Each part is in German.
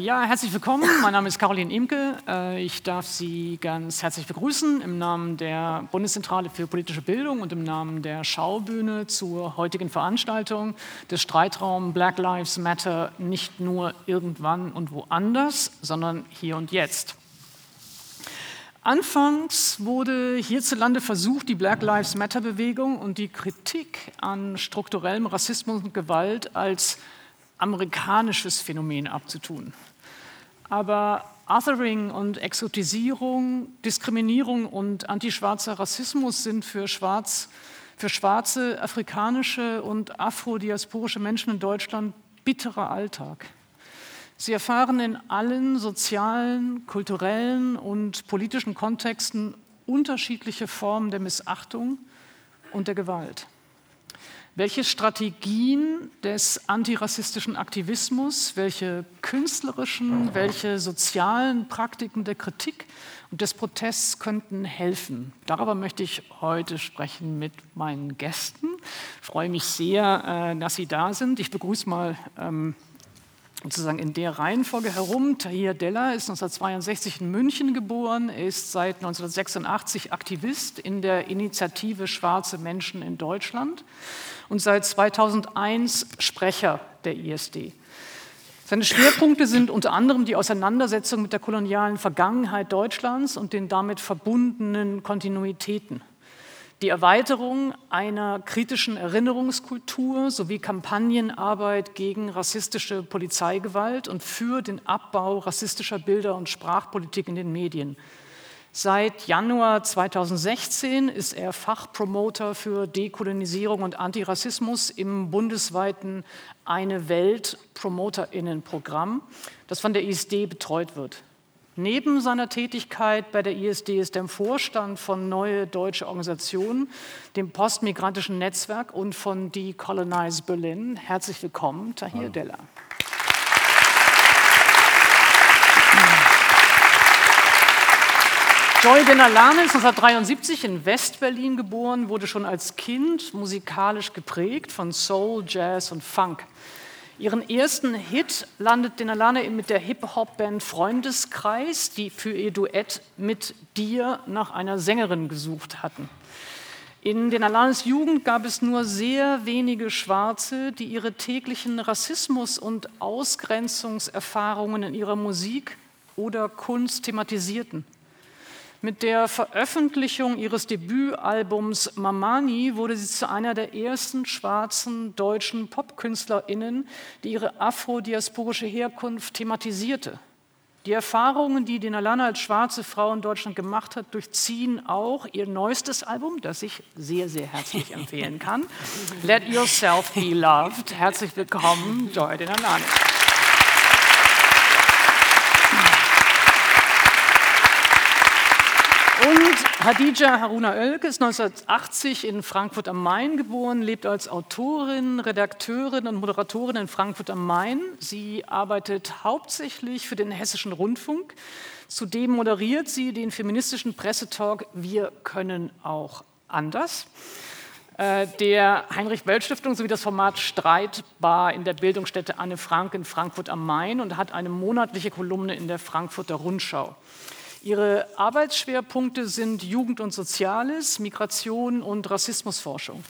ja, herzlich willkommen. Mein Name ist Caroline Imke. Äh, ich darf Sie ganz herzlich begrüßen im Namen der Bundeszentrale für politische Bildung und im Namen der Schaubühne zur heutigen Veranstaltung des Streitraum Black Lives Matter nicht nur irgendwann und woanders, sondern hier und jetzt. Anfangs wurde hierzulande versucht, die Black Lives Matter-Bewegung und die Kritik an strukturellem Rassismus und Gewalt als amerikanisches Phänomen abzutun. Aber Othering und Exotisierung, Diskriminierung und antischwarzer Rassismus sind für, Schwarz, für schwarze, afrikanische und afrodiasporische Menschen in Deutschland bitterer Alltag. Sie erfahren in allen sozialen, kulturellen und politischen Kontexten unterschiedliche Formen der Missachtung und der Gewalt welche Strategien des antirassistischen Aktivismus, welche künstlerischen, welche sozialen Praktiken der Kritik und des Protests könnten helfen. Darüber möchte ich heute sprechen mit meinen Gästen. Ich freue mich sehr, äh, dass Sie da sind. Ich begrüße mal ähm, sozusagen in der Reihenfolge herum. Tahir Della ist 1962 in München geboren, ist seit 1986 Aktivist in der Initiative Schwarze Menschen in Deutschland und seit 2001 Sprecher der ISD. Seine Schwerpunkte sind unter anderem die Auseinandersetzung mit der kolonialen Vergangenheit Deutschlands und den damit verbundenen Kontinuitäten die Erweiterung einer kritischen Erinnerungskultur sowie Kampagnenarbeit gegen rassistische Polizeigewalt und für den Abbau rassistischer Bilder und Sprachpolitik in den Medien. Seit Januar 2016 ist er Fachpromoter für Dekolonisierung und Antirassismus im bundesweiten Eine Welt Promoterinnenprogramm, das von der ISD betreut wird. Neben seiner Tätigkeit bei der ISD ist er im Vorstand von Neue Deutsche Organisation, dem postmigrantischen Netzwerk und von Decolonize Berlin. Herzlich willkommen, Tahir. Della. Joy Denalane ist 1973 in West-Berlin geboren, wurde schon als Kind musikalisch geprägt von Soul, Jazz und Funk. Ihren ersten Hit landet Denalane mit der Hip-Hop-Band Freundeskreis, die für ihr Duett mit dir nach einer Sängerin gesucht hatten. In Denalanes Jugend gab es nur sehr wenige Schwarze, die ihre täglichen Rassismus- und Ausgrenzungserfahrungen in ihrer Musik oder Kunst thematisierten. Mit der Veröffentlichung ihres Debütalbums Mamani wurde sie zu einer der ersten schwarzen deutschen Popkünstlerinnen, die ihre afrodiasporische Herkunft thematisierte. Die Erfahrungen, die Denalana als schwarze Frau in Deutschland gemacht hat, durchziehen auch ihr neuestes Album, das ich sehr, sehr herzlich empfehlen kann. Let Yourself Be Loved. Herzlich willkommen, Joy Denalana. Und Hadija Haruna Oelke ist 1980 in Frankfurt am Main geboren, lebt als Autorin, Redakteurin und Moderatorin in Frankfurt am Main. Sie arbeitet hauptsächlich für den Hessischen Rundfunk. Zudem moderiert sie den feministischen Pressetalk Wir können auch anders äh, der Heinrich-Böll-Stiftung sowie das Format Streitbar in der Bildungsstätte Anne Frank in Frankfurt am Main und hat eine monatliche Kolumne in der Frankfurter Rundschau. Ihre Arbeitsschwerpunkte sind Jugend und Soziales, Migration und Rassismusforschung.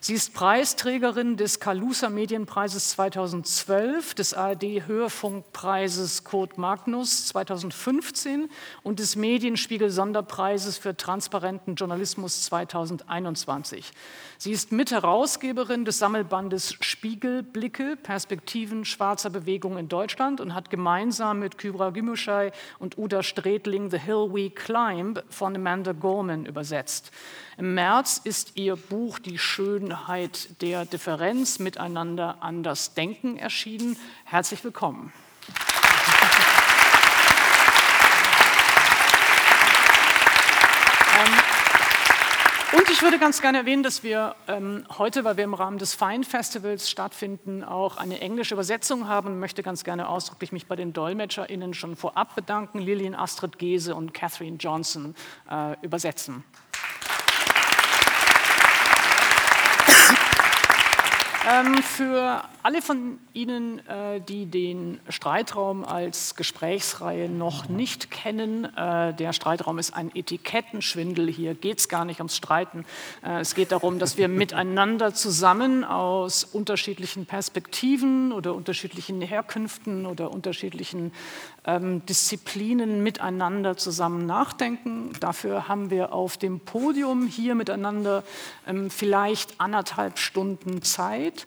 Sie ist Preisträgerin des Kalusa Medienpreises 2012, des ARD Hörfunkpreises Kurt Magnus 2015 und des Medienspiegel Sonderpreises für transparenten Journalismus 2021. Sie ist Mitherausgeberin des Sammelbandes Spiegelblicke, Perspektiven schwarzer Bewegung in Deutschland und hat gemeinsam mit Kybra Gümüşay und Uda Stredling The Hill We Climb von Amanda Gorman übersetzt. Im März ist ihr Buch Die Schönheit der Differenz miteinander anders denken erschienen. Herzlich willkommen. Ähm, und ich würde ganz gerne erwähnen, dass wir ähm, heute, weil wir im Rahmen des Fine Festivals stattfinden, auch eine englische Übersetzung haben und möchte ganz gerne ausdrücklich mich bei den DolmetscherInnen schon vorab bedanken, Lilian Astrid Gese und Catherine Johnson äh, übersetzen. Ähm, für alle von Ihnen, äh, die den Streitraum als Gesprächsreihe noch nicht kennen, äh, der Streitraum ist ein Etikettenschwindel. Hier geht es gar nicht ums Streiten. Äh, es geht darum, dass wir miteinander zusammen aus unterschiedlichen Perspektiven oder unterschiedlichen Herkünften oder unterschiedlichen Disziplinen miteinander zusammen nachdenken. Dafür haben wir auf dem Podium hier miteinander ähm, vielleicht anderthalb Stunden Zeit.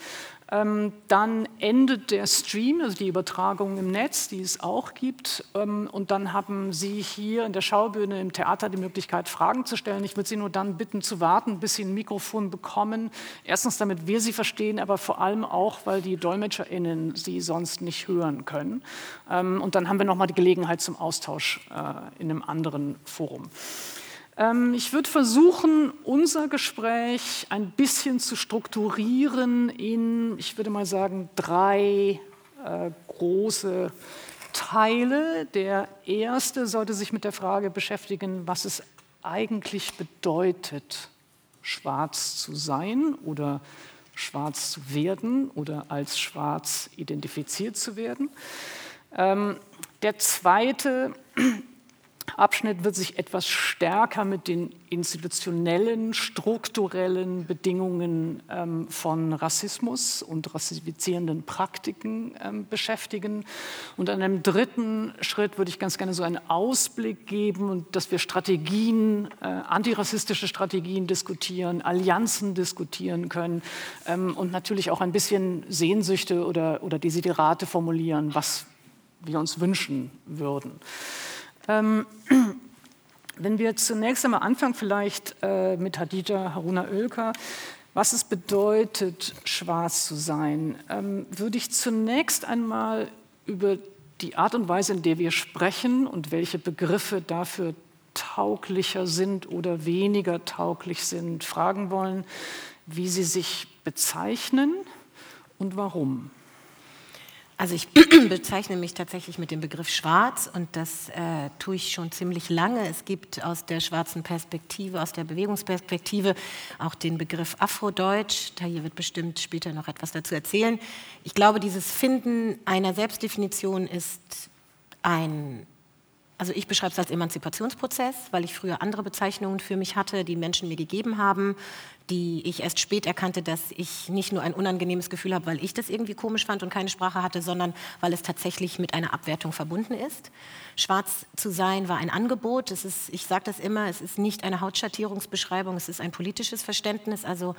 Ähm, dann endet der Stream, also die Übertragung im Netz, die es auch gibt. Ähm, und dann haben Sie hier in der Schaubühne im Theater die Möglichkeit, Fragen zu stellen. Ich würde Sie nur dann bitten zu warten, bis Sie ein Mikrofon bekommen. Erstens, damit wir Sie verstehen, aber vor allem auch, weil die DolmetscherInnen Sie sonst nicht hören können. Ähm, und dann haben wir nochmal die Gelegenheit zum Austausch äh, in einem anderen Forum. Ähm, ich würde versuchen, unser Gespräch ein bisschen zu strukturieren in, ich würde mal sagen, drei äh, große Teile. Der erste sollte sich mit der Frage beschäftigen, was es eigentlich bedeutet, schwarz zu sein oder schwarz zu werden oder als schwarz identifiziert zu werden. Ähm, der zweite Abschnitt wird sich etwas stärker mit den institutionellen, strukturellen Bedingungen ähm, von Rassismus und rassifizierenden Praktiken ähm, beschäftigen. Und an einem dritten Schritt würde ich ganz gerne so einen Ausblick geben dass wir Strategien, äh, antirassistische Strategien diskutieren, Allianzen diskutieren können ähm, und natürlich auch ein bisschen Sehnsüchte oder, oder Desiderate formulieren, was wir uns wünschen würden. Ähm, wenn wir zunächst einmal anfangen, vielleicht äh, mit Hadija Haruna Oelker, was es bedeutet, schwarz zu sein, ähm, würde ich zunächst einmal über die Art und Weise, in der wir sprechen und welche Begriffe dafür tauglicher sind oder weniger tauglich sind, fragen wollen, wie sie sich bezeichnen und warum. Also ich bezeichne mich tatsächlich mit dem Begriff Schwarz und das äh, tue ich schon ziemlich lange. Es gibt aus der schwarzen Perspektive, aus der Bewegungsperspektive auch den Begriff Afrodeutsch. Da hier wird bestimmt später noch etwas dazu erzählen. Ich glaube, dieses Finden einer Selbstdefinition ist ein also ich beschreibe es als Emanzipationsprozess, weil ich früher andere Bezeichnungen für mich hatte, die Menschen mir gegeben haben, die ich erst spät erkannte, dass ich nicht nur ein unangenehmes Gefühl habe, weil ich das irgendwie komisch fand und keine Sprache hatte, sondern weil es tatsächlich mit einer Abwertung verbunden ist. Schwarz zu sein war ein Angebot. Es ist, ich sage das immer, es ist nicht eine Hautschattierungsbeschreibung, es ist ein politisches Verständnis. Also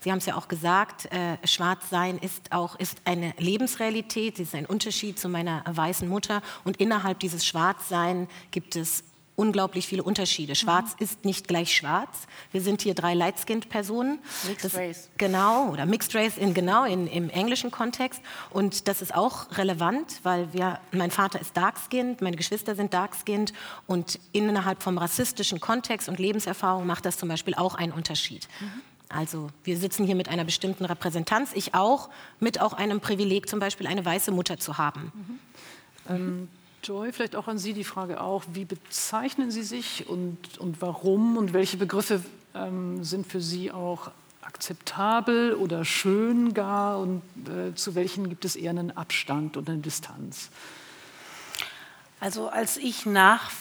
Sie haben es ja auch gesagt, äh, Schwarzsein ist auch ist eine Lebensrealität, es ist ein Unterschied zu meiner weißen Mutter. Und innerhalb dieses Schwarzsein gibt es unglaublich viele Unterschiede. Schwarz mhm. ist nicht gleich schwarz. Wir sind hier drei Light-Skinned-Personen. Mixed das, Race. Genau, oder Mixed Race in, genau in, im englischen Kontext. Und das ist auch relevant, weil wir, mein Vater ist Dark-Skinned, meine Geschwister sind Dark-Skinned. Und innerhalb vom rassistischen Kontext und Lebenserfahrung macht das zum Beispiel auch einen Unterschied. Mhm. Also wir sitzen hier mit einer bestimmten Repräsentanz, ich auch, mit auch einem Privileg, zum Beispiel eine weiße Mutter zu haben. Mhm. Ähm, Joy, vielleicht auch an Sie die Frage auch, wie bezeichnen Sie sich und, und warum und welche Begriffe ähm, sind für Sie auch akzeptabel oder schön gar und äh, zu welchen gibt es eher einen Abstand oder eine Distanz? Also als ich nach,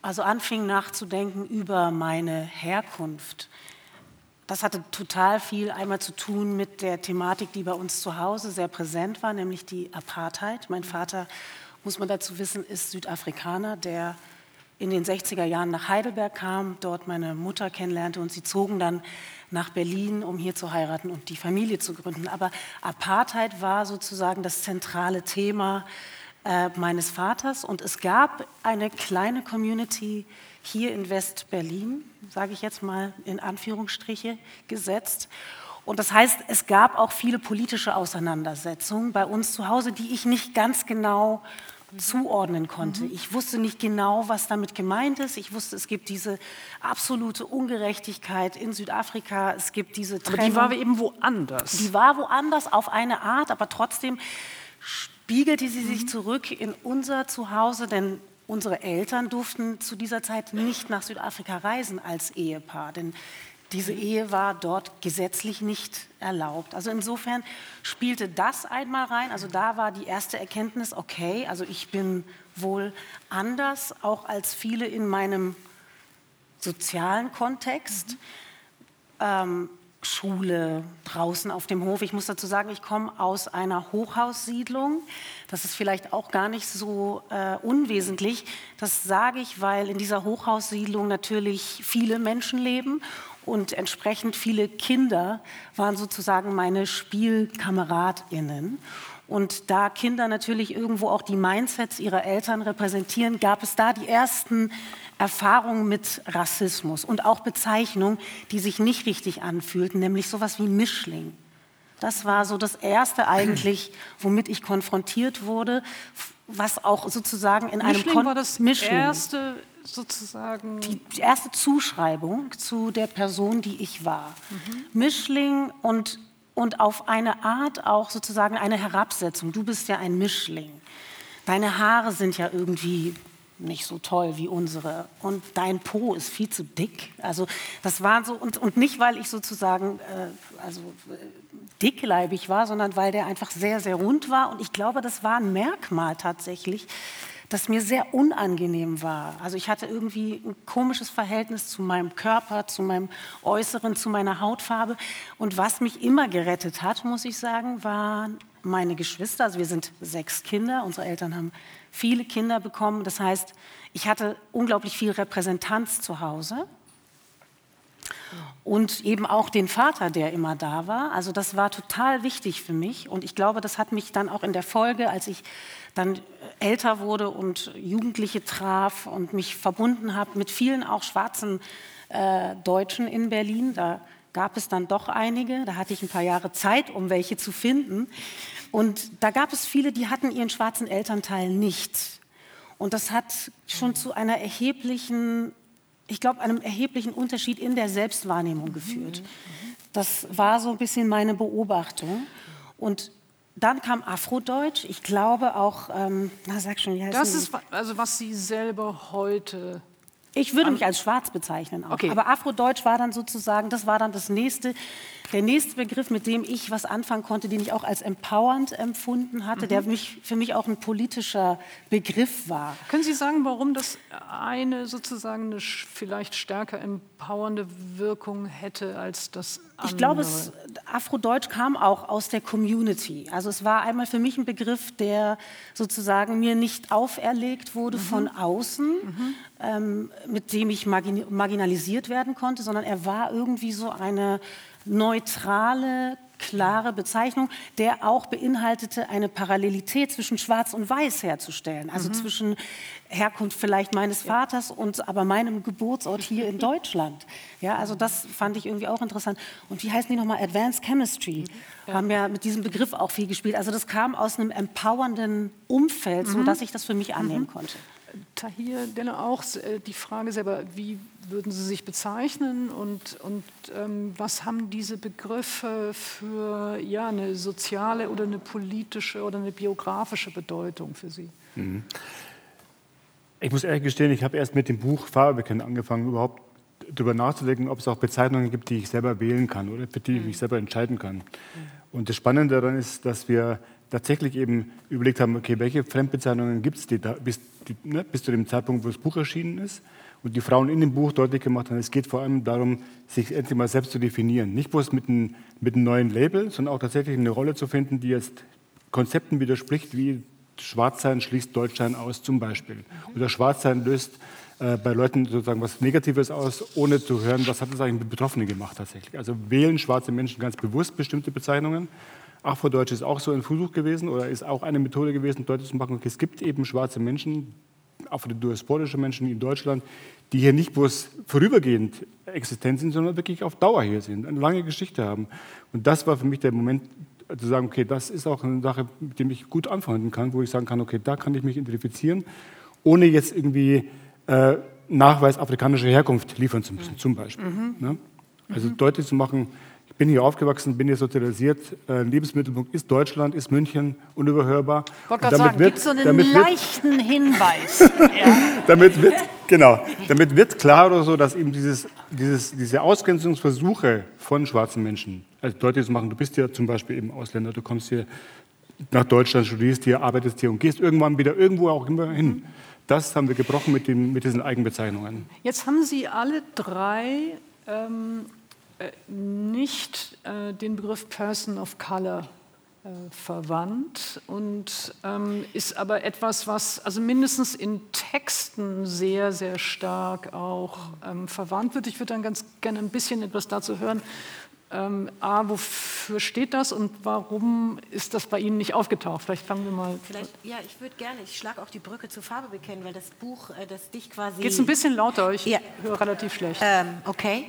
also anfing nachzudenken über meine Herkunft, das hatte total viel einmal zu tun mit der Thematik, die bei uns zu Hause sehr präsent war, nämlich die Apartheid. Mein Vater, muss man dazu wissen, ist Südafrikaner, der in den 60er Jahren nach Heidelberg kam, dort meine Mutter kennenlernte und sie zogen dann nach Berlin, um hier zu heiraten und die Familie zu gründen. Aber Apartheid war sozusagen das zentrale Thema äh, meines Vaters und es gab eine kleine Community, hier in West-Berlin, sage ich jetzt mal in Anführungsstriche gesetzt. Und das heißt, es gab auch viele politische Auseinandersetzungen bei uns zu Hause, die ich nicht ganz genau zuordnen konnte. Mhm. Ich wusste nicht genau, was damit gemeint ist. Ich wusste, es gibt diese absolute Ungerechtigkeit in Südafrika. Es gibt diese Trennung. Aber die war eben woanders. Die war woanders auf eine Art, aber trotzdem spiegelte sie sich mhm. zurück in unser Zuhause, denn Unsere Eltern durften zu dieser Zeit nicht nach Südafrika reisen als Ehepaar, denn Diese Ehe war dort gesetzlich nicht erlaubt. Also insofern spielte das einmal rein. Also da war die erste Erkenntnis, okay, also ich bin wohl anders, auch als viele in meinem sozialen Kontext. Ähm, Schule, draußen auf dem Hof. Ich muss dazu sagen, ich komme aus einer Hochhaussiedlung. Das ist vielleicht auch gar nicht so äh, unwesentlich. Das sage ich, weil in dieser Hochhaussiedlung natürlich viele Menschen leben und entsprechend viele Kinder waren sozusagen meine Spielkameradinnen. Und da Kinder natürlich irgendwo auch die Mindsets ihrer Eltern repräsentieren, gab es da die ersten Erfahrungen mit Rassismus und auch Bezeichnungen, die sich nicht richtig anfühlten, nämlich sowas wie Mischling. Das war so das Erste eigentlich, womit ich konfrontiert wurde, was auch sozusagen in Mischling einem Kon war das Mischling. erste sozusagen die, die, erste Zuschreibung zu der Person, die ich war. Mhm. Mischling und und auf eine Art auch sozusagen eine Herabsetzung. Du bist ja ein Mischling. Deine Haare sind ja irgendwie nicht so toll wie unsere und dein Po ist viel zu dick. Also das war so und, und nicht weil ich sozusagen äh, also äh, dickleibig war, sondern weil der einfach sehr sehr rund war und ich glaube, das war ein Merkmal tatsächlich das mir sehr unangenehm war. Also ich hatte irgendwie ein komisches Verhältnis zu meinem Körper, zu meinem Äußeren, zu meiner Hautfarbe. Und was mich immer gerettet hat, muss ich sagen, waren meine Geschwister. Also wir sind sechs Kinder. Unsere Eltern haben viele Kinder bekommen. Das heißt, ich hatte unglaublich viel Repräsentanz zu Hause. Und eben auch den Vater, der immer da war. Also das war total wichtig für mich. Und ich glaube, das hat mich dann auch in der Folge, als ich dann älter wurde und Jugendliche traf und mich verbunden habe mit vielen auch schwarzen äh, Deutschen in Berlin. Da gab es dann doch einige. Da hatte ich ein paar Jahre Zeit, um welche zu finden. Und da gab es viele, die hatten ihren schwarzen Elternteil nicht. Und das hat schon zu einer erheblichen, ich glaube, einem erheblichen Unterschied in der Selbstwahrnehmung geführt. Das war so ein bisschen meine Beobachtung. Und dann kam Afrodeutsch. Ich glaube auch, ähm, na sag schon, wie heißt Das ist also was Sie selber heute. Ich würde mich als schwarz bezeichnen auch. Okay. Aber Afrodeutsch war dann sozusagen, das war dann das nächste der nächste Begriff, mit dem ich was anfangen konnte, den ich auch als empowernd empfunden hatte, mhm. der mich, für mich auch ein politischer Begriff war. Können Sie sagen, warum das eine sozusagen eine vielleicht stärker empowernde Wirkung hätte als das andere? Ich glaube, es, Afrodeutsch kam auch aus der Community. Also es war einmal für mich ein Begriff, der sozusagen mir nicht auferlegt wurde mhm. von außen, mhm. Ähm, mit dem ich marginalisiert werden konnte, sondern er war irgendwie so eine neutrale, klare Bezeichnung, der auch beinhaltete, eine Parallelität zwischen Schwarz und Weiß herzustellen. Also mhm. zwischen Herkunft vielleicht meines Vaters und aber meinem Geburtsort hier in Deutschland. Ja, also das fand ich irgendwie auch interessant. Und wie heißen die nochmal? Advanced Chemistry. Ja. Haben ja mit diesem Begriff auch viel gespielt. Also das kam aus einem empowernden Umfeld, mhm. sodass ich das für mich annehmen mhm. konnte. Tahir, dennoch auch äh, die Frage selber, wie würden Sie sich bezeichnen und, und ähm, was haben diese Begriffe für ja, eine soziale oder eine politische oder eine biografische Bedeutung für Sie? Mhm. Ich muss ehrlich gestehen, ich habe erst mit dem Buch Farbe angefangen, überhaupt darüber nachzudenken, ob es auch Bezeichnungen gibt, die ich selber wählen kann oder für die ich mich mhm. selber entscheiden kann. Mhm. Und das Spannende daran ist, dass wir tatsächlich eben überlegt haben, okay, welche Fremdbezeichnungen gibt es bis, ne, bis zu dem Zeitpunkt, wo das Buch erschienen ist. Und die Frauen in dem Buch deutlich gemacht haben, es geht vor allem darum, sich endlich mal selbst zu definieren. Nicht bloß mit einem, mit einem neuen Label, sondern auch tatsächlich eine Rolle zu finden, die jetzt Konzepten widerspricht, wie Schwarzsein schließt Deutschsein aus zum Beispiel. Oder Schwarzsein löst äh, bei Leuten sozusagen was Negatives aus, ohne zu hören, was hat das eigentlich mit Betroffenen gemacht tatsächlich. Also wählen schwarze Menschen ganz bewusst bestimmte Bezeichnungen Afrodeutsch ist auch so ein Versuch gewesen oder ist auch eine Methode gewesen, deutlich zu machen, okay, es gibt eben schwarze Menschen, afrodiasporische Menschen in Deutschland, die hier nicht bloß vorübergehend existent sind, sondern wirklich auf Dauer hier sind, eine lange Geschichte haben. Und das war für mich der Moment, zu sagen, okay, das ist auch eine Sache, mit der ich gut anfreunden kann, wo ich sagen kann, okay, da kann ich mich identifizieren, ohne jetzt irgendwie äh, Nachweis afrikanischer Herkunft liefern zu müssen, zum Beispiel. Mhm. Ne? Also mhm. deutlich zu machen, bin hier aufgewachsen, bin hier sozialisiert. Äh, Lebensmittelpunkt ist Deutschland, ist München, unüberhörbar. Ich wollte gerade sagen, gibt es so einen leichten wird, Hinweis? damit wird genau. Damit wird klar oder so, dass eben dieses, dieses, diese Ausgrenzungsversuche von schwarzen Menschen, also deutlich zu machen, du bist ja zum Beispiel eben Ausländer, du kommst hier nach Deutschland, studierst hier, arbeitest hier und gehst irgendwann wieder irgendwo auch immer hin. Das haben wir gebrochen mit, den, mit diesen Eigenbezeichnungen. Jetzt haben Sie alle drei ähm, äh, nicht äh, den Begriff Person of Color äh, verwandt und ähm, ist aber etwas, was also mindestens in Texten sehr, sehr stark auch ähm, verwandt wird. Ich würde dann ganz gerne ein bisschen etwas dazu hören. Ähm, A, wofür steht das und warum ist das bei Ihnen nicht aufgetaucht? Vielleicht fangen wir mal. Vielleicht, ja, ich würde gerne, ich schlage auch die Brücke zur Farbe bekennen, weil das Buch, äh, das dich quasi. Geht es ein bisschen lauter? Ich Ja. höre relativ schlecht. Ähm, okay.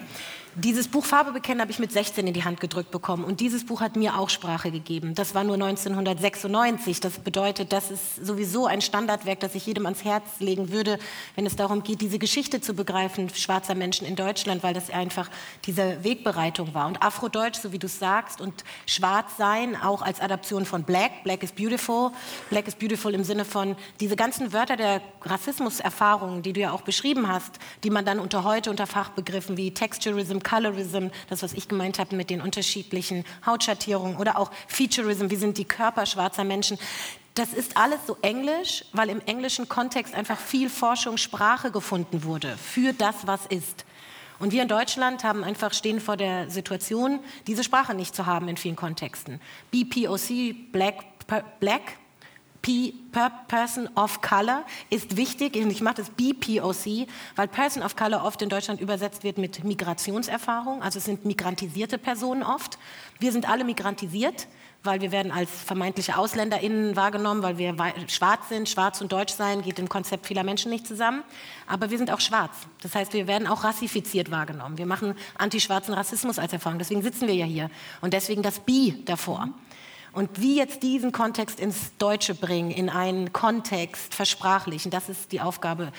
Dieses Buch Farbe bekennen habe ich mit 16 in die Hand gedrückt bekommen. Und dieses Buch hat mir auch Sprache gegeben. Das war nur 1996. Das bedeutet, das ist sowieso ein Standardwerk, das ich jedem ans Herz legen würde, wenn es darum geht, diese Geschichte zu begreifen, schwarzer Menschen in Deutschland, weil das einfach diese Wegbereitung war. Und Afrodeutsch, so wie du es sagst, und Schwarzsein auch als Adaption von Black. Black is beautiful. Black is beautiful im Sinne von diese ganzen Wörter der Rassismuserfahrungen, die du ja auch beschrieben hast, die man dann unter heute unter Fachbegriffen wie Texturism, Colorism, das, was ich gemeint habe mit den unterschiedlichen Hautschattierungen oder auch Featurism, wie sind die Körper schwarzer Menschen. Das ist alles so englisch, weil im englischen Kontext einfach viel Forschung, Sprache gefunden wurde für das, was ist. Und wir in Deutschland haben einfach stehen vor der Situation, diese Sprache nicht zu haben in vielen Kontexten. BPOC, Black, Black Person of Color ist wichtig. Ich mache das BPOC, weil Person of Color oft in Deutschland übersetzt wird mit Migrationserfahrung. Also es sind migrantisierte Personen oft. Wir sind alle migrantisiert, weil wir werden als vermeintliche AusländerInnen wahrgenommen, weil wir schwarz sind. Schwarz und Deutsch sein geht im Konzept vieler Menschen nicht zusammen. Aber wir sind auch schwarz. Das heißt, wir werden auch rassifiziert wahrgenommen. Wir machen antischwarzen Rassismus als Erfahrung. Deswegen sitzen wir ja hier. Und deswegen das B davor. Und wie jetzt diesen Kontext ins Deutsche bringen, in einen Kontext versprachlichen, das ist die Aufgabe,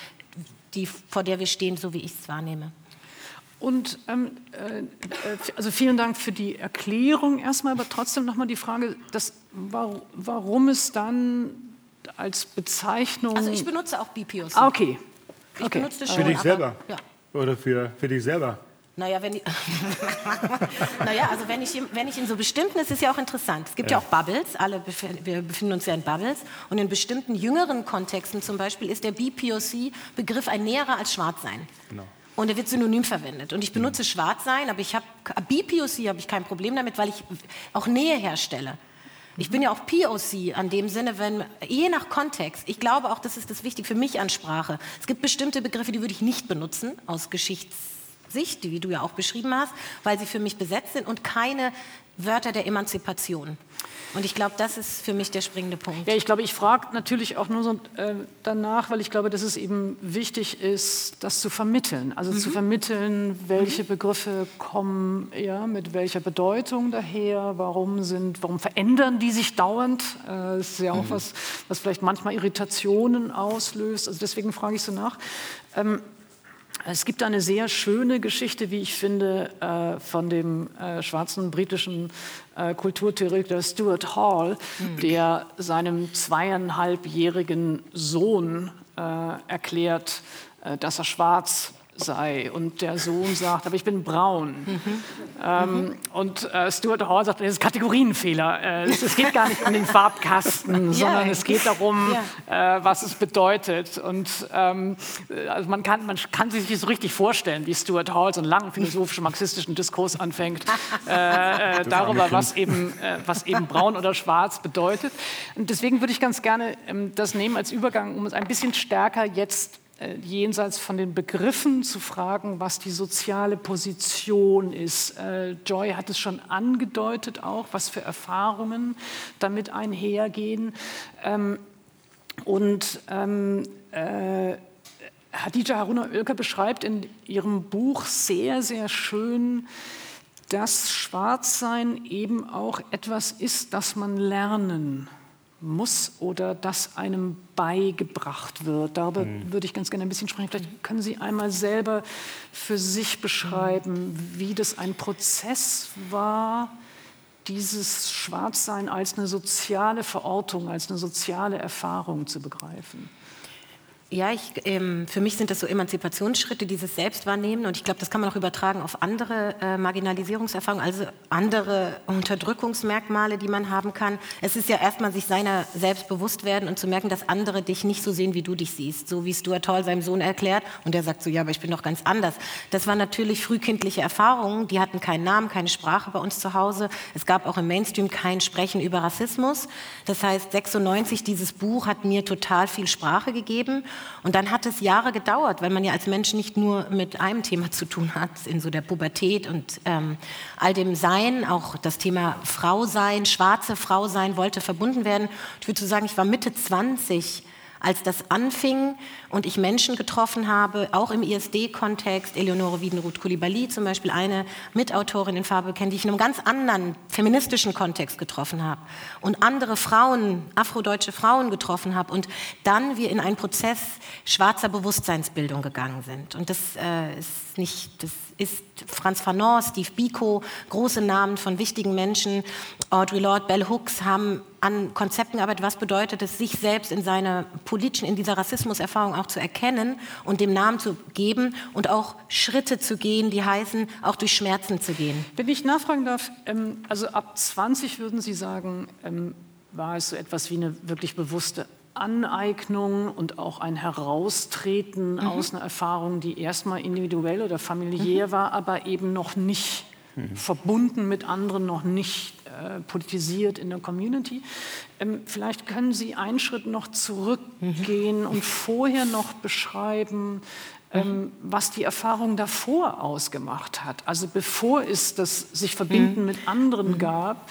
die, vor der wir stehen, so wie ich es wahrnehme. Und ähm, äh, also vielen Dank für die Erklärung erstmal, aber trotzdem nochmal die Frage, dass, wa- warum es dann als Bezeichnung. Also ich benutze auch BPOC. ah, okay. Ich okay. benutze das Für schon. dich selber? Ja. Oder für, für dich selber? Naja, wenn, ich- naja, also wenn ich, in- wenn ich in so bestimmten, es ist ja auch interessant, es gibt ja, auch Bubbles, alle befin- wir befinden uns ja in Bubbles und in bestimmten jüngeren Kontexten zum Beispiel ist der BPOC-Begriff ein näherer als Schwarzsein. Genau. Und er wird synonym verwendet. Und ich benutze Schwarzsein, aber ich habe BPOC habe ich kein Problem damit, weil ich auch Nähe herstelle. Ich bin ja auch POC an dem Sinne, wenn je nach Kontext. Ich glaube auch, das ist das Wichtige für mich an Sprache. Es gibt bestimmte Begriffe, die würde ich nicht benutzen aus Geschichtssicht, die wie du ja auch beschrieben hast, weil sie für mich besetzt sind und keine Wörter der Emanzipation. Und ich glaube, das ist für mich der springende Punkt. Ja, ich glaube, ich frage natürlich auch nur so äh, danach, weil ich glaube, dass es eben wichtig ist, das zu vermitteln. Also zu vermitteln, welche Begriffe kommen ja, mit welcher Bedeutung daher, warum, sind, warum verändern die sich dauernd. Äh, das ist ja auch was, was vielleicht manchmal Irritationen auslöst. Also deswegen frage ich so nach. Ähm, es gibt eine sehr schöne Geschichte, wie ich finde, äh, von dem äh, schwarzen britischen äh, Kulturtheoretiker Stuart Hall, der seinem zweieinhalbjährigen Sohn erklärt, dass er schwarz sei. Und der Sohn sagt, aber ich bin braun. Ähm, Und äh, Stuart Hall sagt, das ist Kategorienfehler. Äh, es, es geht gar nicht um den Farbkasten, sondern es geht darum, äh, was es bedeutet. Und ähm, äh, also man, kann, man kann sich nicht so richtig vorstellen, wie Stuart Hall so einen langen philosophischen, marxistischen Diskurs anfängt äh, äh, darüber, was eben, äh, was eben braun oder schwarz bedeutet. Und deswegen würde ich ganz gerne ähm, das nehmen als Übergang, um es ein bisschen stärker jetzt jenseits von den Begriffen zu fragen, was die soziale Position ist. Äh, Joy hat es schon angedeutet auch, was für Erfahrungen damit einhergehen. Ähm, und ähm, äh, Hadija Haruna Oelker beschreibt in ihrem Buch sehr, sehr schön, dass Schwarzsein eben auch etwas ist, das man lernen muss oder das einem beigebracht wird. Darüber würde ich ganz gerne ein bisschen sprechen. Vielleicht können Sie einmal selber für sich beschreiben, wie das ein Prozess war, dieses Schwarzsein als eine soziale Verortung, als eine soziale Erfahrung zu begreifen. Ja, ich, ähm, für mich sind das so Emanzipationsschritte, dieses Selbstwahrnehmen. Und ich glaube, das kann man auch übertragen auf andere äh, Marginalisierungserfahrungen, also andere Unterdrückungsmerkmale, die man haben kann. Es ist ja erstmal sich seiner selbst bewusst werden und zu merken, dass andere dich nicht so sehen, wie du dich siehst. So wie Stuart Hall seinem Sohn erklärt. Und der sagt so, ja, aber ich bin doch ganz anders. Das waren natürlich frühkindliche Erfahrungen. Die hatten keinen Namen, keine Sprache bei uns zu Hause. Es gab auch im Mainstream kein Sprechen über Rassismus. Das heißt, 96, dieses Buch hat mir total viel Sprache gegeben. Und dann hat es Jahre gedauert, weil man ja als Mensch nicht nur mit einem Thema zu tun hat, in so der Pubertät und ähm, all dem Sein, auch das Thema Frau sein, schwarze Frau sein wollte verbunden werden. Ich würde so sagen, ich war Mitte 20 als das anfing und ich Menschen getroffen habe, auch im ISD-Kontext, Eleonore Wiedenruth Kulibali zum Beispiel, eine Mitautorin in Farbe kennt, die ich in einem ganz anderen feministischen Kontext getroffen habe und andere Frauen, afrodeutsche Frauen getroffen habe und dann wir in einen Prozess schwarzer Bewusstseinsbildung gegangen sind. Und das äh, ist nicht, das ist Franz Fanon, Steve Biko, große Namen von wichtigen Menschen, Audre Lorde, Bell Hooks haben an Konzepten gearbeitet, was bedeutet es, sich selbst in seiner politischen, in dieser Rassismuserfahrung auch zu erkennen und dem Namen zu geben und auch Schritte zu gehen, die heißen, auch durch Schmerzen zu gehen. Wenn ich nachfragen darf, ähm, also ab 20 würden Sie sagen, ähm, war es so etwas wie eine wirklich bewusste Aneignung und auch ein Heraustreten mhm. aus einer Erfahrung, die erstmal individuell oder familiär mhm. war, aber eben noch nicht mhm. verbunden mit anderen, noch nicht äh, politisiert in der Community. Ähm, vielleicht können Sie einen Schritt noch zurückgehen mhm. und vorher noch beschreiben, ähm, mhm. was die Erfahrung davor ausgemacht hat. Also bevor es das sich verbinden mhm. mit anderen gab,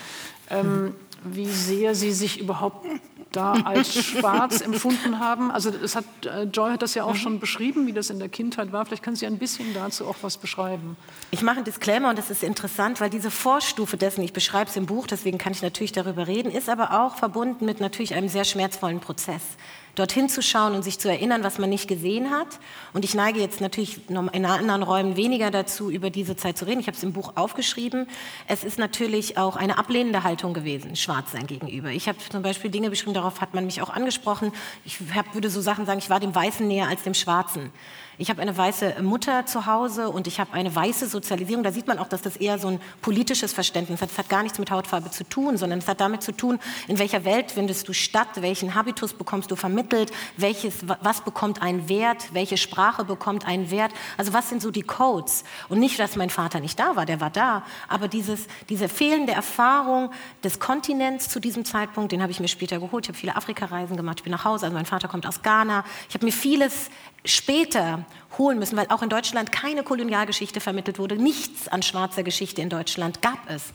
ähm, wie sehr Sie sich überhaupt da als schwarz empfunden haben. Also es hat, äh, Joy hat das ja auch mhm. schon beschrieben, wie das in der Kindheit war. Vielleicht können Sie ein bisschen dazu auch was beschreiben. Ich mache einen Disclaimer und das ist interessant, weil diese Vorstufe dessen, ich beschreibe es im Buch, deswegen kann ich natürlich darüber reden, ist aber auch verbunden mit natürlich einem sehr schmerzvollen Prozess dorthin zu schauen und sich zu erinnern, was man nicht gesehen hat. Und ich neige jetzt natürlich in anderen Räumen weniger dazu, über diese Zeit zu reden. Ich habe es im Buch aufgeschrieben. Es ist natürlich auch eine ablehnende Haltung gewesen, Schwarzsein gegenüber. Ich habe zum Beispiel Dinge beschrieben, darauf hat man mich auch angesprochen. Ich hab, würde so Sachen sagen, ich war dem Weißen näher als dem Schwarzen. Ich habe eine weiße Mutter zu Hause und ich habe eine weiße Sozialisierung. Da sieht man auch, dass das eher so ein politisches Verständnis hat. Das hat gar nichts mit Hautfarbe zu tun, sondern es hat damit zu tun, in welcher Welt findest du statt, welchen Habitus bekommst du vermittelt, welches, was bekommt einen Wert, welche Sprache bekommt einen Wert. Also was sind so die Codes? Und nicht, dass mein Vater nicht da war, der war da, aber dieses, diese fehlende Erfahrung des Kontinents zu diesem Zeitpunkt, den habe ich mir später geholt. Ich habe viele Afrikareisen gemacht, ich bin nach Hause, also mein Vater kommt aus Ghana. Ich habe mir vieles später holen müssen, weil auch in Deutschland keine Kolonialgeschichte vermittelt wurde. Nichts an schwarzer Geschichte in Deutschland gab es.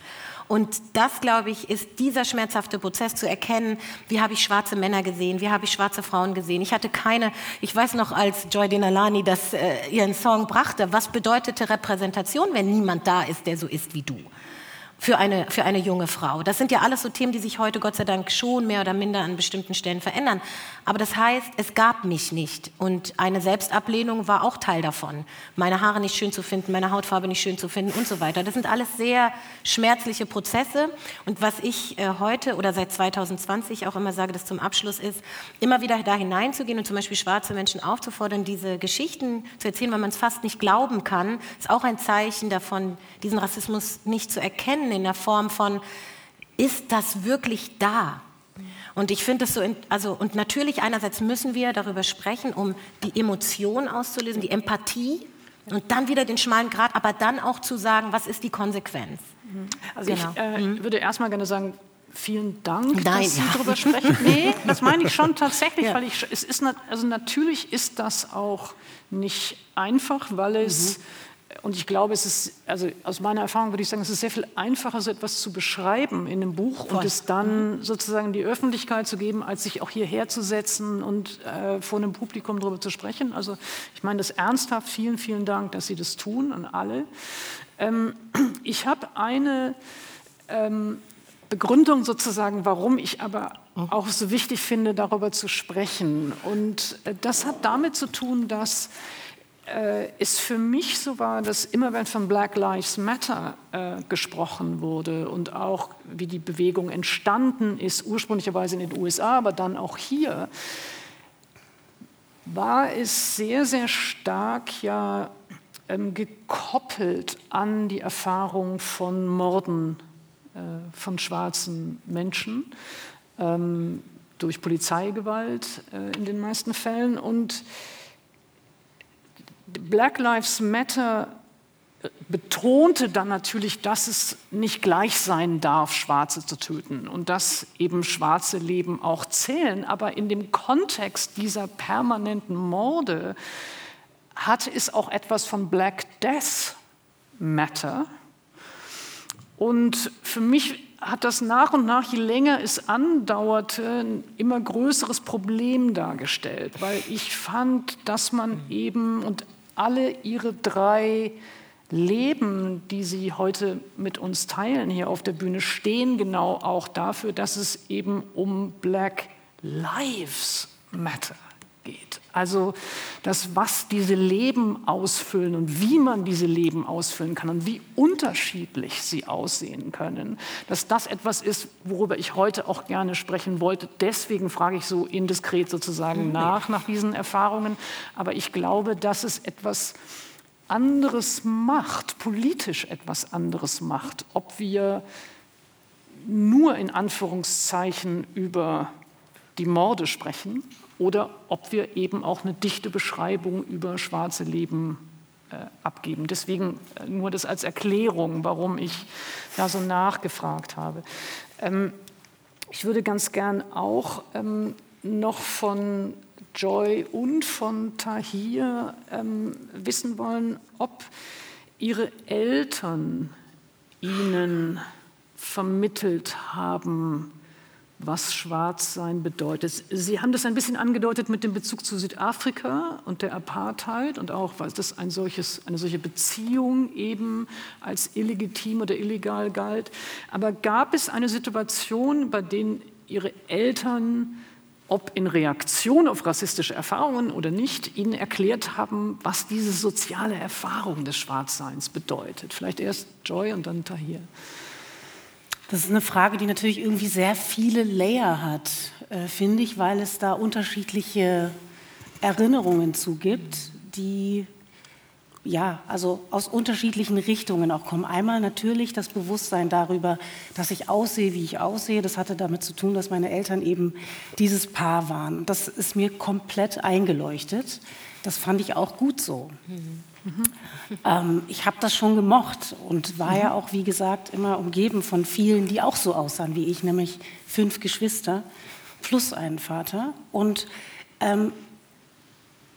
Und das, glaube ich, ist dieser schmerzhafte Prozess zu erkennen, wie habe ich schwarze Männer gesehen, wie habe ich schwarze Frauen gesehen. Ich hatte keine, ich weiß noch, als Joy Denalani das, äh, ihren Song brachte, was bedeutete Repräsentation, wenn niemand da ist, der so ist wie du für eine, für eine junge Frau. Das sind ja alles so Themen, die sich heute Gott sei Dank schon mehr oder minder an bestimmten Stellen verändern. Aber das heißt, es gab mich nicht. Und eine Selbstablehnung war auch Teil davon. Meine Haare nicht schön zu finden, meine Hautfarbe nicht schön zu finden und so weiter. Das sind alles sehr schmerzliche Prozesse. Und was ich äh, heute oder seit 2020 auch immer sage, das zum Abschluss ist, immer wieder da hineinzugehen und zum Beispiel schwarze Menschen aufzufordern, diese Geschichten zu erzählen, weil man es fast nicht glauben kann, ist auch ein Zeichen davon, diesen Rassismus nicht zu erkennen erkennen in der Form von, ist das wirklich da? Und ich finde es so, also, und natürlich einerseits müssen wir darüber sprechen, um die Emotion auszulösen, die Empathie und dann wieder den schmalen Grat, aber dann auch zu sagen, was ist die Konsequenz? Also genau. ich äh, mhm. würde erstmal gerne sagen, vielen Dank, Nein, dass Sie ja. darüber sprechen. Nee, das meine ich schon tatsächlich, ja. weil ich, es ist, also natürlich ist das auch nicht einfach, weil es mhm und ich glaube, es ist, also aus meiner Erfahrung würde ich sagen, es ist sehr viel einfacher, so etwas zu beschreiben in einem Buch Voll. und es dann mhm. sozusagen die Öffentlichkeit zu geben, als sich auch hierher zu setzen und äh, vor einem Publikum darüber zu sprechen. Also ich meine das ernsthaft. Vielen, vielen Dank, dass Sie das tun an alle. Ähm, ich habe eine ähm, Begründung sozusagen, warum ich aber mhm. auch so wichtig finde, darüber zu sprechen. Und äh, das hat damit zu tun, dass äh, es für mich so war, dass immer wenn von Black Lives Matter äh, gesprochen wurde und auch wie die Bewegung entstanden ist, ursprünglicherweise in den USA, aber dann auch hier, war es sehr, sehr stark ja ähm, gekoppelt an die Erfahrung von Morden äh, von schwarzen Menschen ähm, durch Polizeigewalt äh, in den meisten Fällen. Und Black Lives Matter betonte dann natürlich, dass es nicht gleich sein darf, Schwarze zu töten und dass eben schwarze Leben auch zählen. Aber in dem Kontext dieser permanenten Morde hatte es auch etwas von Black Death Matter. Und für mich hat das nach und nach, je länger es andauerte, ein immer größeres Problem dargestellt, weil ich fand, dass man eben und alle ihre drei Leben, die Sie heute mit uns teilen hier auf der Bühne, stehen genau auch dafür, dass es eben um Black Lives Matter geht. Also das, was diese Leben ausfüllen und wie man diese Leben ausfüllen kann und wie unterschiedlich sie aussehen können, dass das etwas ist, worüber ich heute auch gerne sprechen wollte. Deswegen frage ich so indiskret sozusagen mhm. nach, nach diesen Erfahrungen. Aber ich glaube, dass es etwas anderes macht, politisch etwas anderes macht, ob wir nur in Anführungszeichen über die Morde sprechen oder ob wir eben auch eine dichte Beschreibung über schwarze Leben äh, abgeben. Deswegen äh, nur das als Erklärung, warum ich da so nachgefragt habe. Ähm, ich würde ganz gern auch ähm, noch von Joy und von Tahir ähm, wissen wollen, ob ihre Eltern ihnen vermittelt haben, was Schwarzsein bedeutet. Sie haben das ein bisschen angedeutet mit dem Bezug zu Südafrika und der Apartheid und auch, weil das ein solches, eine solche Beziehung eben als illegitim oder illegal galt. Aber gab es eine Situation, bei der Ihre Eltern ob in Reaktion auf rassistische Erfahrungen oder nicht, ihnen erklärt haben, was diese soziale Erfahrung des Schwarzseins bedeutet. Vielleicht erst Joy und dann Tahir. Das ist eine Frage, die natürlich irgendwie sehr viele Layer hat, äh, finde ich, weil es da unterschiedliche Erinnerungen zu gibt, die ja, also aus unterschiedlichen Richtungen auch kommen. Einmal natürlich das Bewusstsein darüber, dass ich aussehe, wie ich aussehe. Das hatte damit zu tun, dass meine Eltern eben dieses Paar waren. Das ist mir komplett eingeleuchtet. Das fand ich auch gut so. Mhm. Ähm, ich habe das schon gemocht und war mhm. ja auch, wie gesagt, immer umgeben von vielen, die auch so aussahen wie ich, nämlich fünf Geschwister plus einen Vater. Und ähm,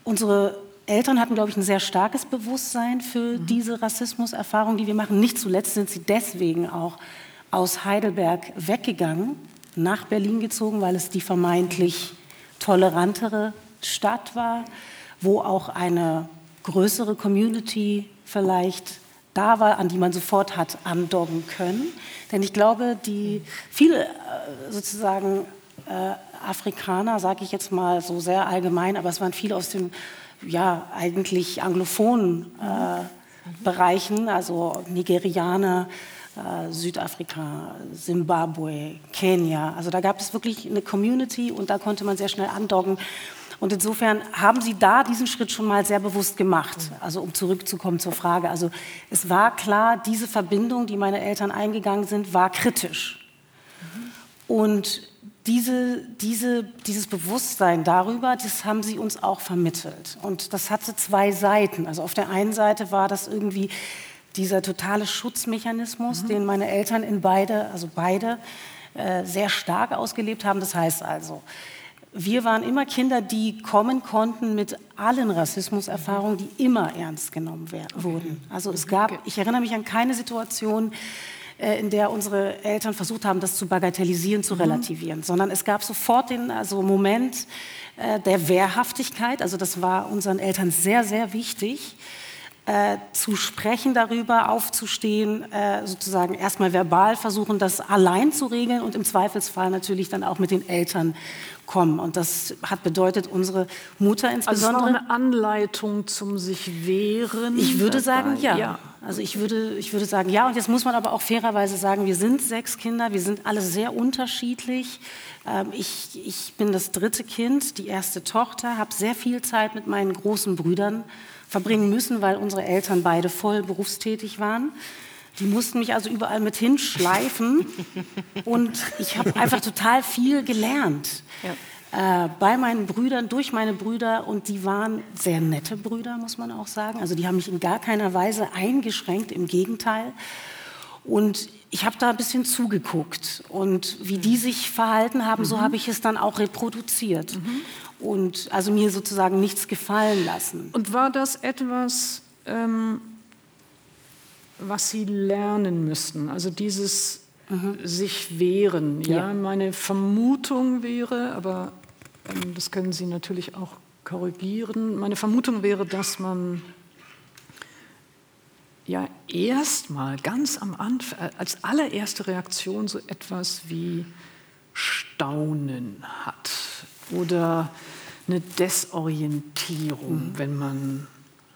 unsere Eltern hatten, glaube ich, ein sehr starkes Bewusstsein für mhm. diese Rassismuserfahrung, die wir machen. Nicht zuletzt sind sie deswegen auch aus Heidelberg weggegangen, nach Berlin gezogen, weil es die vermeintlich tolerantere Stadt war, wo auch eine größere Community vielleicht da war, an die man sofort hat andocken können. Denn ich glaube, die viele äh, sozusagen äh, Afrikaner, sage ich jetzt mal so sehr allgemein, aber es waren viele aus dem ja, eigentlich anglophonen äh, Bereichen, also Nigerianer, äh, Südafrika, Simbabwe, Kenia. Also da gab es wirklich eine Community und da konnte man sehr schnell andocken. Und insofern haben Sie da diesen Schritt schon mal sehr bewusst gemacht. Also um zurückzukommen zur Frage. Also es war klar, diese Verbindung, die meine Eltern eingegangen sind, war kritisch. Und diese, diese, dieses Bewusstsein darüber, das haben sie uns auch vermittelt. Und das hatte zwei Seiten. Also auf der einen Seite war das irgendwie dieser totale Schutzmechanismus, mhm. den meine Eltern in beide, also beide, äh, sehr stark ausgelebt haben. Das heißt also, wir waren immer Kinder, die kommen konnten mit allen Rassismuserfahrungen, die immer ernst genommen werden, wurden. Also es gab, ich erinnere mich an keine Situation, äh, in der unsere Eltern versucht haben, das zu bagatellisieren, zu mhm. relativieren, sondern es gab sofort den also Moment äh, der Wehrhaftigkeit. Also das war unseren Eltern sehr, sehr wichtig. Äh, zu sprechen darüber, aufzustehen, äh, sozusagen erstmal verbal versuchen, das allein zu regeln und im Zweifelsfall natürlich dann auch mit den Eltern kommen. Und das hat bedeutet, unsere Mutter insbesondere. Also es war eine Anleitung zum sich wehren. Ich würde sagen, ja. ja. Also ich würde, ich würde sagen, ja. Und jetzt muss man aber auch fairerweise sagen, wir sind sechs Kinder, wir sind alle sehr unterschiedlich. Ähm, ich, ich bin das dritte Kind, die erste Tochter, habe sehr viel Zeit mit meinen großen Brüdern verbringen müssen, weil unsere Eltern beide voll berufstätig waren. Die mussten mich also überall mit hinschleifen und ich habe einfach total viel gelernt. Ja. Äh, bei meinen Brüdern, durch meine Brüder und die waren sehr nette Brüder, muss man auch sagen. Also die haben mich in gar keiner Weise eingeschränkt, im Gegenteil. Und ich habe da ein bisschen zugeguckt und wie die sich verhalten haben, mhm. so habe ich es dann auch reproduziert. Mhm und also mir sozusagen nichts gefallen lassen. Und war das etwas, ähm, was Sie lernen müssten? Also dieses mhm. sich wehren. Ja? ja? meine Vermutung wäre, aber ähm, das können Sie natürlich auch korrigieren. Meine Vermutung wäre, dass man ja erstmal ganz am Anfang äh, als allererste Reaktion so etwas wie Staunen hat oder eine Desorientierung, mhm. wenn man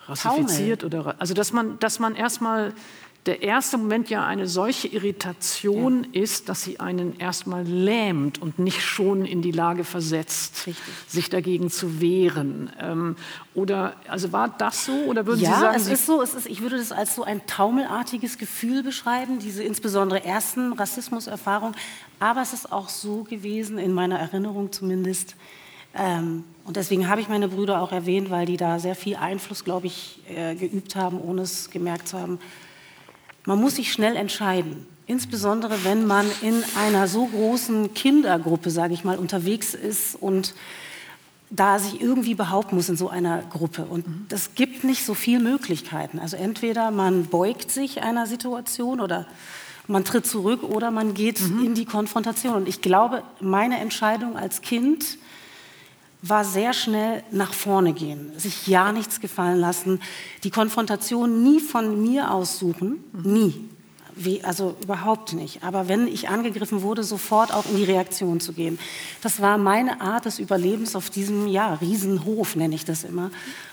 rassifiziert oder also dass man dass man erstmal der erste Moment ja eine solche Irritation ja. ist, dass sie einen erstmal lähmt und nicht schon in die Lage versetzt, Richtig. sich dagegen zu wehren. Ähm, oder also war das so oder würden ja, Sie sagen? Ja, es ist so. Es ist, ich würde das als so ein taumelartiges Gefühl beschreiben, diese insbesondere ersten Rassismuserfahrungen. Aber es ist auch so gewesen in meiner Erinnerung zumindest ähm, und deswegen habe ich meine Brüder auch erwähnt, weil die da sehr viel Einfluss, glaube ich, äh, geübt haben, ohne es gemerkt zu haben. Man muss sich schnell entscheiden, insbesondere wenn man in einer so großen Kindergruppe, sage ich mal, unterwegs ist und da sich irgendwie behaupten muss in so einer Gruppe. Und das gibt nicht so viele Möglichkeiten. Also entweder man beugt sich einer Situation oder man tritt zurück oder man geht mhm. in die Konfrontation. Und ich glaube, meine Entscheidung als Kind, war sehr schnell nach vorne gehen, sich ja nichts gefallen lassen, die Konfrontation nie von mir aussuchen, nie. Wie, also überhaupt nicht. Aber wenn ich angegriffen wurde, sofort auch in die Reaktion zu gehen. Das war meine Art des Überlebens auf diesem ja, Riesenhof, nenne ich das immer,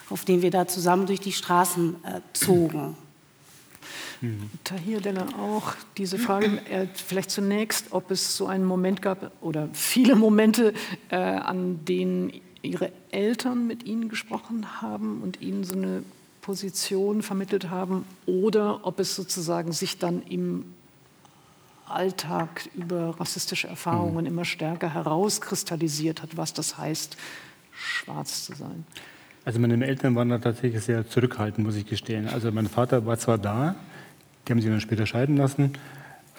auf dem wir da zusammen durch die Straßen äh, zogen. Mhm. Tahir Della auch diese Frage, äh, vielleicht zunächst, ob es so einen Moment gab oder viele Momente, äh, an denen Ihre Eltern mit Ihnen gesprochen haben und Ihnen so eine Position vermittelt haben oder ob es sozusagen sich dann im Alltag über rassistische Erfahrungen mhm. immer stärker herauskristallisiert hat, was das heißt, schwarz zu sein. Also meine Eltern waren da tatsächlich sehr zurückhaltend, muss ich gestehen. Also mein Vater war zwar da, die haben sich dann später scheiden lassen.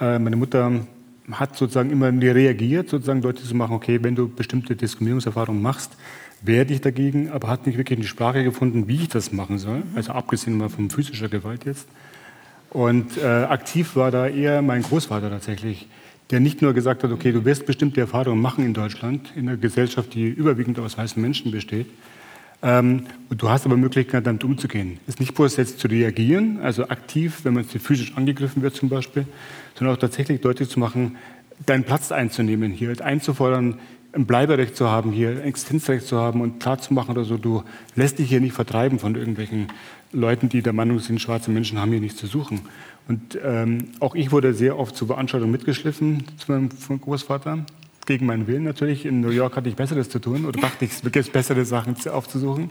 Äh, meine Mutter hat sozusagen immer reagiert, sozusagen deutlich zu machen, okay, wenn du bestimmte Diskriminierungserfahrungen machst, werde ich dagegen, aber hat nicht wirklich eine Sprache gefunden, wie ich das machen soll. Also abgesehen mal von physischer Gewalt jetzt. Und äh, aktiv war da eher mein Großvater tatsächlich, der nicht nur gesagt hat, okay, du wirst bestimmte Erfahrungen machen in Deutschland, in einer Gesellschaft, die überwiegend aus weißen Menschen besteht, ähm, und du hast aber Möglichkeiten, damit umzugehen. Es ist nicht bloß jetzt zu reagieren, also aktiv, wenn man physisch angegriffen wird zum Beispiel, sondern auch tatsächlich deutlich zu machen, deinen Platz einzunehmen, hier einzufordern, ein Bleiberecht zu haben, hier ein Existenzrecht zu haben und klarzumachen oder so, du lässt dich hier nicht vertreiben von irgendwelchen Leuten, die der Meinung sind, schwarze Menschen haben hier nichts zu suchen. Und ähm, auch ich wurde sehr oft zur Veranstaltung mitgeschliffen zu meinem Großvater gegen meinen Willen natürlich. In New York hatte ich Besseres zu tun oder dachte ich, es gibt bessere Sachen aufzusuchen.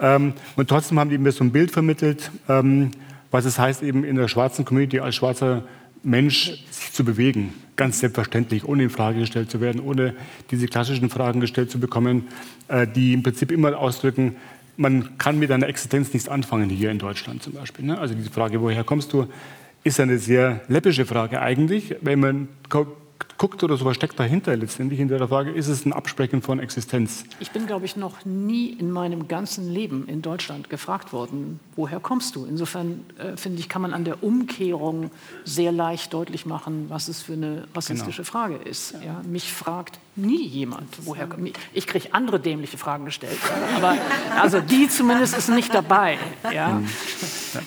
Ähm, und trotzdem haben die mir so ein Bild vermittelt, ähm, was es heißt, eben in der schwarzen Community als schwarzer Mensch sich zu bewegen. Ganz selbstverständlich, ohne in Frage gestellt zu werden, ohne diese klassischen Fragen gestellt zu bekommen, äh, die im Prinzip immer ausdrücken, man kann mit einer Existenz nichts anfangen hier in Deutschland zum Beispiel. Ne? Also diese Frage, woher kommst du, ist eine sehr läppische Frage eigentlich, wenn man guckt oder so, was steckt dahinter letztendlich in der Frage, ist es ein Absprechen von Existenz? Ich bin, glaube ich, noch nie in meinem ganzen Leben in Deutschland gefragt worden, woher kommst du? Insofern äh, finde ich, kann man an der Umkehrung sehr leicht deutlich machen, was es für eine rassistische genau. Frage ist. Ja, mich fragt nie jemand, woher kommt. Ich kriege andere dämliche Fragen gestellt, aber also die zumindest ist nicht dabei. Ja. Ja.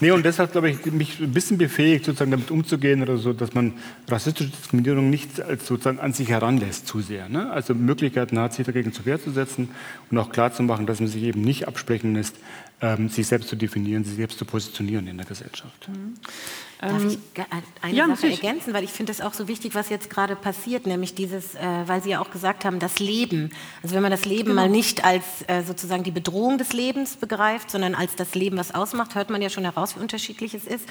Nee, und deshalb glaube ich, mich ein bisschen befähigt, sozusagen damit umzugehen oder so, dass man rassistische Diskriminierung nicht als sozusagen an sich heranlässt zu sehr. Ne? Also Möglichkeiten hat, sich dagegen zur Wehr zu setzen und auch klarzumachen, dass man sich eben nicht absprechen lässt, ähm, sich selbst zu definieren, sich selbst zu positionieren in der Gesellschaft. Mhm. Darf ich eine ja, Sache ergänzen, weil ich finde es auch so wichtig, was jetzt gerade passiert, nämlich dieses, äh, weil Sie ja auch gesagt haben, das Leben. Also wenn man das Leben genau. mal nicht als äh, sozusagen die Bedrohung des Lebens begreift, sondern als das Leben, was ausmacht, hört man ja schon heraus, wie unterschiedlich es ist.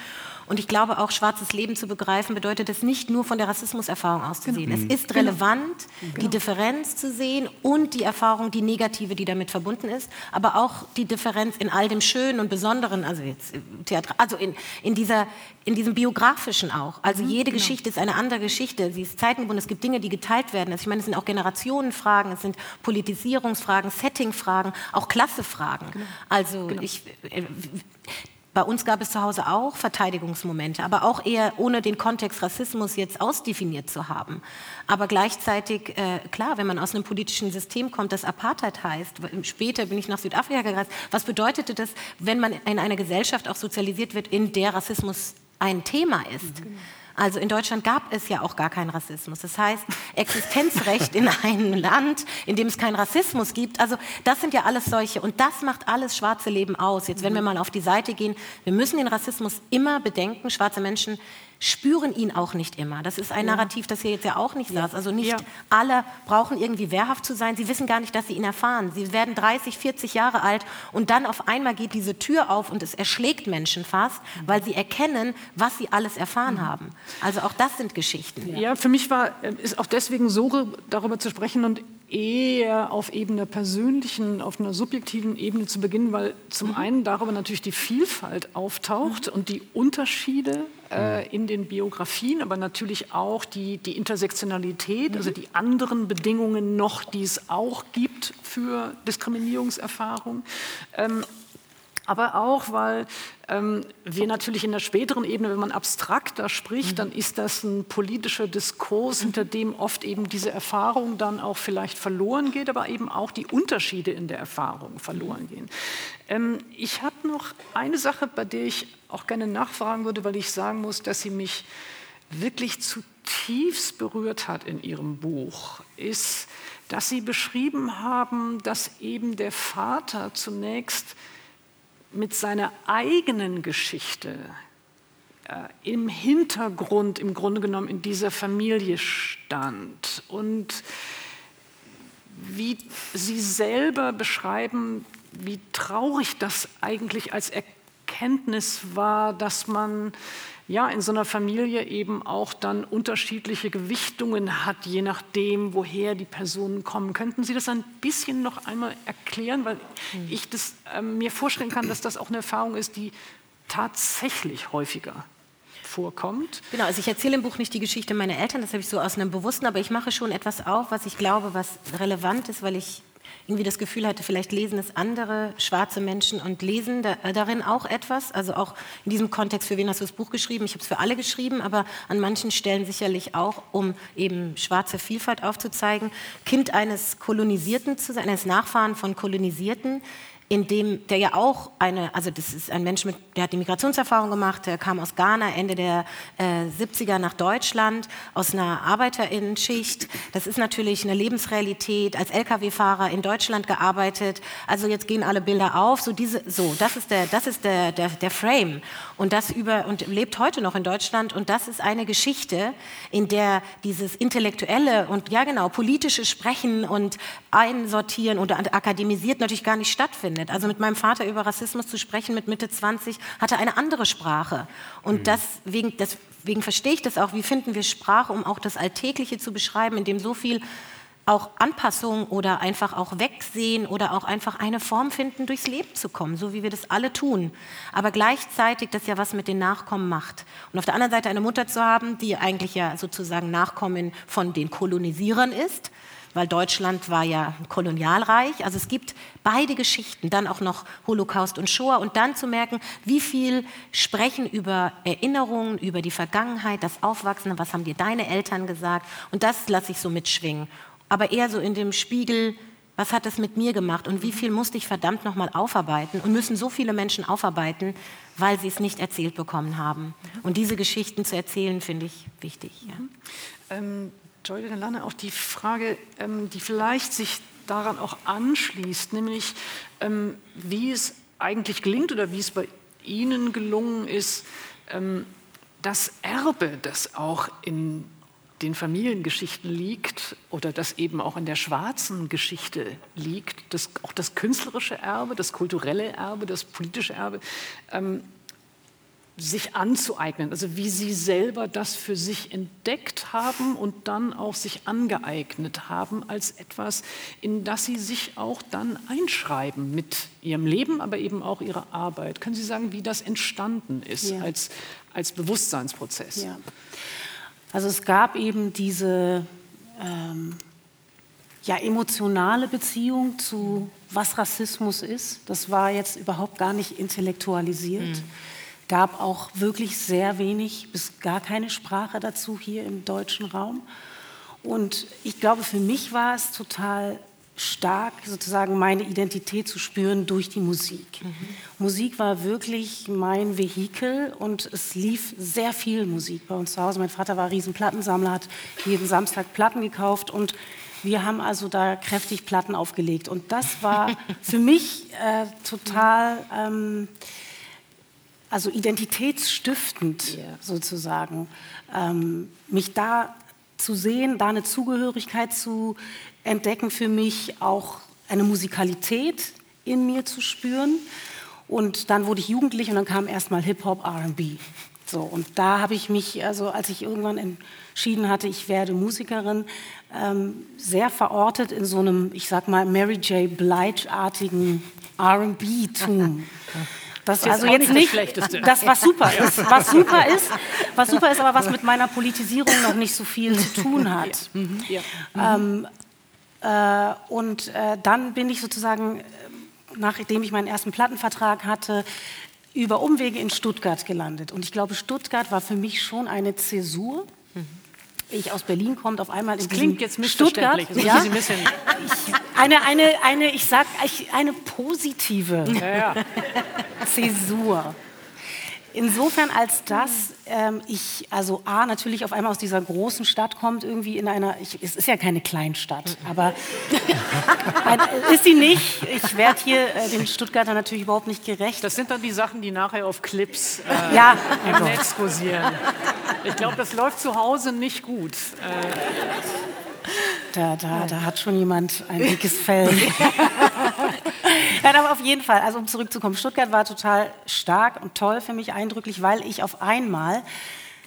Und ich glaube, auch schwarzes Leben zu begreifen, bedeutet es nicht nur von der Rassismuserfahrung auszusehen. Genau. Es ist genau. relevant, genau. die Differenz zu sehen und die Erfahrung, die negative, die damit verbunden ist, aber auch die Differenz in all dem Schönen und Besonderen, also jetzt Theater, also in, in, dieser, in diesem biografischen auch. Also mhm, jede genau. Geschichte ist eine andere Geschichte. Sie ist zeitengebunden. Es gibt Dinge, die geteilt werden. Also ich meine, es sind auch Generationenfragen, es sind Politisierungsfragen, Settingfragen, auch Klassefragen. Genau. Also genau. ich äh, bei uns gab es zu Hause auch Verteidigungsmomente, aber auch eher ohne den Kontext Rassismus jetzt ausdefiniert zu haben. Aber gleichzeitig, äh, klar, wenn man aus einem politischen System kommt, das Apartheid heißt, später bin ich nach Südafrika gereist, was bedeutete das, wenn man in einer Gesellschaft auch sozialisiert wird, in der Rassismus ein Thema ist? Mhm. Also in Deutschland gab es ja auch gar keinen Rassismus. Das heißt, Existenzrecht in einem Land, in dem es keinen Rassismus gibt, also das sind ja alles solche und das macht alles schwarze Leben aus. Jetzt, wenn wir mal auf die Seite gehen, wir müssen den Rassismus immer bedenken. Schwarze Menschen spüren ihn auch nicht immer. Das ist ein Narrativ, das hier jetzt ja auch nicht ja. saß. Also nicht ja. alle brauchen irgendwie wehrhaft zu sein. Sie wissen gar nicht, dass sie ihn erfahren. Sie werden 30, 40 Jahre alt und dann auf einmal geht diese Tür auf und es erschlägt Menschen fast, mhm. weil sie erkennen, was sie alles erfahren mhm. haben. Also auch das sind Geschichten. Ja, für mich war ist auch deswegen so darüber zu sprechen und eher auf Ebene persönlichen, auf einer subjektiven Ebene zu beginnen, weil zum mhm. einen darüber natürlich die Vielfalt auftaucht mhm. und die Unterschiede äh, mhm. in den Biografien, aber natürlich auch die, die Intersektionalität, mhm. also die anderen Bedingungen noch, die es auch gibt für Diskriminierungserfahrung. Ähm, aber auch, weil ähm, wir natürlich in der späteren Ebene, wenn man abstrakter spricht, mhm. dann ist das ein politischer Diskurs, hinter dem oft eben diese Erfahrung dann auch vielleicht verloren geht, aber eben auch die Unterschiede in der Erfahrung verloren gehen. Ähm, ich habe noch eine Sache, bei der ich auch gerne nachfragen würde, weil ich sagen muss, dass sie mich wirklich zutiefst berührt hat in ihrem Buch, ist, dass sie beschrieben haben, dass eben der Vater zunächst mit seiner eigenen Geschichte äh, im Hintergrund im Grunde genommen in dieser Familie stand. Und wie Sie selber beschreiben, wie traurig das eigentlich als Erkenntnis war, dass man ja, in so einer Familie eben auch dann unterschiedliche Gewichtungen hat, je nachdem, woher die Personen kommen. Könnten Sie das ein bisschen noch einmal erklären, weil hm. ich das, äh, mir vorstellen kann, dass das auch eine Erfahrung ist, die tatsächlich häufiger vorkommt. Genau, also ich erzähle im Buch nicht die Geschichte meiner Eltern, das habe ich so aus einem Bewussten, aber ich mache schon etwas auf, was ich glaube, was relevant ist, weil ich irgendwie das Gefühl hatte, vielleicht lesen es andere schwarze Menschen und lesen da, äh, darin auch etwas. Also auch in diesem Kontext, für wen hast du das Buch geschrieben? Ich habe es für alle geschrieben, aber an manchen Stellen sicherlich auch, um eben schwarze Vielfalt aufzuzeigen. Kind eines Kolonisierten zu sein, eines Nachfahren von Kolonisierten, in dem der ja auch eine, also das ist ein Mensch, mit, der hat die Migrationserfahrung gemacht, der kam aus Ghana Ende der äh, 70er nach Deutschland, aus einer Arbeiterinnenschicht. Das ist natürlich eine Lebensrealität, als Lkw-Fahrer in Deutschland gearbeitet. Also jetzt gehen alle Bilder auf, so diese, so, das ist der, das ist der, der, der Frame. Und das über, und lebt heute noch in Deutschland. Und das ist eine Geschichte, in der dieses intellektuelle und, ja genau, politische Sprechen und einsortieren und akademisiert natürlich gar nicht stattfindet stattfindet. Also mit meinem Vater über Rassismus zu sprechen mit Mitte 20 hatte eine andere Sprache. Und mhm. deswegen, deswegen verstehe ich das auch. Wie finden wir Sprache, um auch das Alltägliche zu beschreiben, in dem so viel auch Anpassung oder einfach auch wegsehen oder auch einfach eine Form finden, durchs Leben zu kommen, so wie wir das alle tun. Aber gleichzeitig das ja was mit den Nachkommen macht. Und auf der anderen Seite eine Mutter zu haben, die eigentlich ja sozusagen Nachkommen von den Kolonisierern ist, weil Deutschland war ja Kolonialreich. Also es gibt beide Geschichten, dann auch noch Holocaust und Shoah und dann zu merken, wie viel sprechen über Erinnerungen, über die Vergangenheit, das Aufwachsen, was haben dir deine Eltern gesagt und das lasse ich so mitschwingen aber eher so in dem Spiegel, was hat das mit mir gemacht und wie viel musste ich verdammt nochmal aufarbeiten und müssen so viele Menschen aufarbeiten, weil sie es nicht erzählt bekommen haben. Und diese Geschichten zu erzählen, finde ich wichtig. Ja. Ähm, Joy Lange, auch die Frage, ähm, die vielleicht sich daran auch anschließt, nämlich ähm, wie es eigentlich gelingt oder wie es bei Ihnen gelungen ist, ähm, das Erbe, das auch in den Familiengeschichten liegt oder das eben auch in der schwarzen Geschichte liegt, das, auch das künstlerische Erbe, das kulturelle Erbe, das politische Erbe, ähm, sich anzueignen, also wie sie selber das für sich entdeckt haben und dann auch sich angeeignet haben als etwas, in das sie sich auch dann einschreiben mit ihrem Leben, aber eben auch ihrer Arbeit. Können Sie sagen, wie das entstanden ist ja. als, als Bewusstseinsprozess? Ja. Also es gab eben diese ähm, ja, emotionale Beziehung zu, was Rassismus ist. Das war jetzt überhaupt gar nicht intellektualisiert. Mhm. Gab auch wirklich sehr wenig bis gar keine Sprache dazu hier im deutschen Raum. Und ich glaube, für mich war es total stark sozusagen meine Identität zu spüren durch die Musik. Mhm. Musik war wirklich mein Vehikel und es lief sehr viel Musik bei uns zu Hause. Mein Vater war Riesenplattensammler, hat jeden Samstag Platten gekauft und wir haben also da kräftig Platten aufgelegt. Und das war für mich äh, total ähm, also identitätsstiftend yeah. sozusagen, ähm, mich da zu sehen, da eine Zugehörigkeit zu entdecken für mich auch eine Musikalität in mir zu spüren. Und dann wurde ich jugendlich und dann kam erstmal Hip-Hop, RB. So, und da habe ich mich, also als ich irgendwann entschieden hatte, ich werde Musikerin, ähm, sehr verortet in so einem, ich sag mal, Mary J. Blige-artigen RB-Tum. Das ist also jetzt nicht das, was super ist. Was super ist, was super ist, aber was mit meiner Politisierung noch nicht so viel zu tun hat. Ja. Mhm. Ähm, äh, und äh, dann bin ich sozusagen, äh, nachdem ich meinen ersten Plattenvertrag hatte, über Umwege in Stuttgart gelandet. Und ich glaube, Stuttgart war für mich schon eine Zäsur. Mhm. Ich aus Berlin kommt auf einmal in das klingt jetzt Stuttgart. Ja? Ein ich, eine, eine, eine, ich sag, eine positive ja, ja. Zäsur. Insofern als dass ähm, ich, also A, natürlich auf einmal aus dieser großen Stadt kommt, irgendwie in einer, ich, es ist ja keine Kleinstadt, aber ist sie nicht. Ich werde hier äh, den Stuttgarter natürlich überhaupt nicht gerecht. Das sind dann die Sachen, die nachher auf Clips äh, ja, im. Netz kursieren. Ich glaube, das läuft zu Hause nicht gut. Äh, da, da, da hat schon jemand ein dickes Fell. ja, aber auf jeden Fall, also um zurückzukommen, Stuttgart war total stark und toll für mich, eindrücklich, weil ich auf einmal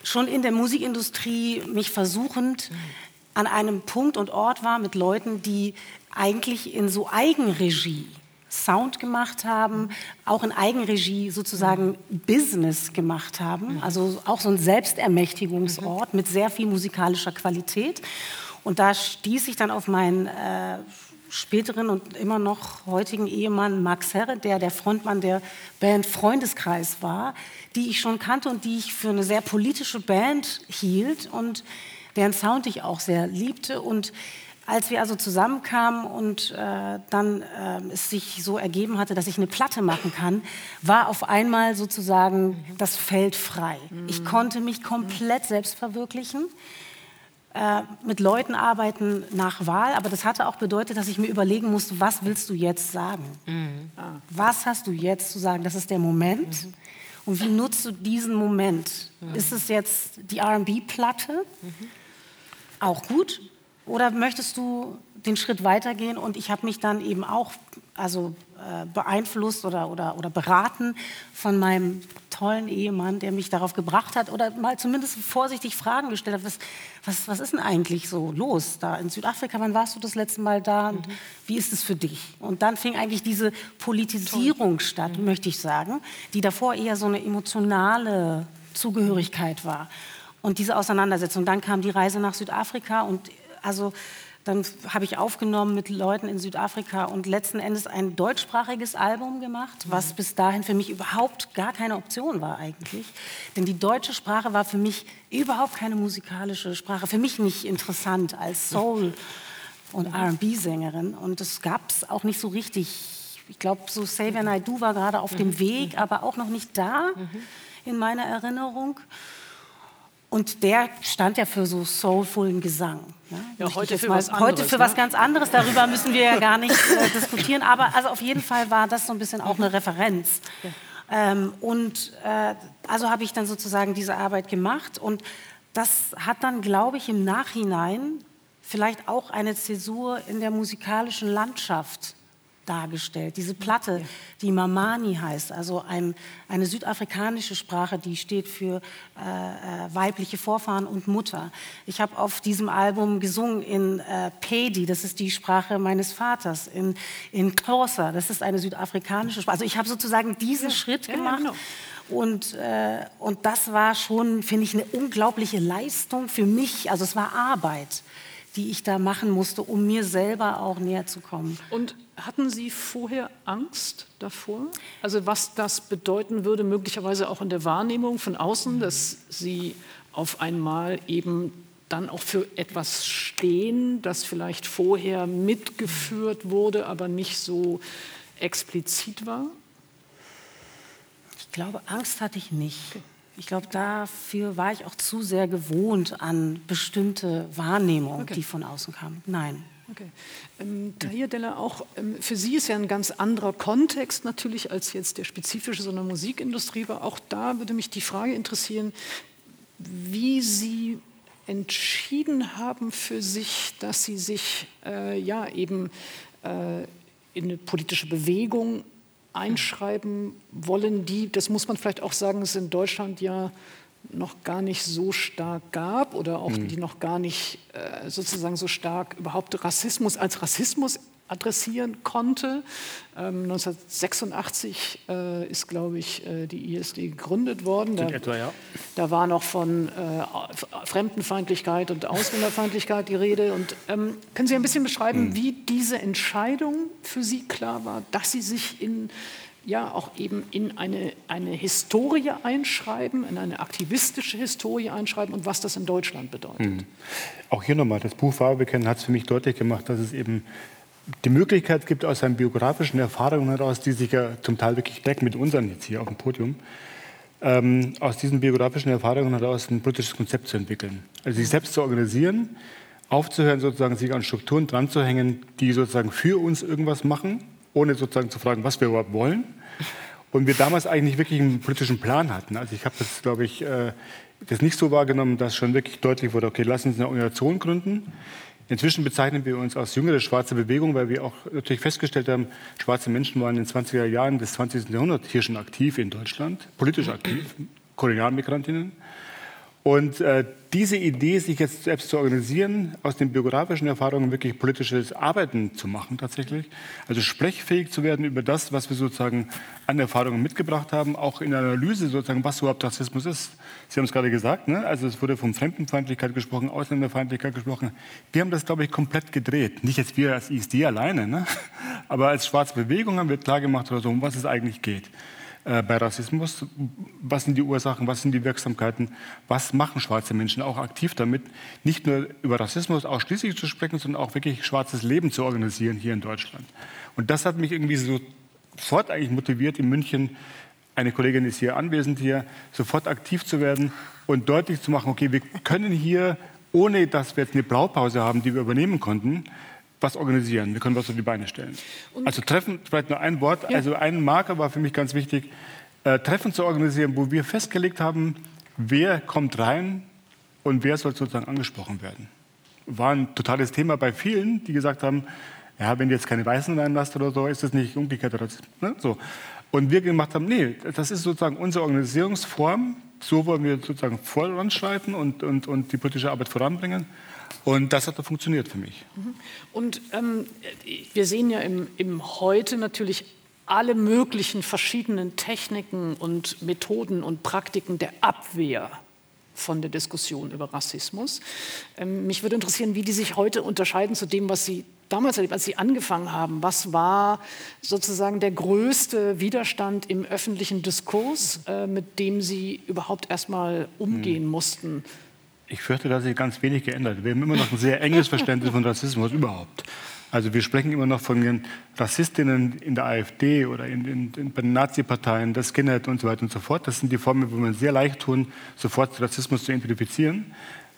schon in der Musikindustrie mich versuchend an einem Punkt und Ort war mit Leuten, die eigentlich in so Eigenregie Sound gemacht haben, auch in Eigenregie sozusagen Business gemacht haben, also auch so ein Selbstermächtigungsort mit sehr viel musikalischer Qualität. Und da stieß ich dann auf meinen äh, späteren und immer noch heutigen Ehemann Max Herre, der der Frontmann der Band Freundeskreis war, die ich schon kannte und die ich für eine sehr politische Band hielt und deren Sound ich auch sehr liebte. Und als wir also zusammenkamen und äh, dann äh, es sich so ergeben hatte, dass ich eine Platte machen kann, war auf einmal sozusagen das Feld frei. Ich konnte mich komplett selbst verwirklichen. Äh, mit Leuten arbeiten nach Wahl, aber das hatte auch bedeutet, dass ich mir überlegen musste, was willst du jetzt sagen? Mhm. Was hast du jetzt zu sagen? Das ist der Moment. Mhm. Und wie nutzt du diesen Moment? Mhm. Ist es jetzt die RB-Platte? Mhm. Auch gut. Oder möchtest du den Schritt weitergehen? Und ich habe mich dann eben auch also, äh, beeinflusst oder, oder, oder beraten von meinem tollen Ehemann, der mich darauf gebracht hat oder mal zumindest vorsichtig Fragen gestellt hat. Was, was, was ist denn eigentlich so los da in Südafrika? Wann warst du das letzte Mal da? Und mhm. wie ist es für dich? Und dann fing eigentlich diese Politisierung Toll. statt, mhm. möchte ich sagen, die davor eher so eine emotionale Zugehörigkeit war. Und diese Auseinandersetzung. Dann kam die Reise nach Südafrika und also dann habe ich aufgenommen mit Leuten in Südafrika und letzten Endes ein deutschsprachiges Album gemacht, was bis dahin für mich überhaupt gar keine Option war eigentlich. Denn die deutsche Sprache war für mich überhaupt keine musikalische Sprache, für mich nicht interessant als Soul- und RB-Sängerin. Und das gab es auch nicht so richtig. Ich glaube, so Say When I Do war gerade auf dem Weg, aber auch noch nicht da in meiner Erinnerung. Und der stand ja für so soulfulen Gesang. Ne? Ja, heute für, mal, was anderes, heute für ne? was ganz anderes. Darüber müssen wir ja gar nicht äh, diskutieren. Aber also auf jeden Fall war das so ein bisschen auch eine Referenz. Ja. Ähm, und äh, also habe ich dann sozusagen diese Arbeit gemacht. Und das hat dann, glaube ich, im Nachhinein vielleicht auch eine Zäsur in der musikalischen Landschaft dargestellt. Diese Platte, die Mamani heißt, also ein, eine südafrikanische Sprache, die steht für äh, äh, weibliche Vorfahren und Mutter. Ich habe auf diesem Album gesungen in äh, Pedi, das ist die Sprache meines Vaters, in, in Xhosa, das ist eine südafrikanische Sprache. Also ich habe sozusagen diesen ja, Schritt gemacht. Ja, genau. Und, äh, und das war schon, finde ich, eine unglaubliche Leistung für mich. Also es war Arbeit die ich da machen musste, um mir selber auch näher zu kommen. Und hatten Sie vorher Angst davor? Also was das bedeuten würde, möglicherweise auch in der Wahrnehmung von außen, dass Sie auf einmal eben dann auch für etwas stehen, das vielleicht vorher mitgeführt wurde, aber nicht so explizit war? Ich glaube, Angst hatte ich nicht. Ich glaube, dafür war ich auch zu sehr gewohnt an bestimmte Wahrnehmungen, okay. die von außen kamen. Nein. Okay. Ähm, Tahir Della, auch ähm, für Sie ist ja ein ganz anderer Kontext natürlich als jetzt der spezifische so eine Musikindustrie war. Auch da würde mich die Frage interessieren, wie Sie entschieden haben für sich, dass Sie sich äh, ja eben äh, in eine politische Bewegung einschreiben wollen, die, das muss man vielleicht auch sagen, es in Deutschland ja noch gar nicht so stark gab oder auch mhm. die noch gar nicht äh, sozusagen so stark überhaupt Rassismus als Rassismus adressieren konnte. Ähm, 1986 äh, ist, glaube ich, äh, die ISD gegründet worden. Da, etwa, ja. da war noch von äh, Fremdenfeindlichkeit und Ausländerfeindlichkeit die Rede. Und, ähm, können Sie ein bisschen beschreiben, mhm. wie diese Entscheidung für Sie klar war, dass Sie sich in ja auch eben in eine, eine Historie einschreiben, in eine aktivistische Historie einschreiben und was das in Deutschland bedeutet. Mhm. Auch hier nochmal, das Buch Farbe bekennen hat es für mich deutlich gemacht, dass es eben die Möglichkeit gibt, aus seinen biografischen Erfahrungen heraus, die sich ja zum Teil wirklich decken mit unseren jetzt hier auf dem Podium, ähm, aus diesen biografischen Erfahrungen heraus ein politisches Konzept zu entwickeln. Also sich selbst zu organisieren, aufzuhören, sozusagen sich an Strukturen dran zu hängen, die sozusagen für uns irgendwas machen, ohne sozusagen zu fragen, was wir überhaupt wollen. Und wir damals eigentlich nicht wirklich einen politischen Plan hatten. Also ich habe das, glaube ich, äh, das nicht so wahrgenommen, dass schon wirklich deutlich wurde, okay, lass uns eine Organisation gründen, Inzwischen bezeichnen wir uns als jüngere schwarze Bewegung, weil wir auch natürlich festgestellt haben, schwarze Menschen waren in den 20er Jahren des 20. Jahrhunderts hier schon aktiv in Deutschland, politisch aktiv, Kolonialmigrantinnen. Und äh, diese Idee, sich jetzt selbst zu organisieren, aus den biografischen Erfahrungen wirklich politisches Arbeiten zu machen tatsächlich, also sprechfähig zu werden über das, was wir sozusagen an Erfahrungen mitgebracht haben, auch in der Analyse sozusagen, was überhaupt Rassismus ist. Sie haben es gerade gesagt, ne? also es wurde von Fremdenfeindlichkeit gesprochen, Ausländerfeindlichkeit gesprochen. Wir haben das, glaube ich, komplett gedreht. Nicht jetzt wir als ISD alleine, ne? aber als schwarze Bewegung haben wir klargemacht, also, um was es eigentlich geht. Äh, bei Rassismus. Was sind die Ursachen, was sind die Wirksamkeiten, was machen schwarze Menschen auch aktiv damit, nicht nur über Rassismus ausschließlich zu sprechen, sondern auch wirklich schwarzes Leben zu organisieren hier in Deutschland. Und das hat mich irgendwie sofort eigentlich motiviert, in München, eine Kollegin ist hier anwesend, hier sofort aktiv zu werden und deutlich zu machen, okay, wir können hier, ohne dass wir jetzt eine Blaupause haben, die wir übernehmen konnten, was organisieren, wir können was auf die Beine stellen. Und also Treffen, vielleicht nur ein Wort, ja. also ein Marker war für mich ganz wichtig, äh, Treffen zu organisieren, wo wir festgelegt haben, wer kommt rein und wer soll sozusagen angesprochen werden. war ein totales Thema bei vielen, die gesagt haben, ja, wenn du jetzt keine Weißen reinlässt oder so, ist das nicht umgekehrter Rassismus. Ne? So. Und wir gemacht haben, nee, das ist sozusagen unsere Organisierungsform, so wollen wir sozusagen voranschreiten und, und, und die politische Arbeit voranbringen. Und das hat funktioniert für mich. Mhm. Und ähm, wir sehen ja im, im Heute natürlich alle möglichen verschiedenen Techniken und Methoden und Praktiken der Abwehr von der Diskussion über Rassismus. Ähm, mich würde interessieren, wie die sich heute unterscheiden zu dem, was Sie damals, als Sie angefangen haben. Was war sozusagen der größte Widerstand im öffentlichen Diskurs, äh, mit dem Sie überhaupt erstmal umgehen hm. mussten? Ich fürchte, dass sich ganz wenig geändert. Wir haben immer noch ein sehr enges Verständnis von Rassismus überhaupt. Also wir sprechen immer noch von den Rassistinnen in der AfD oder in, in, in, bei den Nazi-Parteien, das Skinhead und so weiter und so fort. Das sind die Formen, wo man sehr leicht tun, sofort Rassismus zu identifizieren.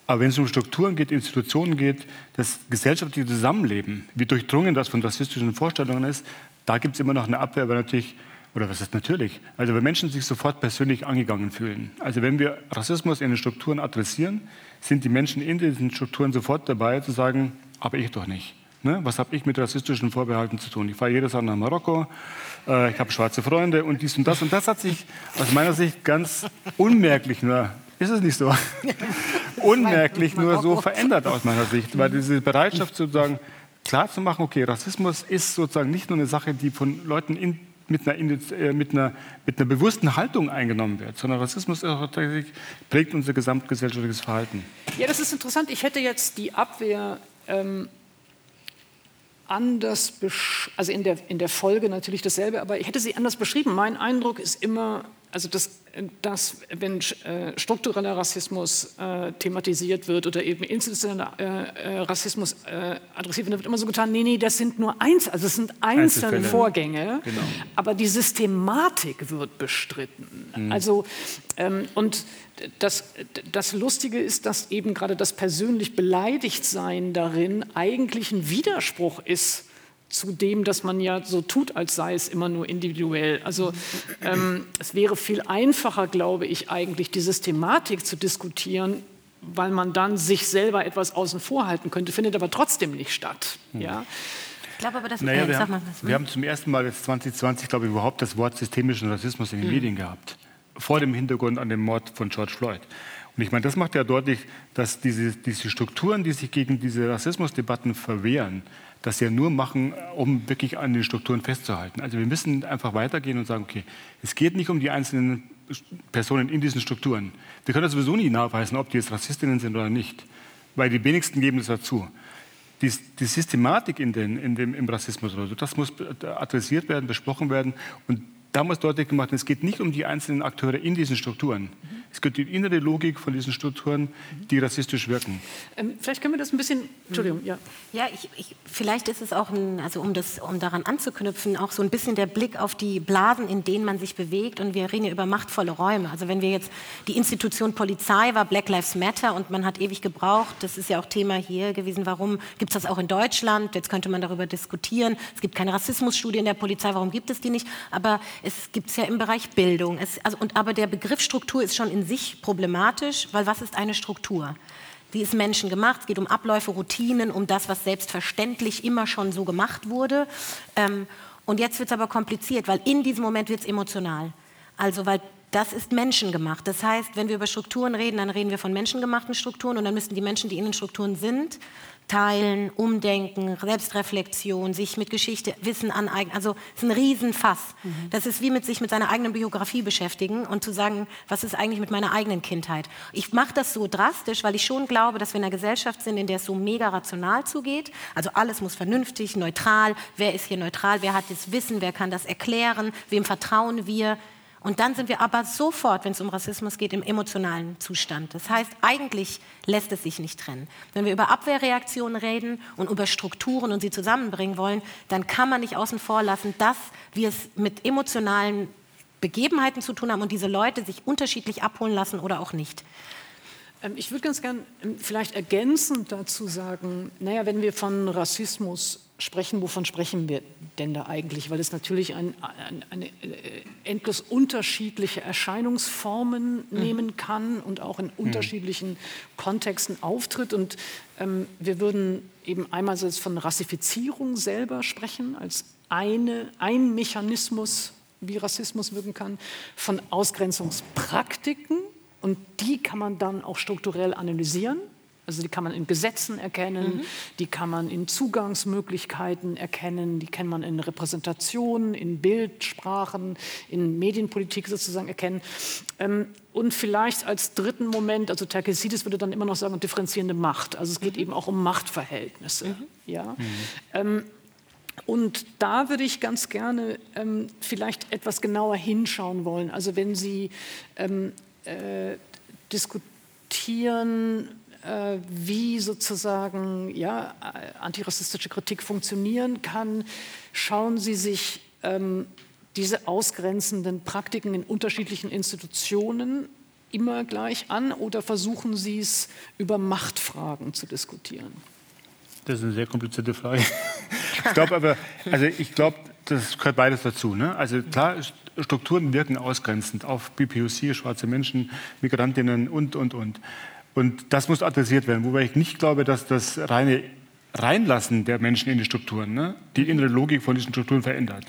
Aber wenn es um Strukturen geht, Institutionen geht, das gesellschaftliche Zusammenleben, wie durchdrungen das von rassistischen Vorstellungen ist, da gibt es immer noch eine Abwehr, aber natürlich, oder was ist natürlich, also wenn Menschen sich sofort persönlich angegangen fühlen. Also wenn wir Rassismus in den Strukturen adressieren, sind die Menschen in diesen Strukturen sofort dabei zu sagen, aber ich doch nicht. Ne? Was habe ich mit rassistischen Vorbehalten zu tun? Ich fahre jedes Jahr nach Marokko, äh, ich habe schwarze Freunde und dies und das. Und das hat sich aus meiner Sicht ganz unmerklich nur, ist es nicht so, unmerklich nur so verändert aus meiner Sicht. Weil diese Bereitschaft sozusagen klar zu machen, okay, Rassismus ist sozusagen nicht nur eine Sache, die von Leuten in, mit, einer, äh, mit, einer, mit einer bewussten Haltung eingenommen wird, sondern Rassismus prägt unser gesamtgesellschaftliches Verhalten. Ja, das ist interessant. Ich hätte jetzt die Abwehr ähm, anders, also in der, in der Folge natürlich dasselbe, aber ich hätte sie anders beschrieben. Mein Eindruck ist immer, also dass, dass wenn äh, struktureller Rassismus äh, thematisiert wird oder eben institutioneller äh, äh, Rassismus äh, adressiert wird, wird immer so getan, nee, nee, das sind nur eins, also es sind einzelne Vorgänge, genau. aber die Systematik wird bestritten. Mhm. Also ähm, und das, das Lustige ist, dass eben gerade das persönlich Beleidigtsein darin eigentlich ein Widerspruch ist zu dem, dass man ja so tut, als sei es immer nur individuell. Also ähm, es wäre viel einfacher, glaube ich, eigentlich die Systematik zu diskutieren, weil man dann sich selber etwas außen vor halten könnte, findet aber trotzdem nicht statt. Hm. Ja? Ich glaube aber, dass naja, äh, wir, haben, wir haben zum ersten Mal jetzt 2020, glaube ich, überhaupt das Wort systemischen Rassismus in den hm. Medien gehabt. Vor dem Hintergrund an dem Mord von George Floyd. Und ich meine, das macht ja deutlich, dass diese, diese Strukturen, die sich gegen diese Rassismusdebatten verwehren, das ja nur machen, um wirklich an den Strukturen festzuhalten. Also wir müssen einfach weitergehen und sagen, okay, es geht nicht um die einzelnen Personen in diesen Strukturen. Wir können sowieso nie nachweisen, ob die jetzt Rassistinnen sind oder nicht, weil die wenigsten geben das dazu. Die, die Systematik in den, in dem, im Rassismus das muss adressiert werden, besprochen werden und da muss deutlich gemacht werden, es geht nicht um die einzelnen Akteure in diesen Strukturen. Mhm. Es geht um die innere Logik von diesen Strukturen, die rassistisch wirken. Ähm, vielleicht können wir das ein bisschen. Entschuldigung, ja. Ja, ich, ich, vielleicht ist es auch, ein, also um, das, um daran anzuknüpfen, auch so ein bisschen der Blick auf die Blasen, in denen man sich bewegt. Und wir reden ja über machtvolle Räume. Also, wenn wir jetzt die Institution Polizei war, Black Lives Matter, und man hat ewig gebraucht, das ist ja auch Thema hier gewesen, warum gibt es das auch in Deutschland? Jetzt könnte man darüber diskutieren. Es gibt keine Rassismusstudie in der Polizei, warum gibt es die nicht? Aber es gibt es ja im Bereich Bildung. Es, also, und, aber der Begriff Struktur ist schon in sich problematisch, weil was ist eine Struktur? Die ist menschengemacht, es geht um Abläufe, Routinen, um das, was selbstverständlich immer schon so gemacht wurde. Ähm, und jetzt wird es aber kompliziert, weil in diesem Moment wird es emotional. Also weil das ist menschengemacht. Das heißt, wenn wir über Strukturen reden, dann reden wir von menschengemachten Strukturen und dann müssen die Menschen, die in den Strukturen sind, Teilen, Umdenken, Selbstreflexion, sich mit Geschichte, Wissen aneignen. Also es ist ein Riesenfass. Mhm. Das ist wie mit sich mit seiner eigenen Biografie beschäftigen und zu sagen, was ist eigentlich mit meiner eigenen Kindheit. Ich mache das so drastisch, weil ich schon glaube, dass wir in einer Gesellschaft sind, in der es so mega rational zugeht. Also alles muss vernünftig, neutral. Wer ist hier neutral? Wer hat das Wissen? Wer kann das erklären? Wem vertrauen wir? Und dann sind wir aber sofort, wenn es um Rassismus geht, im emotionalen Zustand. Das heißt, eigentlich lässt es sich nicht trennen. Wenn wir über Abwehrreaktionen reden und über Strukturen und sie zusammenbringen wollen, dann kann man nicht außen vor lassen, dass wir es mit emotionalen Begebenheiten zu tun haben und diese Leute sich unterschiedlich abholen lassen oder auch nicht. Ähm, ich würde ganz gern ähm, vielleicht ergänzend dazu sagen, naja, wenn wir von Rassismus sprechen, wovon sprechen wir denn da eigentlich? Weil es natürlich ein, ein, eine äh, endlos unterschiedliche Erscheinungsformen mhm. nehmen kann und auch in mhm. unterschiedlichen Kontexten auftritt. Und ähm, wir würden eben einmal von Rassifizierung selber sprechen, als eine, ein Mechanismus, wie Rassismus wirken kann, von Ausgrenzungspraktiken, und die kann man dann auch strukturell analysieren. Also die kann man in Gesetzen erkennen, mhm. die kann man in Zugangsmöglichkeiten erkennen, die kann man in Repräsentationen, in Bildsprachen, in Medienpolitik sozusagen erkennen. Ähm, und vielleicht als dritten Moment, also Terkesides würde dann immer noch sagen, differenzierende Macht. Also es geht mhm. eben auch um Machtverhältnisse. Mhm. Ja? Mhm. Ähm, und da würde ich ganz gerne ähm, vielleicht etwas genauer hinschauen wollen. Also wenn Sie ähm, äh, diskutieren, äh, wie sozusagen ja, antirassistische Kritik funktionieren kann, schauen Sie sich ähm, diese ausgrenzenden Praktiken in unterschiedlichen Institutionen immer gleich an oder versuchen Sie es über Machtfragen zu diskutieren? Das ist eine sehr komplizierte Frage. Ich glaube aber, also ich glaube, das gehört beides dazu. Ne? Also klar, Strukturen wirken ausgrenzend auf BPOC, schwarze Menschen, Migrantinnen und, und, und. Und das muss adressiert werden, wobei ich nicht glaube, dass das reine Reinlassen der Menschen in die Strukturen ne, die innere Logik von diesen Strukturen verändert.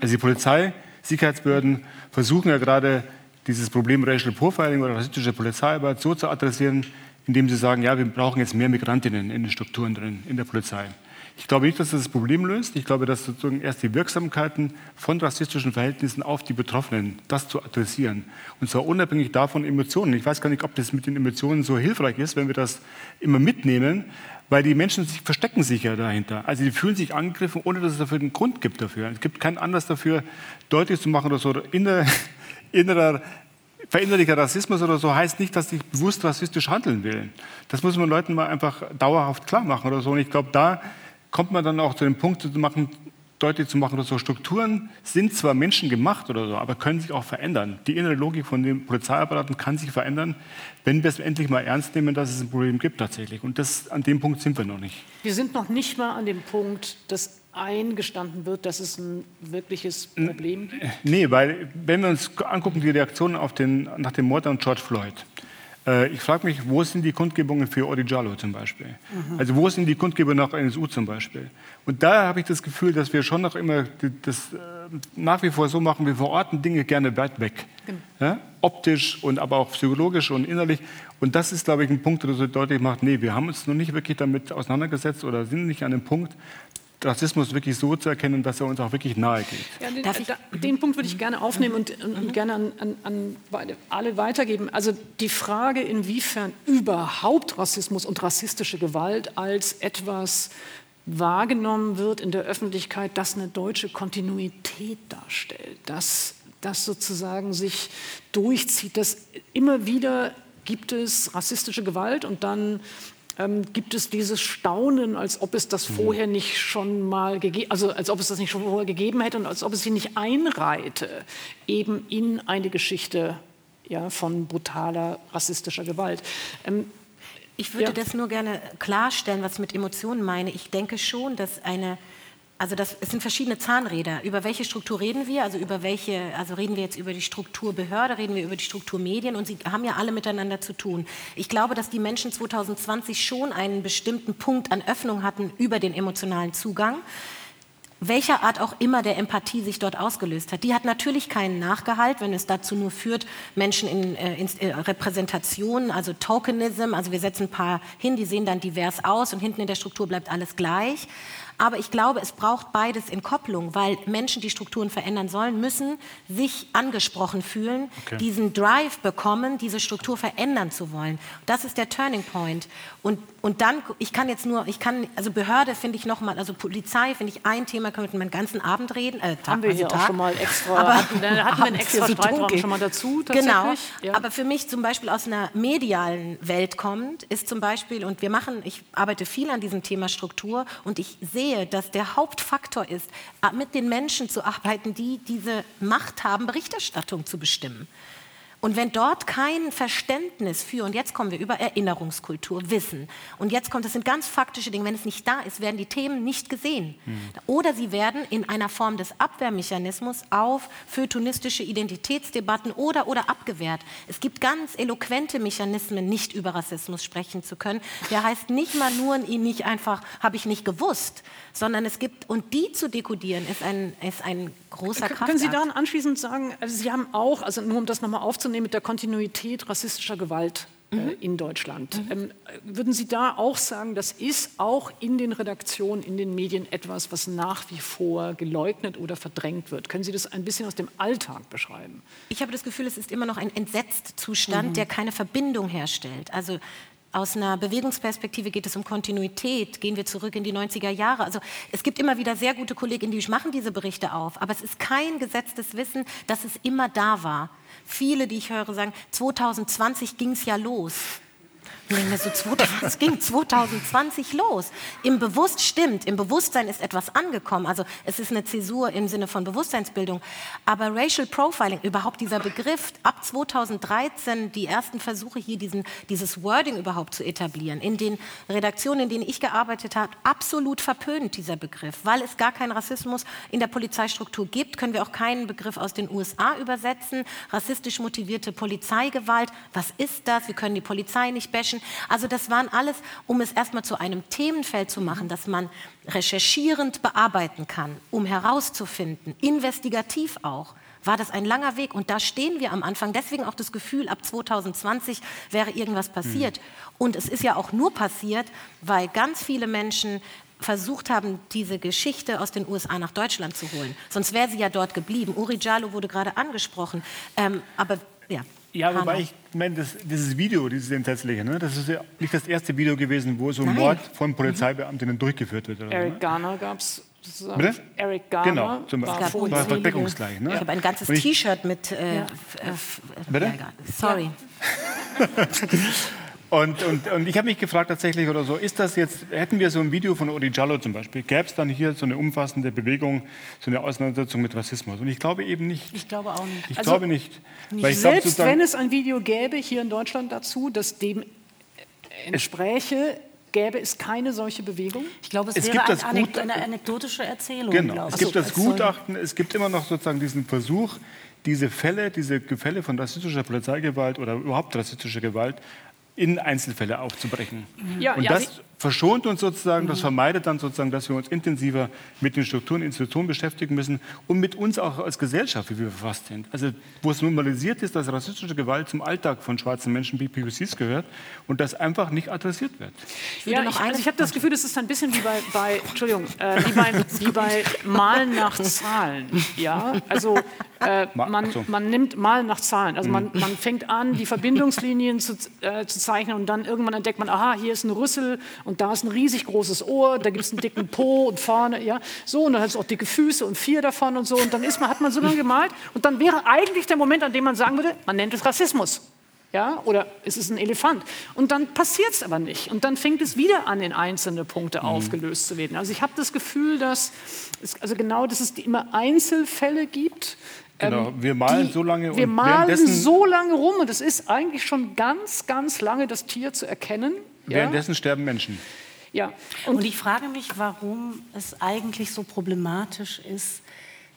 Also die Polizei, Sicherheitsbehörden versuchen ja gerade dieses Problem Racial Profiling oder rassistische Polizeiarbeit so zu adressieren, indem sie sagen, ja, wir brauchen jetzt mehr Migrantinnen in den Strukturen drin, in der Polizei. Ich glaube nicht, dass das das Problem löst. Ich glaube, dass sozusagen erst die Wirksamkeiten von rassistischen Verhältnissen auf die Betroffenen, das zu adressieren. Und zwar unabhängig davon Emotionen. Ich weiß gar nicht, ob das mit den Emotionen so hilfreich ist, wenn wir das immer mitnehmen, weil die Menschen sich, verstecken sich ja dahinter. Also die fühlen sich angegriffen, ohne dass es dafür einen Grund gibt dafür. Es gibt keinen Anlass dafür, deutlich zu machen oder so inner, innerer verinnerlicher Rassismus oder so heißt nicht, dass ich bewusst rassistisch handeln will. Das muss man Leuten mal einfach dauerhaft klar machen oder so. Und ich glaube, da kommt man dann auch zu dem Punkt zu machen, deutlich zu machen, dass so Strukturen sind zwar menschengemacht oder so, aber können sich auch verändern. Die innere Logik von den Polizeiapparaten kann sich verändern, wenn wir es endlich mal ernst nehmen, dass es ein Problem gibt tatsächlich. Und das, an dem Punkt sind wir noch nicht. Wir sind noch nicht mal an dem Punkt, dass eingestanden wird, dass es ein wirkliches Problem gibt? Nee, weil wenn wir uns angucken, die Reaktionen auf den, nach dem Mord an George Floyd, äh, ich frage mich, wo sind die Kundgebungen für Odi Jallo zum Beispiel? Mhm. Also wo sind die Kundgebungen nach NSU zum Beispiel? Und da habe ich das Gefühl, dass wir schon noch immer das äh, nach wie vor so machen, wir verorten Dinge gerne weit weg. Genau. Ja? Optisch und aber auch psychologisch und innerlich. Und das ist, glaube ich, ein Punkt, der so deutlich macht, nee, wir haben uns noch nicht wirklich damit auseinandergesetzt oder sind nicht an dem Punkt, Rassismus wirklich so zu erkennen, dass er uns auch wirklich nahe geht. Ja, den, da, den, Punkt würde ich gerne aufnehmen und, und, und gerne an, an, an, alle weitergeben. Also die Frage, inwiefern überhaupt Rassismus und rassistische Gewalt als etwas wahrgenommen wird in der Öffentlichkeit, das eine deutsche Kontinuität darstellt, dass das sozusagen sich durchzieht, dass immer wieder gibt es rassistische Gewalt und dann ähm, gibt es dieses Staunen, als ob es das mhm. vorher nicht schon mal gegeben, also als ob es das nicht schon vorher gegeben hätte und als ob es sie nicht einreihte, eben in eine Geschichte ja, von brutaler rassistischer Gewalt. Ähm, ich würde ja. das nur gerne klarstellen, was ich mit Emotionen meine. Ich denke schon, dass eine also das, es sind verschiedene Zahnräder. Über welche Struktur reden wir? Also über welche, also reden wir jetzt über die Struktur Behörde, reden wir über die Struktur Medien und sie haben ja alle miteinander zu tun. Ich glaube, dass die Menschen 2020 schon einen bestimmten Punkt an Öffnung hatten über den emotionalen Zugang welcher Art auch immer der Empathie sich dort ausgelöst hat. Die hat natürlich keinen Nachgehalt, wenn es dazu nur führt, Menschen in, äh, in äh, Repräsentationen, also Tokenism, also wir setzen ein paar hin, die sehen dann divers aus und hinten in der Struktur bleibt alles gleich. Aber ich glaube, es braucht beides in Kopplung, weil Menschen, die Strukturen verändern sollen, müssen sich angesprochen fühlen, okay. diesen Drive bekommen, diese Struktur verändern zu wollen. Das ist der Turning Point. Und, und dann, ich kann jetzt nur, ich kann, also Behörde finde ich nochmal, also Polizei finde ich ein Thema, können wir den ganzen Abend reden. Äh, Tag, haben wir hier Tag. auch schon mal extra, aber, hatten, hatten wir einen extra Streitraum schon mal dazu Genau, ja. aber für mich zum Beispiel aus einer medialen Welt kommt, ist zum Beispiel, und wir machen, ich arbeite viel an diesem Thema Struktur und ich sehe sehe, dass der Hauptfaktor ist, mit den Menschen zu arbeiten, die diese Macht haben, Berichterstattung zu bestimmen. Und wenn dort kein Verständnis für, und jetzt kommen wir über Erinnerungskultur, Wissen, und jetzt kommt, das sind ganz faktische Dinge, wenn es nicht da ist, werden die Themen nicht gesehen. Mhm. Oder sie werden in einer Form des Abwehrmechanismus auf feuilletonistische Identitätsdebatten oder, oder abgewehrt. Es gibt ganz eloquente Mechanismen, nicht über Rassismus sprechen zu können. Der heißt nicht mal nur, ihn nicht einfach, habe ich nicht gewusst, sondern es gibt, und die zu dekodieren, ist ein, ist ein großer Kraftakt. Können Sie daran anschließend sagen, also Sie haben auch, also nur um das nochmal aufzunehmen, mit der Kontinuität rassistischer Gewalt äh, mhm. in Deutschland. Mhm. Ähm, würden Sie da auch sagen, das ist auch in den Redaktionen, in den Medien etwas, was nach wie vor geleugnet oder verdrängt wird? Können Sie das ein bisschen aus dem Alltag beschreiben? Ich habe das Gefühl, es ist immer noch ein Entsetztzustand, mhm. der keine Verbindung herstellt. Also aus einer Bewegungsperspektive geht es um Kontinuität. Gehen wir zurück in die 90er Jahre. Also es gibt immer wieder sehr gute Kolleginnen, die machen diese Berichte auf. Aber es ist kein gesetztes Wissen, dass es immer da war. Viele, die ich höre, sagen, 2020 ging es ja los. Es ging 2020 los. Im Bewusst stimmt, im Bewusstsein ist etwas angekommen. Also es ist eine Zäsur im Sinne von Bewusstseinsbildung. Aber Racial Profiling, überhaupt dieser Begriff, ab 2013 die ersten Versuche hier diesen, dieses Wording überhaupt zu etablieren. In den Redaktionen, in denen ich gearbeitet habe, absolut verpönt dieser Begriff. Weil es gar keinen Rassismus in der Polizeistruktur gibt, können wir auch keinen Begriff aus den USA übersetzen. Rassistisch motivierte Polizeigewalt, was ist das? Wir können die Polizei nicht bashen. Menschen. Also das waren alles, um es erstmal zu einem Themenfeld zu machen, das man recherchierend bearbeiten kann, um herauszufinden, investigativ auch war das ein langer Weg. Und da stehen wir am Anfang. Deswegen auch das Gefühl, ab 2020 wäre irgendwas passiert. Mhm. Und es ist ja auch nur passiert, weil ganz viele Menschen versucht haben, diese Geschichte aus den USA nach Deutschland zu holen. Sonst wäre sie ja dort geblieben. Uri Jallo wurde gerade angesprochen. Ähm, aber ja. Ja, wobei ich meine, das, dieses Video, dieses entsetzliche, ne, das ist ja nicht das erste Video gewesen, wo so ein Nein. Mord von Polizeibeamtinnen durchgeführt wird. Oder Eric ne? Garner gab es. Bitte? Eric Garner. Genau, zum Beispiel. War, war deckungsgleich. Ne? Ich habe ein ganzes T-Shirt mit. Äh, ja. Bitte? Sorry. Und, und, und ich habe mich gefragt tatsächlich oder so, ist das jetzt, hätten wir so ein Video von Uri Jallo zum Beispiel, gäbe es dann hier so eine umfassende Bewegung, so eine Auseinandersetzung mit Rassismus? Und ich glaube eben nicht. Ich glaube auch nicht. Ich also, glaube nicht. selbst wenn es ein Video gäbe hier in Deutschland dazu, das dem entspräche, gäbe es keine solche Bewegung? Ich glaube, es, es wäre ein Anek eine anekdotische Erzählung. Genau, es gibt das Gutachten, es gibt immer noch sozusagen diesen Versuch, diese Fälle, diese Fälle von rassistischer Polizeigewalt oder überhaupt rassistischer Gewalt in Einzelfälle aufzubrechen. Ja, und ja, das verschont uns sozusagen, das vermeidet dann sozusagen, dass wir uns intensiver mit den Strukturen und Institutionen beschäftigen müssen und mit uns auch als Gesellschaft, wie wir verfasst sind. Also wo es normalisiert ist, dass rassistische Gewalt zum Alltag von schwarzen Menschen wie POCs gehört und das einfach nicht adressiert wird. Ich ja, ich, also ich habe das Gefühl, das ist ein bisschen wie bei, bei Entschuldigung, äh, wie, bei, wie bei Malen nach Zahlen. Ja, also äh, man, man, nimmt Malen nach Zahlen. Also man, mhm. man fängt an, die Verbindungslinien zu, äh, zu zeichnen und dann irgendwann entdeckt man, aha, hier ist ein Rüssel und da ist ein riesig großes Ohr, da gibt es einen dicken Po und vorne, ja, so, und dann hat es auch dicke Füße und vier davon und so, und dann ist man, hat man so lange gemalt, und dann wäre eigentlich der Moment, an dem man sagen würde, man nennt es Rassismus. Ja, oder es ist ein Elefant. Und dann passiert es aber nicht. Und dann fängt es wieder an, in einzelne Punkte mhm. aufgelöst zu werden. Also ich habe das Gefühl, dass es, also genau, dass es immer Einzelfälle gibt. Genau, ähm, wir malen die, so lange. Wir malen so lange rum und es ist eigentlich schon ganz, ganz lange das Tier zu erkennen. Währenddessen ja? sterben Menschen. Ja. Und, und ich frage mich, warum es eigentlich so problematisch ist,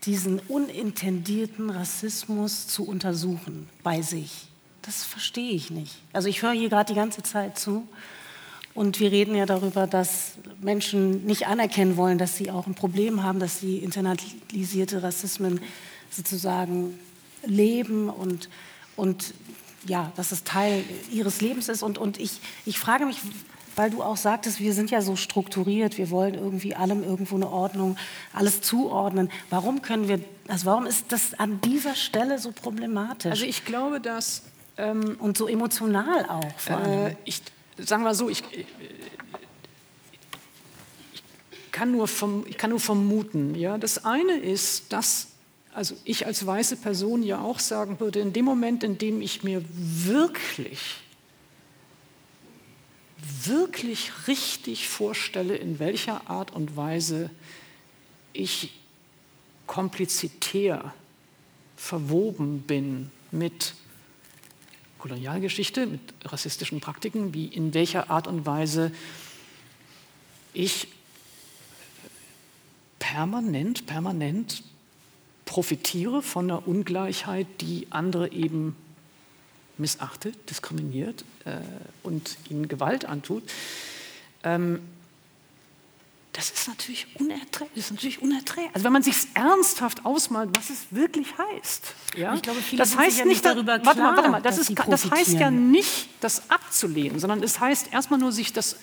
diesen unintendierten Rassismus zu untersuchen bei sich. Das verstehe ich nicht. Also ich höre hier gerade die ganze Zeit zu und wir reden ja darüber, dass Menschen nicht anerkennen wollen, dass sie auch ein Problem haben, dass sie internalisierte Rassismen sozusagen leben und, und ja, dass es Teil ihres Lebens ist. Und, und ich, ich frage mich, weil du auch sagtest, wir sind ja so strukturiert, wir wollen irgendwie allem irgendwo eine Ordnung, alles zuordnen. Warum können wir, also warum ist das an dieser Stelle so problematisch? Also ich glaube, dass ähm, und so emotional auch. Vor allem. Äh, ich sagen wir so, ich, ich, kann nur vom, ich kann nur vermuten. Ja, das eine ist, dass also ich als weiße Person ja auch sagen würde, in dem Moment, in dem ich mir wirklich, wirklich richtig vorstelle, in welcher Art und Weise ich komplizitär verwoben bin mit Kolonialgeschichte, mit rassistischen Praktiken, wie in welcher Art und Weise ich permanent, permanent profitiere von einer Ungleichheit, die andere eben missachtet, diskriminiert äh, und ihnen Gewalt antut. Ähm, das ist natürlich unerträglich. Das ist natürlich unerträglich. Also wenn man sich ernsthaft ausmalt, was es wirklich heißt. Ja? Ich glaube, viele das heißt sich ja nicht darüber warte mal, klar, warte mal, das, ist, das heißt ja nicht, das abzulehnen, sondern es heißt erstmal nur, sich das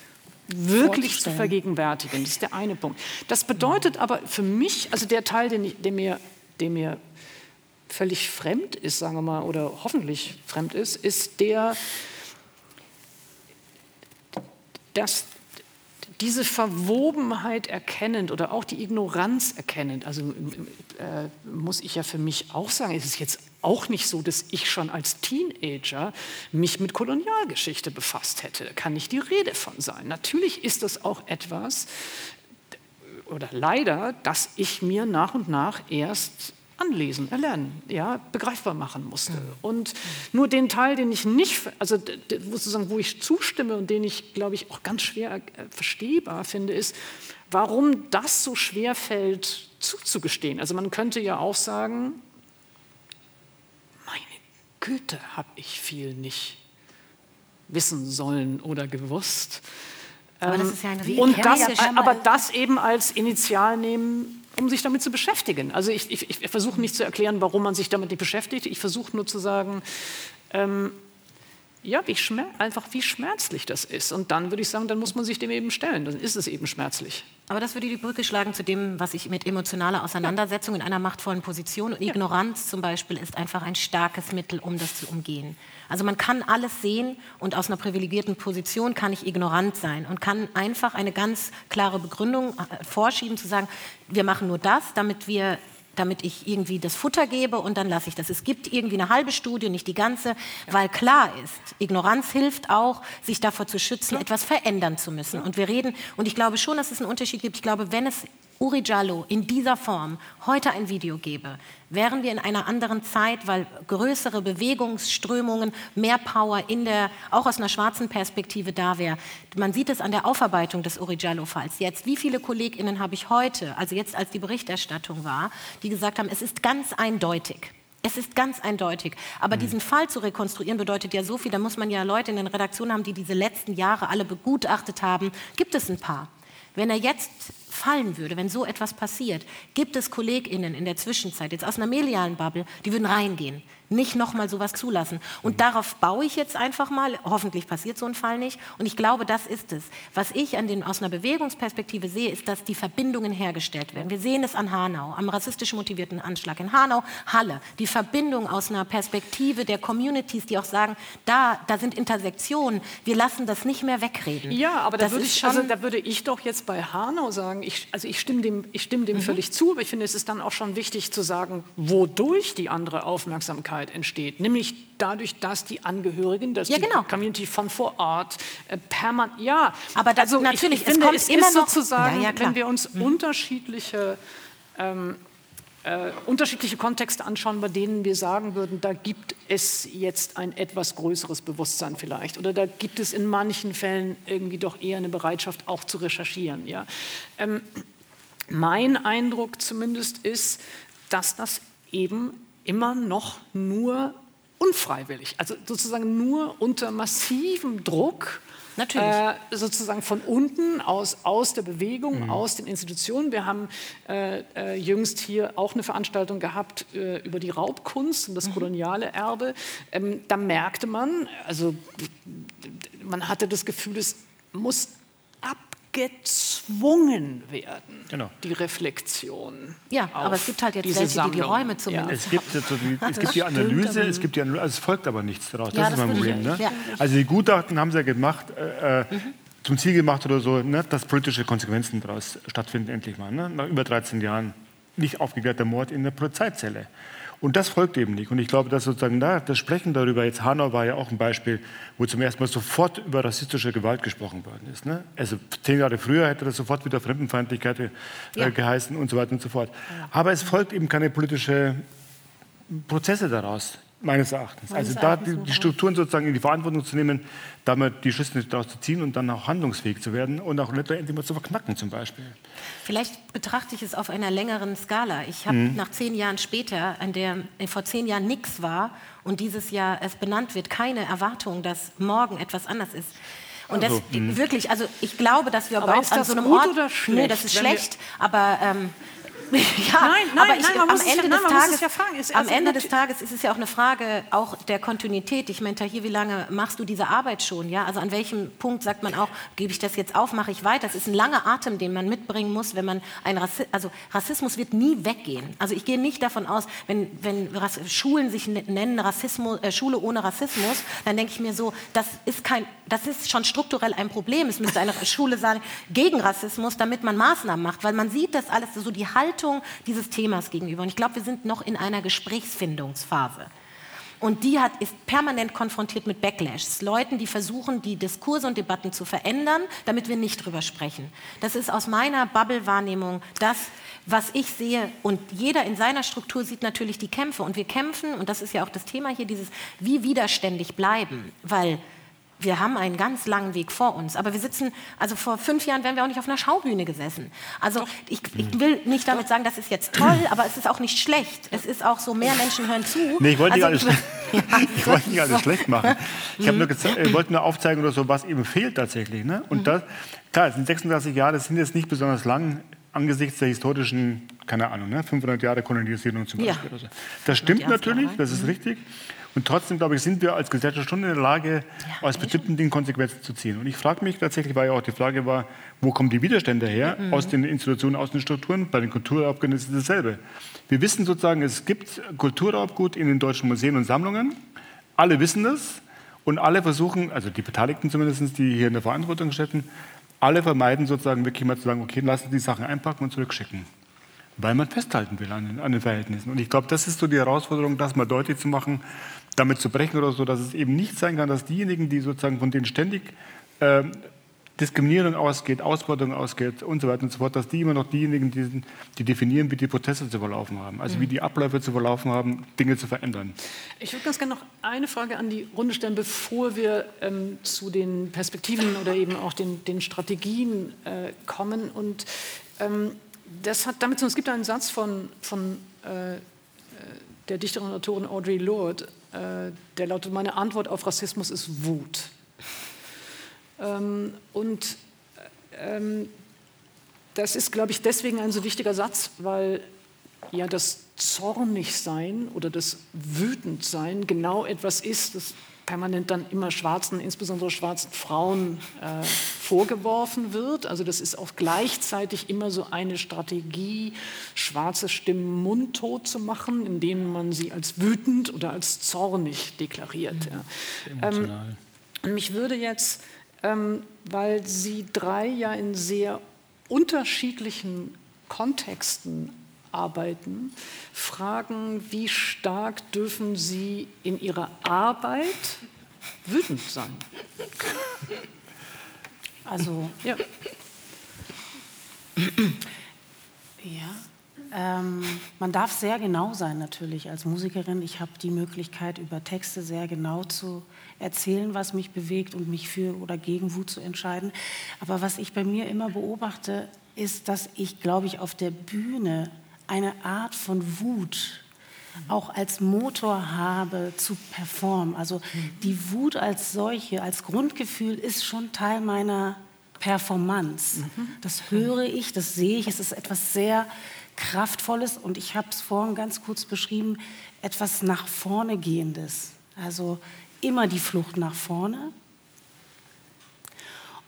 wirklich zu vergegenwärtigen. Das ist der eine Punkt. Das bedeutet aber für mich, also der Teil, den ich, der, mir, der mir völlig fremd ist, sagen wir mal, oder hoffentlich fremd ist, ist der, dass diese Verwobenheit erkennend oder auch die Ignoranz erkennend, also äh, muss ich ja für mich auch sagen, es ist jetzt auch nicht so, dass ich schon als Teenager mich mit Kolonialgeschichte befasst hätte. Kann nicht die Rede von sein. Natürlich ist das auch etwas, oder leider, dass ich mir nach und nach erst anlesen, erlernen, ja, begreifbar machen musste. Und nur den Teil, den ich nicht, also sozusagen, wo ich zustimme und den ich, glaube ich, auch ganz schwer äh, verstehbar finde, ist, warum das so schwer fällt, zuzugestehen. Also man könnte ja auch sagen, meine Güte, habe ich viel nicht wissen sollen oder gewusst. Aber das Ähm, ist ja ein und das, riesiger- aber das eben als Initial nehmen, um sich damit zu beschäftigen. Also ich, ich, ich versuche nicht zu erklären, warum man sich damit nicht beschäftigt. Ich versuche nur zu sagen, ähm, ja, wie einfach wie schmerzlich das ist. Und dann würde ich sagen, dann muss man sich dem eben stellen. Dann ist es eben schmerzlich. Aber das würde die Brücke schlagen zu dem, was ich mit emotionaler Auseinandersetzung in einer machtvollen Position und Ignoranz zum Beispiel ist einfach ein starkes Mittel, um das zu umgehen. Also man kann alles sehen und aus einer privilegierten Position kann ich ignorant sein und kann einfach eine ganz klare Begründung äh, vorschieben, zu sagen, wir machen nur das, damit wir damit ich irgendwie das Futter gebe und dann lasse ich das. Es gibt irgendwie eine halbe Studie, nicht die ganze, weil klar ist, Ignoranz hilft auch, sich davor zu schützen, etwas verändern zu müssen. Und wir reden, und ich glaube schon, dass es einen Unterschied gibt. Ich glaube, wenn es Uri Jallo in dieser Form heute ein Video gäbe, wären wir in einer anderen Zeit, weil größere Bewegungsströmungen, mehr Power in der, auch aus einer schwarzen Perspektive da wäre. Man sieht es an der Aufarbeitung des Uri Jallo-Falls. Jetzt, wie viele KollegInnen habe ich heute, also jetzt als die Berichterstattung war, die gesagt haben, es ist ganz eindeutig. Es ist ganz eindeutig. Aber diesen Fall zu rekonstruieren bedeutet ja so viel, da muss man ja Leute in den Redaktionen haben, die diese letzten Jahre alle begutachtet haben. Gibt es ein paar. Wenn er jetzt fallen würde, wenn so etwas passiert, gibt es KollegInnen in der Zwischenzeit, jetzt aus einer medialen Bubble, die würden reingehen, nicht nochmal sowas zulassen. Und darauf baue ich jetzt einfach mal, hoffentlich passiert so ein Fall nicht. Und ich glaube, das ist es. Was ich an den, aus einer Bewegungsperspektive sehe, ist, dass die Verbindungen hergestellt werden. Wir sehen es an Hanau, am rassistisch motivierten Anschlag in Hanau, Halle. Die Verbindung aus einer Perspektive der Communities, die auch sagen, da, da sind Intersektionen, wir lassen das nicht mehr wegreden. Ja, aber da würde, ich, schon, also, da würde ich doch jetzt bei Hanau sagen, ich, also ich stimme dem, ich stimme Mhm. dem völlig zu, aber ich finde, es ist dann auch schon wichtig zu sagen, wodurch die andere Aufmerksamkeit entsteht. Nämlich dadurch, dass die Angehörigen, dass Ja, die genau. Community von vor Ort äh, permanent, ja. Aber das- also natürlich, ich, es finde, kommt es immer noch- sozusagen, Ja, ja, wenn wir uns unterschiedliche ähm, äh, unterschiedliche Kontexte anschauen, bei denen wir sagen würden, da gibt es jetzt ein etwas größeres Bewusstsein vielleicht oder da gibt es in manchen Fällen irgendwie doch eher eine Bereitschaft auch zu recherchieren. Ja? Ähm, mein Eindruck zumindest ist, dass das eben immer noch nur unfreiwillig, also sozusagen nur unter massivem Druck Natürlich. äh, sozusagen von unten aus, aus der Bewegung, aus den Institutionen. Wir haben äh, äh, jüngst hier auch eine Veranstaltung gehabt äh, über die Raubkunst und das koloniale Erbe. Ähm, da merkte man, also man hatte das Gefühl, es muss abgezwungen werden, Genau. die Reflexion. Ja, aber es gibt halt jetzt welche, die die Sammlung. Räume zumindest Es gibt, jetzt so die, es gibt die Analyse, es gibt die Analyse, also es folgt aber nichts daraus. Ja, das ist das mein würde Problem. Ne? ja. Also die Gutachten haben sie ja gemacht, äh, äh, zum Ziel gemacht oder so, ne, dass politische Konsequenzen daraus stattfinden endlich mal. Ne? Nach über 13 Jahren nicht aufgeklärter Mord in der Polizeizelle. Und das folgt eben nicht. Und ich glaube, dass sozusagen da, das Sprechen darüber, jetzt Hanau war ja auch ein Beispiel, wo zum ersten Mal sofort über rassistische Gewalt gesprochen worden ist. Ne? Also zehn Jahre früher hätte das sofort wieder Fremdenfeindlichkeit äh, Ja. geheißen und so weiter und so fort. Aber es folgt eben keine politische Prozesse daraus. Meines Erachtens. Meines also da Erachtens die, noch die Strukturen sozusagen in die Verantwortung zu nehmen, damit die Schlüsse daraus zu ziehen und dann auch handlungsfähig zu werden und auch letztendlich mal zu verknacken zum Beispiel. Vielleicht betrachte ich es auf einer längeren Skala. Ich habe nach zehn Jahren später, an der äh, vor zehn Jahren nichts war und dieses Jahr es benannt wird, keine Erwartung, dass morgen etwas anders ist. Und das Also, wirklich, also ich glaube, dass wir Aber überhaupt ist an das so einem gut Ort. oder Nee, schlecht, das ist schlecht, aber ähm, ja, Nein, nein, aber ich, nein, man am muss es ja- Ende nein, des Tages, ja fragen. Ist am also Ende des Tages ist es ja auch eine Frage auch der Kontinuität. Ich meine, hier, wie lange machst du diese Arbeit schon? Ja, also an welchem Punkt sagt man auch, gebe ich das jetzt auf, mache ich weiter? Das ist ein langer Atem, den man mitbringen muss, wenn man ein Rassi also Rassismus wird nie weggehen. Also ich gehe nicht davon aus, wenn, wenn Rass Schulen sich ne- nennen Rassismus, äh, Schule ohne Rassismus, dann denke ich mir so, das ist kein, das ist schon strukturell ein Problem. Es müsste eine Schule sein gegen Rassismus, damit man Maßnahmen macht, weil man sieht das alles so die Haltung dieses Themas gegenüber. Und ich glaube, wir sind noch in einer Gesprächsfindungsphase. Und die hat, ist permanent konfrontiert mit Backlash. Leuten, die versuchen, die Diskurse und Debatten zu verändern, damit wir nicht drüber sprechen. Das ist aus meiner Bubble-Wahrnehmung das, was ich sehe. Und jeder in seiner Struktur sieht natürlich die Kämpfe. Und wir kämpfen, und das ist ja auch das Thema hier, dieses, wie widerständig bleiben. Weil wir haben einen ganz langen Weg vor uns. Aber wir sitzen, also vor fünf Jahren wären wir auch nicht auf einer Schaubühne gesessen. Also ich, ich will nicht damit sagen, das ist jetzt toll, aber es ist auch nicht schlecht. Es ist auch so, mehr Menschen hören zu. Nee, ich wollte also, nicht alles, ich wollte nicht alles schlecht machen. Ich nur äh, wollte nur aufzeigen oder so, was eben fehlt tatsächlich. Ne? Und das, klar, es sind 36 Jahre, das sind jetzt nicht besonders lang angesichts der historischen, keine Ahnung, ne? 500 Jahre Kolonisierung zum Ja. Beispiel. So. Das stimmt natürlich, das ist richtig. Und trotzdem, glaube ich, sind wir als Gesellschaft schon in der Lage, aus bestimmten Dingen Konsequenzen zu ziehen. Und ich frage mich tatsächlich, weil ja auch die Frage war, wo kommen die Widerstände her? Aus den Institutionen, aus den Strukturen. Bei den Kulturraubgütern ist es dasselbe. Wir wissen sozusagen, es gibt Kulturraubgut in den deutschen Museen und Sammlungen. Alle wissen das. Und alle versuchen, also die Beteiligten zumindest, die hier in der Verantwortung stecken, alle vermeiden sozusagen wirklich mal zu sagen, okay, lassen Sie die Sachen einpacken und zurückschicken weil man festhalten will an den, an den Verhältnissen. Und ich glaube, das ist so die Herausforderung, das mal deutlich zu machen, damit zu brechen oder so, dass es eben nicht sein kann, dass diejenigen, die sozusagen von denen ständig ähm, Diskriminierung ausgeht, Ausbeutung ausgeht und so weiter und so fort, dass die immer noch diejenigen, die, sind, die definieren, wie die Proteste zu verlaufen haben, also wie die Abläufe zu verlaufen haben, Dinge zu verändern. Ich würde ganz gerne noch eine Frage an die Runde stellen, bevor wir ähm, zu den Perspektiven oder eben auch den, den Strategien äh, kommen. Und ähm, das hat damit zu tun, es gibt einen Satz von, von äh, äh, der Dichterin und Autorin Audre Lorde, äh, der lautet, meine Antwort auf Rassismus ist Wut. Ähm, und ähm, das ist, glaube ich, deswegen ein so wichtiger Satz, weil ja das Zornigsein oder das Wütendsein genau etwas ist, das permanent dann immer schwarzen, insbesondere schwarzen Frauen äh, vorgeworfen wird. Also das ist auch gleichzeitig immer so eine Strategie, schwarze Stimmen mundtot zu machen, indem man sie als wütend oder als zornig deklariert. Ja. Ähm, und mich würde jetzt, ähm, weil Sie drei ja in sehr unterschiedlichen Kontexten arbeiten, fragen, wie stark dürfen Sie in Ihrer Arbeit wütend sein? Also, Ja. ja. Ähm, man darf sehr genau sein natürlich als Musikerin. Ich habe die Möglichkeit, über Texte sehr genau zu erzählen, was mich bewegt und mich für oder gegen Wut zu entscheiden. Aber was ich bei mir immer beobachte, ist, dass ich, glaube ich, auf der Bühne eine Art von Wut auch als Motor habe zu performen. Also die Wut als solche, als Grundgefühl ist schon Teil meiner Performance. Das höre ich, das sehe ich. Es ist etwas sehr Kraftvolles und ich habe es vorhin ganz kurz beschrieben, etwas nach vorne gehendes. Also immer die Flucht nach vorne.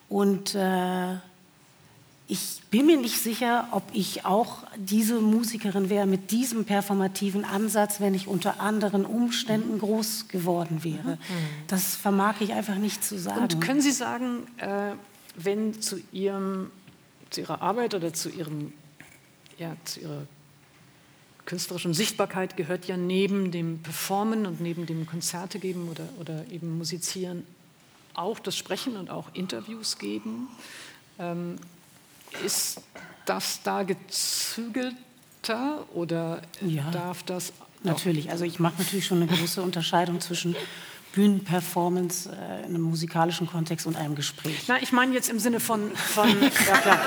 Und äh, ich bin mir nicht sicher, ob ich auch diese Musikerin wäre mit diesem performativen Ansatz, wenn ich unter anderen Umständen groß geworden wäre. Das vermag ich einfach nicht zu sagen. Und können Sie sagen, äh, wenn zu, Ihrem, zu Ihrer Arbeit oder zu, Ihrem, ja, zu Ihrer künstlerischen Sichtbarkeit gehört ja neben dem Performen und neben dem Konzerte geben oder, oder eben musizieren auch das Sprechen und auch Interviews geben. Ähm, ist das da gezügelter oder Ja. darf das natürlich. Also ich mache natürlich schon eine gewisse Unterscheidung zwischen Bühnenperformance äh, in einem musikalischen Kontext und einem Gespräch. Na, ich meine jetzt im Sinne von, von ja klar,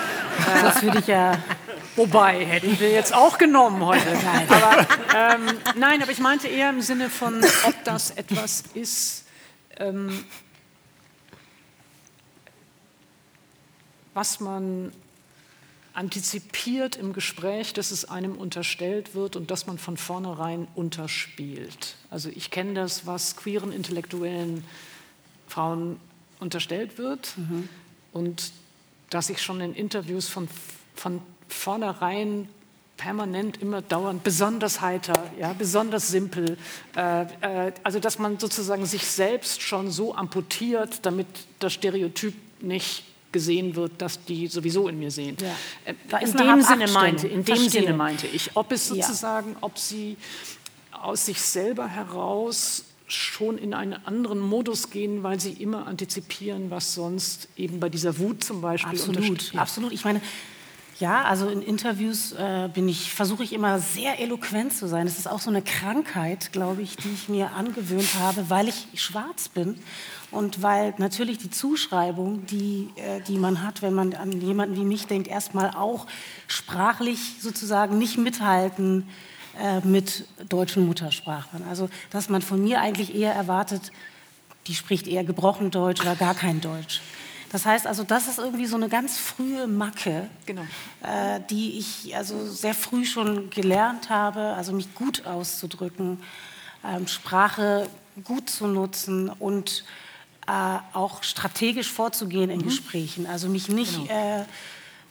Das würde ich ja wobei hätten wir jetzt auch genommen heute. Nein, aber, ähm, nein, aber ich meinte eher im Sinne von, ob das etwas ist, ähm, was man antizipiert im Gespräch, dass es einem unterstellt wird und dass man von vornherein unterspielt. Also ich kenne das, was queeren intellektuellen Frauen unterstellt wird Mhm. und dass ich schon in Interviews von, von vornherein permanent immer dauernd besonders heiter, ja, besonders simpel, äh, äh, also dass man sozusagen sich selbst schon so amputiert, damit das Stereotyp nicht gesehen wird, dass die sowieso in mir sehen. Ja. Äh, in dem Sinne meinte, in dem. Sinne meinte ich, ob es Ja. sozusagen, ob sie aus sich selber heraus schon in einen anderen Modus gehen, weil sie immer antizipieren, was sonst eben bei dieser Wut zum Beispiel Absolut, absolut. Ich meine, ja, also in Interviews äh, bin ich, versuche ich immer sehr eloquent zu sein. Das ist auch so eine Krankheit, glaube ich, die ich mir angewöhnt habe, weil ich schwarz bin und weil natürlich die Zuschreibung, die, äh, die man hat, wenn man an jemanden wie mich denkt, erstmal auch sprachlich sozusagen nicht mithalten äh, mit deutschen Muttersprachlern. Also, dass man von mir eigentlich eher erwartet, die spricht eher gebrochen Deutsch oder gar kein Deutsch. Das heißt also, das ist irgendwie so eine ganz frühe Macke, Genau. äh, die ich also sehr früh schon gelernt habe, also mich gut auszudrücken, ähm, Sprache gut zu nutzen und äh, auch strategisch vorzugehen in Gesprächen. Also mich nicht, äh,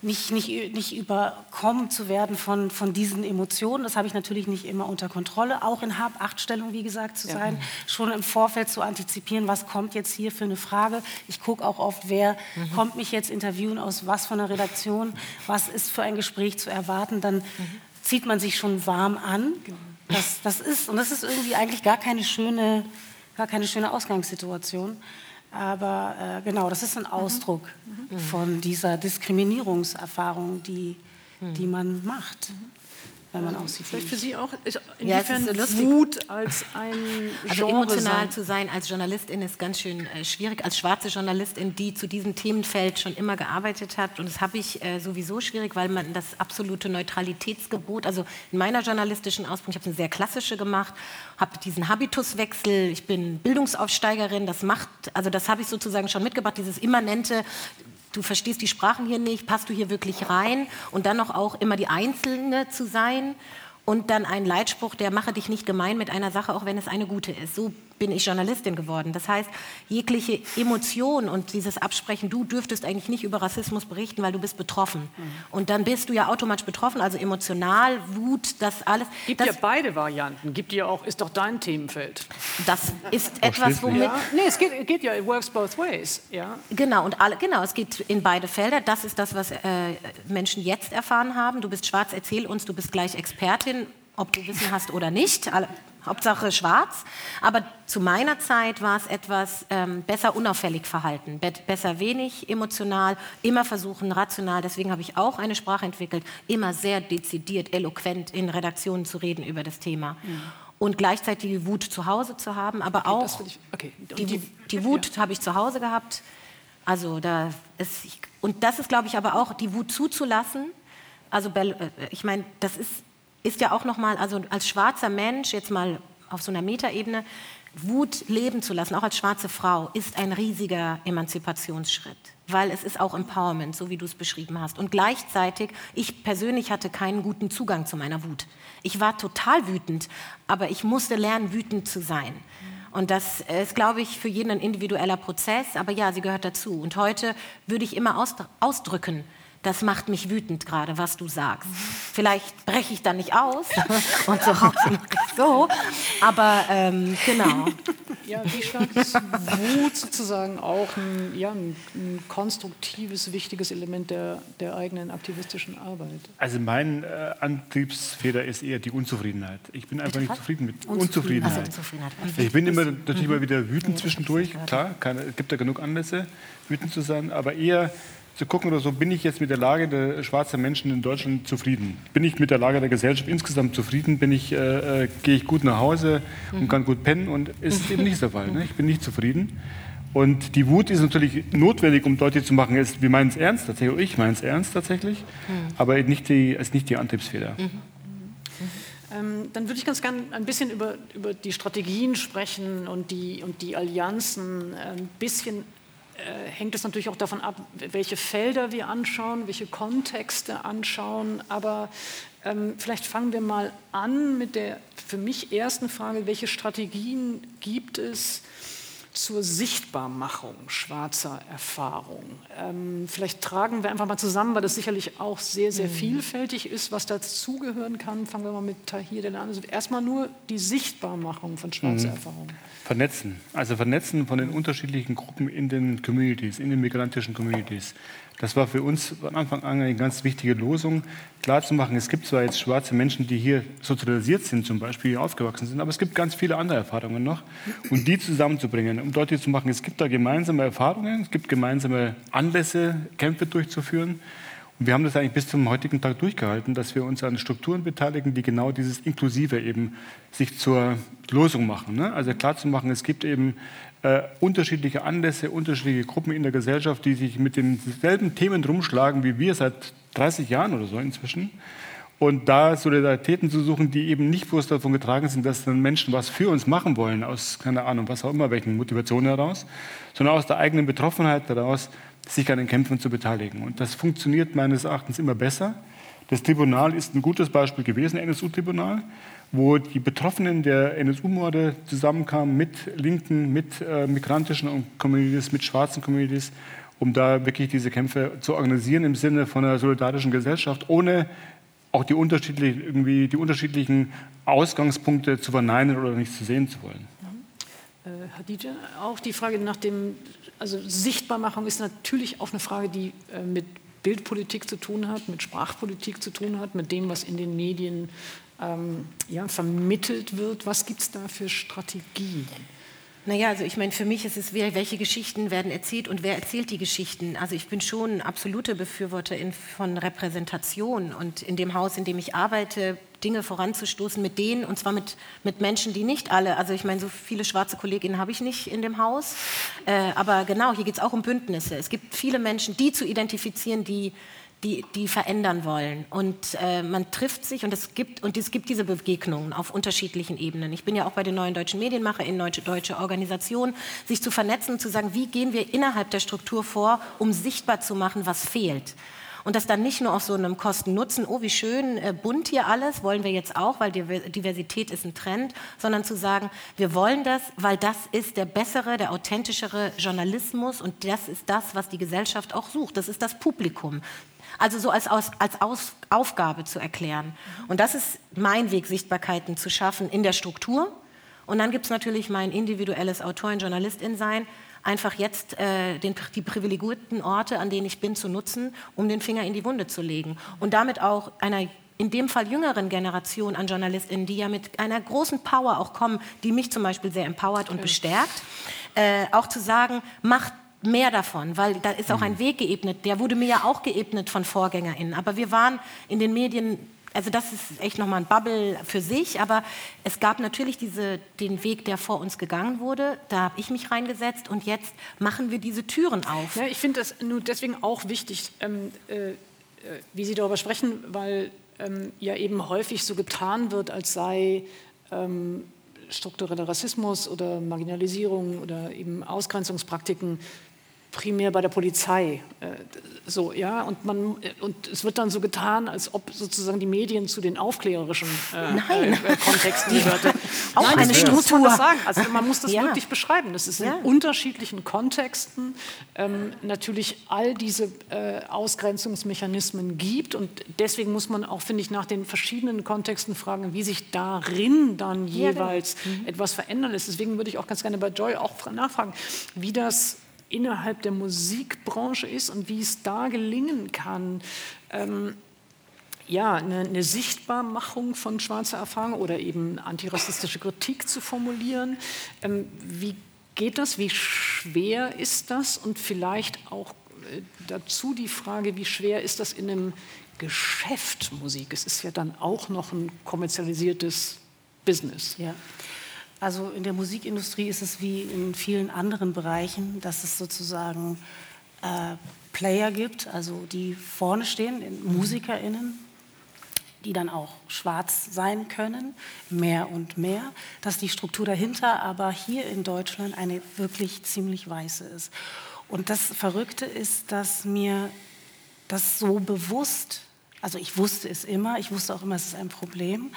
nicht, nicht, nicht überkommen zu werden von, von diesen Emotionen. Das habe ich natürlich nicht immer unter Kontrolle. Auch in Hab-Acht-Stellung, wie gesagt, zu sein. Schon im Vorfeld zu antizipieren, was kommt jetzt hier für eine Frage. Ich gucke auch oft, wer kommt mich jetzt interviewen, aus was von einer Redaktion, was ist für ein Gespräch zu erwarten. Dann zieht man sich schon warm an. Das, das ist, und das ist irgendwie eigentlich gar keine schöne, gar keine schöne Ausgangssituation. Aber äh, genau, das ist ein Ausdruck von dieser Diskriminierungserfahrung, die, die man macht, wenn man aussieht. Vielleicht für. Sie auch, ist Ja, inwiefern so. Wut als ein Also Genre emotional sein? zu sein als Journalistin ist ganz schön äh, schwierig. Als schwarze Journalistin, die zu diesem Themenfeld schon immer gearbeitet hat. Und das habe ich äh, sowieso schwierig, weil man das absolute Neutralitätsgebot, also in meiner journalistischen Ausbildung, ich habe eine sehr klassische gemacht, habe diesen Habituswechsel, ich bin Bildungsaufsteigerin, das macht, also das habe ich sozusagen schon mitgebracht, dieses immanente, du verstehst die Sprachen hier nicht, passt du hier wirklich rein und dann noch auch immer die Einzelne zu sein und dann ein Leitspruch, der mache dich nicht gemein mit einer Sache, auch wenn es eine gute ist. So bin ich Journalistin geworden. Das heißt, jegliche Emotion und dieses Absprechen, du dürftest eigentlich nicht über Rassismus berichten, weil du bist betroffen. Und dann bist du ja automatisch betroffen, also emotional, Wut, das alles. Gibt das, ja beide Varianten. Gibt ja auch, ist doch dein Themenfeld. das ist etwas, womit Ja, nee, es geht, geht ja, it works both ways. Ja. Genau, und alle, genau, es geht in beide Felder. Das ist das, was äh, Menschen jetzt erfahren haben. Du bist schwarz, erzähl uns, du bist gleich Expertin, ob du Wissen hast oder nicht. Hauptsache schwarz. Aber zu meiner Zeit war es etwas ähm, besser unauffällig verhalten, be besser wenig emotional, immer versuchen rational. Deswegen habe ich auch eine Sprache entwickelt, immer sehr dezidiert, eloquent in Redaktionen zu reden über das Thema. Und gleichzeitig die Wut zu Hause zu haben, aber auch das will ich- okay. Die, die- die Wut habe ich zu Hause gehabt. Also da ist, und das ist, glaube ich, aber auch die Wut zuzulassen. Also Bell- äh, ich meine, das ist, ist ja auch noch mal, also als schwarzer Mensch jetzt mal auf so einer Metaebene Wut leben zu lassen, auch als schwarze Frau, ist ein riesiger Emanzipationsschritt, weil es ist auch Empowerment, so wie du es beschrieben hast. Und gleichzeitig, ich persönlich hatte keinen guten Zugang zu meiner Wut. Ich war total wütend, aber ich musste lernen, wütend zu sein. Und das ist, glaube ich, für jeden ein individueller Prozess, aber ja, sie gehört dazu. Und heute würde ich immer ausdr- ausdrücken, das macht mich wütend gerade, was du sagst. Vielleicht breche ich dann nicht aus und so, so. aber ähm, genau. Ja, wie stark ist Wut sozusagen auch ein, ja, ein, ein konstruktives, wichtiges Element der, der eigenen aktivistischen Arbeit? Also mein äh, Antriebsfeder ist eher die Unzufriedenheit. Ich bin einfach nicht was? zufrieden mit Also Unzufriedenheit. Unzufriedenheit. Ich bin immer natürlich mal wieder wütend zwischendurch. Klar, es gibt ja genug Anlässe, wütend zu sein, aber eher zu gucken oder so, bin ich jetzt mit der Lage der schwarzen Menschen in Deutschland zufrieden? Bin ich mit der Lage der Gesellschaft insgesamt zufrieden? Bin ich, äh, äh gehe ich gut nach Hause und kann gut pennen? Und ist eben nicht der Fall. Ne? Ich bin nicht zufrieden. Und die Wut ist natürlich notwendig, um deutlich zu machen, ist, wir meinen es ernst tatsächlich, ich meine es ernst tatsächlich, mhm. aber nicht die, ist nicht die Antriebsfeder. Mhm. Ähm, dann würde ich ganz gerne ein bisschen über, über die Strategien sprechen und die, und die Allianzen. Ein bisschen äh, hängt es natürlich auch davon ab, welche Felder wir anschauen, welche Kontexte anschauen. Aber ähm, vielleicht fangen wir mal an mit der für mich ersten Frage, welche Strategien gibt es, zur Sichtbarmachung schwarzer Erfahrung. Ähm, vielleicht tragen wir einfach mal zusammen, weil das sicherlich auch sehr, sehr mhm. vielfältig ist, was dazugehören kann. Fangen wir mal mit Tahir an. Also erstmal nur die Sichtbarmachung von schwarzer mhm. Erfahrung. Vernetzen, also vernetzen von den unterschiedlichen Gruppen in den Communities, in den migrantischen Communities. Das war für uns von Anfang an eine ganz wichtige Losung, klarzumachen, es gibt zwar jetzt schwarze Menschen, die hier sozialisiert sind, zum Beispiel hier aufgewachsen sind, aber es gibt ganz viele andere Erfahrungen noch. Und die zusammenzubringen, um deutlich zu machen, es gibt da gemeinsame Erfahrungen, es gibt gemeinsame Anlässe, Kämpfe durchzuführen. Wir haben das eigentlich bis zum heutigen Tag durchgehalten, dass wir uns an Strukturen beteiligen, die genau dieses Inklusive eben sich zur Losung machen. Ne? Also klarzumachen, es gibt eben äh, unterschiedliche Anlässe, unterschiedliche Gruppen in der Gesellschaft, die sich mit denselben Themen rumschlagen wie wir seit 30 Jahren oder so inzwischen. Und da Solidaritäten zu suchen, die eben nicht bloß davon getragen sind, dass dann Menschen was für uns machen wollen, aus, keine Ahnung, was auch immer, welchen Motivationen heraus, sondern aus der eigenen Betroffenheit heraus, sich an den Kämpfen zu beteiligen. Und das funktioniert meines Erachtens immer besser. Das Tribunal ist ein gutes Beispiel gewesen, NSU-Tribunal wo die Betroffenen der NSU-Morde zusammenkamen mit Linken, mit äh, migrantischen Communities, mit schwarzen Communities, um da wirklich diese Kämpfe zu organisieren im Sinne von einer solidarischen Gesellschaft, ohne auch die, unterschiedlichen, irgendwie die unterschiedlichen Ausgangspunkte zu verneinen oder nicht zu sehen zu wollen. Äh, Hadija, auch die Frage nach dem, also Sichtbarmachung ist natürlich auch eine Frage, die äh, mit Bildpolitik zu tun hat, mit Sprachpolitik zu tun hat, mit dem, was in den Medien ähm, ja, vermittelt wird. Was gibt es da für Strategien? Naja, also ich meine, für mich ist es, welche Geschichten werden erzählt und wer erzählt die Geschichten. Also ich bin schon absolute Befürworterin von Repräsentation und in dem Haus, in dem ich arbeite, Dinge voranzustoßen mit denen, und zwar mit, mit Menschen, die nicht alle, also ich meine, so viele schwarze Kolleginnen habe ich nicht in dem Haus, äh, aber genau, hier geht es auch um Bündnisse. Es gibt viele Menschen, die zu identifizieren, die die, die verändern wollen. Und äh, man trifft sich und es, gibt, und es gibt diese Begegnungen auf unterschiedlichen Ebenen. Ich bin ja auch bei den neuen deutschen Medienmacher in deutsche, deutsche Organisationen, sich zu vernetzen und zu sagen, wie gehen wir innerhalb der Struktur vor, um sichtbar zu machen, was fehlt. Und das dann nicht nur auf so einem Kosten-Nutzen, oh wie schön, äh, bunt hier alles, wollen wir jetzt auch, weil Diversität ist ein Trend, sondern zu sagen, wir wollen das, weil das ist der bessere, der authentischere Journalismus und das ist das, was die Gesellschaft auch sucht. Das ist das Publikum. Also so als, als, als Aus, Aufgabe zu erklären. Und das ist mein Weg, Sichtbarkeiten zu schaffen in der Struktur. Und dann gibt es natürlich mein individuelles Autorin, Journalistin sein, einfach jetzt äh, den, die privilegierten Orte, an denen ich bin, zu nutzen, um den Finger in die Wunde zu legen. Und damit auch einer in dem Fall jüngeren Generation an JournalistInnen, die ja mit einer großen Power auch kommen, die mich zum Beispiel sehr empowert und bestärkt, äh, auch zu sagen, macht mehr davon, weil da ist auch ein mhm. Weg geebnet. Der wurde mir ja auch geebnet von VorgängerInnen. Aber wir waren in den Medien, also das ist echt nochmal ein Bubble für sich, aber es gab natürlich diese, den Weg, der vor uns gegangen wurde. Da habe ich mich reingesetzt und jetzt machen wir diese Türen auf. Ja, ich finde das nur deswegen auch wichtig, ähm, äh, äh wie Sie darüber sprechen, weil ähm, ja eben häufig so getan wird, als sei ähm, struktureller Rassismus oder Marginalisierung oder eben Ausgrenzungspraktiken primär bei der Polizei. Äh, so, ja, und, man, und es wird dann so getan, als ob sozusagen die Medien zu den aufklärerischen äh, äh, Kontexten gehörten. Auch Nein, eine Struktur. Muss man das sagen. Also man muss das ja. wirklich beschreiben. Das ist in ja. unterschiedlichen Kontexten ähm, natürlich all diese äh, Ausgrenzungsmechanismen gibt und deswegen muss man auch, finde ich, nach den verschiedenen Kontexten fragen, wie sich darin dann genau. jeweils ja, mhm. etwas verändern lässt. Deswegen würde ich auch ganz gerne bei Joy auch nachfragen, wie das innerhalb der Musikbranche ist und wie es da gelingen kann, ähm, ja, eine, eine, Sichtbarmachung von schwarzer Erfahrung oder eben antirassistische Kritik zu formulieren. Ähm, wie geht das? Wie schwer ist das? Und vielleicht auch dazu die Frage, wie schwer ist das in einem Geschäft Musik? Es ist ja dann auch noch ein kommerzialisiertes Business. Ja. Also in der Musikindustrie ist es wie in vielen anderen Bereichen, dass es sozusagen äh, Player gibt, also die vorne stehen, MusikerInnen, die dann auch schwarz sein können, mehr und mehr, dass die Struktur dahinter aber hier in Deutschland eine wirklich ziemlich weiße ist. Und das Verrückte ist, dass mir das so bewusst, also ich wusste es immer, ich wusste auch immer, es ist ein Problem,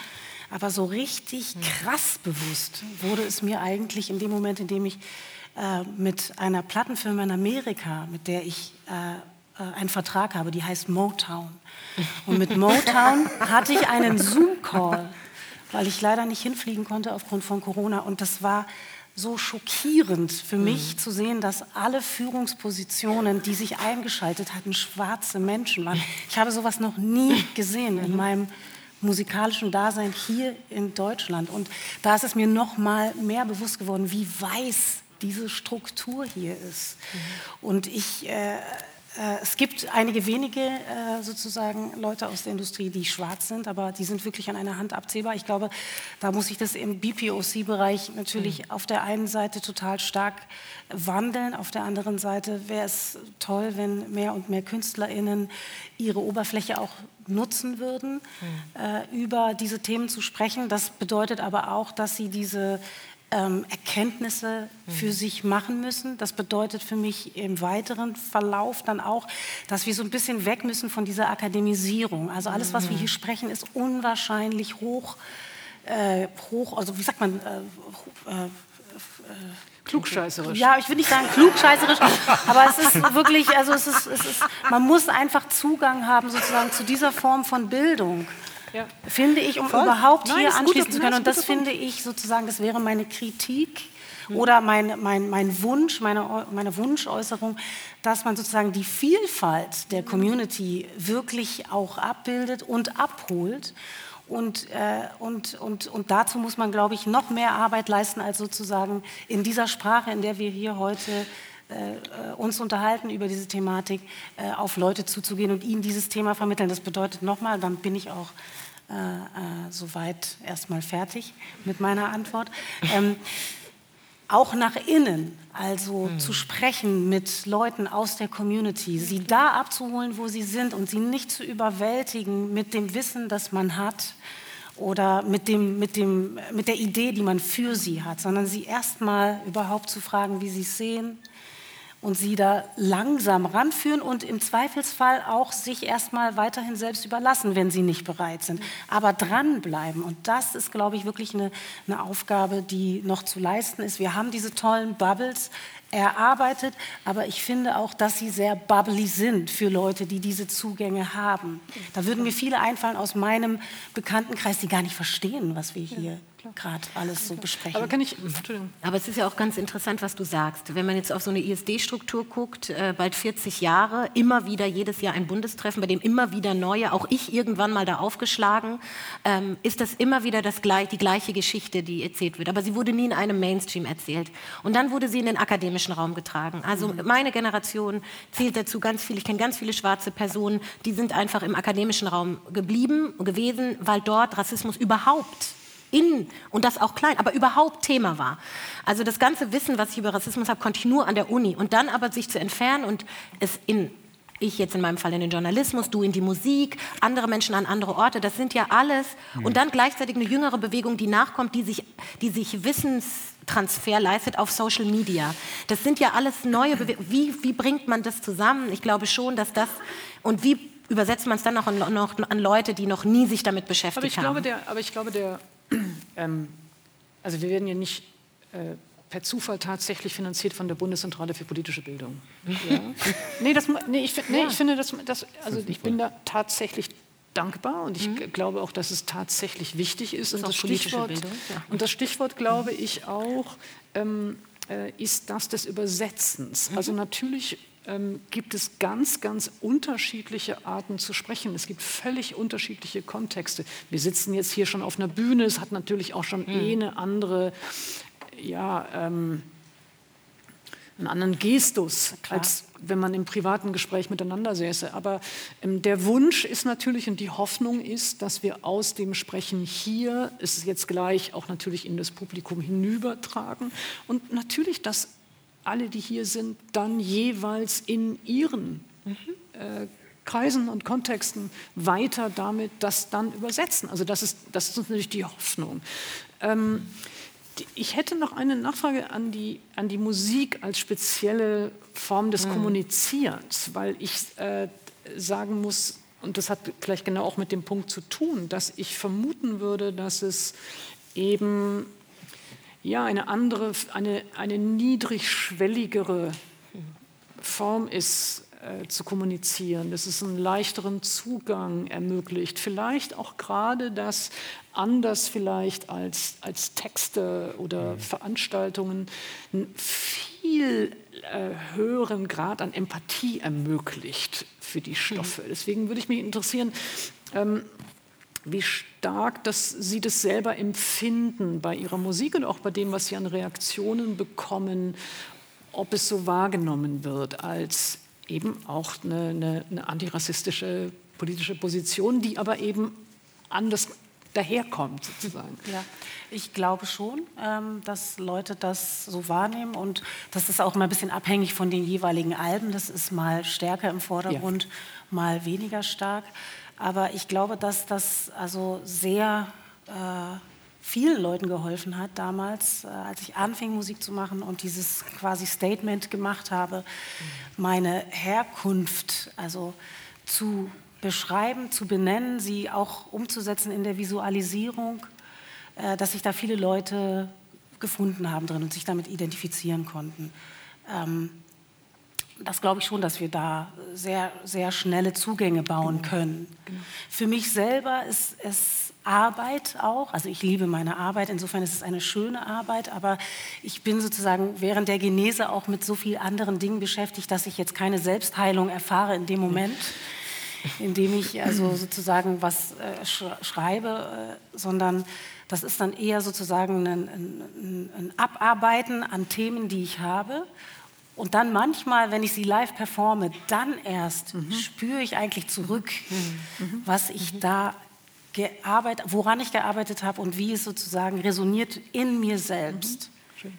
aber so richtig krass bewusst wurde es mir eigentlich in dem Moment, in dem ich äh, mit einer Plattenfirma in Amerika, mit der ich äh, äh, einen Vertrag habe, die heißt Motown. Und mit Motown hatte ich einen Zoom-Call, weil ich leider nicht hinfliegen konnte aufgrund von Corona. Und das war so schockierend für mich mhm. zu sehen, dass alle Führungspositionen, die sich eingeschaltet hatten, schwarze Menschen waren. Ich habe sowas noch nie gesehen in mhm. meinem musikalischen Dasein hier in Deutschland. Und da ist es mir noch mal mehr bewusst geworden, wie weiß diese Struktur hier ist. Mhm. Und ich äh, äh, es gibt einige wenige äh, sozusagen Leute aus der Industrie, die schwarz sind, aber die sind wirklich an einer Hand abzählbar. Ich glaube, da muss sich das im BPOC-Bereich natürlich mhm. auf der einen Seite total stark wandeln, auf der anderen Seite wäre es toll, wenn mehr und mehr KünstlerInnen ihre Oberfläche auch nutzen würden, mhm. äh, über diese Themen zu sprechen. Das bedeutet aber auch, dass sie diese ähm, Erkenntnisse für mhm. sich machen müssen. Das bedeutet für mich im weiteren Verlauf dann auch, dass wir so ein bisschen weg müssen von dieser Akademisierung. Also alles, was wir hier mhm. sprechen, ist unwahrscheinlich hoch, äh, hoch also wie sagt man, äh, äh, Klugscheißerisch. Ja, ich will nicht sagen klugscheißerisch, aber es ist wirklich, also es ist, es ist, man muss einfach Zugang haben sozusagen zu dieser Form von Bildung. Ja. Finde ich, um Voll. überhaupt Nein, hier anschließen gut, zu können. Und das finde ich sozusagen, das wäre meine Kritik mhm. oder mein, mein, mein Wunsch, meine, meine Wunschäußerung, dass man sozusagen die Vielfalt der Community wirklich auch abbildet und abholt. Und, äh, und, und, und dazu muss man, glaube ich, noch mehr Arbeit leisten, als sozusagen in dieser Sprache, in der wir hier heute äh, uns unterhalten über diese Thematik, äh, auf Leute zuzugehen und ihnen dieses Thema vermitteln. Das bedeutet nochmal, dann bin ich auch äh, soweit erstmal fertig mit meiner Antwort. Ähm, auch nach innen, also mhm. zu sprechen mit Leuten aus der Community, sie da abzuholen, wo sie sind und sie nicht zu überwältigen mit dem Wissen, das man hat oder mit, dem, mit, dem, mit der Idee, die man für sie hat, sondern sie erstmal überhaupt zu fragen, wie sie es sehen, und sie da langsam ranführen und im Zweifelsfall auch sich erstmal weiterhin selbst überlassen, wenn sie nicht bereit sind. Aber dranbleiben. Und das ist, glaube ich, wirklich eine, eine Aufgabe, die noch zu leisten ist. Wir haben diese tollen Bubbles erarbeitet, aber ich finde auch, dass sie sehr bubbly sind für Leute, die diese Zugänge haben. Da würden mir viele einfallen aus meinem Bekanntenkreis, die gar nicht verstehen, was wir hier gerade alles so besprechen. Aber, kann ich, Aber es ist ja auch ganz interessant, was du sagst. Wenn man jetzt auf so eine ISD-Struktur guckt, äh, bald 40 Jahre, immer wieder jedes Jahr ein Bundestreffen, bei dem immer wieder neue, auch ich irgendwann mal da aufgeschlagen, ähm, ist das immer wieder das, die gleiche Geschichte, die erzählt wird. Aber sie wurde nie in einem Mainstream erzählt. Und dann wurde sie in den akademischen Raum getragen. Also mhm. meine Generation zählt dazu ganz viel. Ich kenne ganz viele schwarze Personen, die sind einfach im akademischen Raum geblieben, gewesen, weil dort Rassismus überhaupt in und das auch klein, aber überhaupt Thema war. Also das ganze Wissen, was ich über Rassismus habe, konnte ich nur an der Uni. Und dann aber sich zu entfernen und es in ich jetzt in meinem Fall in den Journalismus, du in die Musik, andere Menschen an andere Orte, das sind ja alles. Und dann gleichzeitig eine jüngere Bewegung, die nachkommt, die sich, die sich Wissenstransfer leistet auf Social Media. Das sind ja alles neue Bewegungen. Wie, wie bringt man das zusammen? Ich glaube schon, dass das, und wie übersetzt man es dann noch an, noch an, Leute, die noch nie sich damit beschäftigt aber ich haben? Glaube, der, aber ich glaube, der, ähm, also wir werden ja nicht äh, per Zufall tatsächlich finanziert von der Bundeszentrale für politische Bildung. Ja? nee, das, nee, ich, nee, ja. ich finde, das, das, also ich bin da tatsächlich dankbar und ich mhm. glaube auch, dass es tatsächlich wichtig ist. Das und, das Stichwort, Bildung, ja. und das Stichwort, glaube ich, auch, ähm, äh, ist das des Übersetzens. Mhm. Also natürlich ähm, gibt es ganz, ganz unterschiedliche Arten zu sprechen. Es gibt völlig unterschiedliche Kontexte. Wir sitzen jetzt hier schon auf einer Bühne, es hat natürlich auch schon mhm. eh eine andere, ja, ähm, einen anderen Gestus, als wenn man im privaten Gespräch miteinander säße. Aber ähm, der Wunsch ist natürlich und die Hoffnung ist, dass wir aus dem Sprechen hier es jetzt gleich auch natürlich in das Publikum hinübertragen und natürlich, dass alle, die hier sind, dann jeweils in ihren mhm. äh, Kreisen und Kontexten weiter damit das dann übersetzen. Also das ist, das ist natürlich die Hoffnung. Ähm, ich hätte noch eine Nachfrage an die, an die Musik als spezielle Form des mhm. Kommunizierens, weil ich äh, sagen muss, und das hat vielleicht genau auch mit dem Punkt zu tun, dass ich vermuten würde, dass es eben ja, eine andere, eine, eine niedrigschwelligere Form ist, äh, zu kommunizieren, dass es einen leichteren Zugang ermöglicht. Vielleicht auch gerade das anders vielleicht als, als Texte oder mhm. Veranstaltungen einen viel äh, höheren Grad an Empathie ermöglicht für die Stoffe. Mhm. Deswegen würde ich mich interessieren, ähm, wie stark dass Sie das selber empfinden bei Ihrer Musik und auch bei dem, was Sie an Reaktionen bekommen, ob es so wahrgenommen wird als eben auch eine, eine, eine antirassistische politische Position, die aber eben anders daherkommt, sozusagen. Ja, ich glaube schon, ähm, dass Leute das so wahrnehmen und das ist auch mal ein bisschen abhängig von den jeweiligen Alben. Das ist mal stärker im Vordergrund, ja. mal weniger stark. Aber ich glaube, dass das also sehr äh, vielen Leuten geholfen hat damals, äh, als ich anfing, Musik zu machen und dieses quasi Statement gemacht habe, meine Herkunft, also zu beschreiben, zu benennen, sie auch umzusetzen in der Visualisierung, äh, dass sich da viele Leute gefunden haben drin und sich damit identifizieren konnten. Ähm, das glaube ich schon, dass wir da sehr, sehr schnelle Zugänge bauen genau. können. Genau. Für mich selber ist es Arbeit auch. Also ich liebe meine Arbeit, insofern ist es eine schöne Arbeit, aber ich bin sozusagen während der Genese auch mit so vielen anderen Dingen beschäftigt, dass ich jetzt keine Selbstheilung erfahre in dem Moment, in dem ich also sozusagen was äh, schreibe, äh, sondern das ist dann eher sozusagen ein, ein, ein Abarbeiten an Themen, die ich habe und dann manchmal, wenn ich sie live performe, dann erst mhm. spüre ich eigentlich zurück, mhm. was ich mhm. da gearbeitet, woran ich gearbeitet habe und wie es sozusagen resoniert in mir selbst. Mhm. Schön.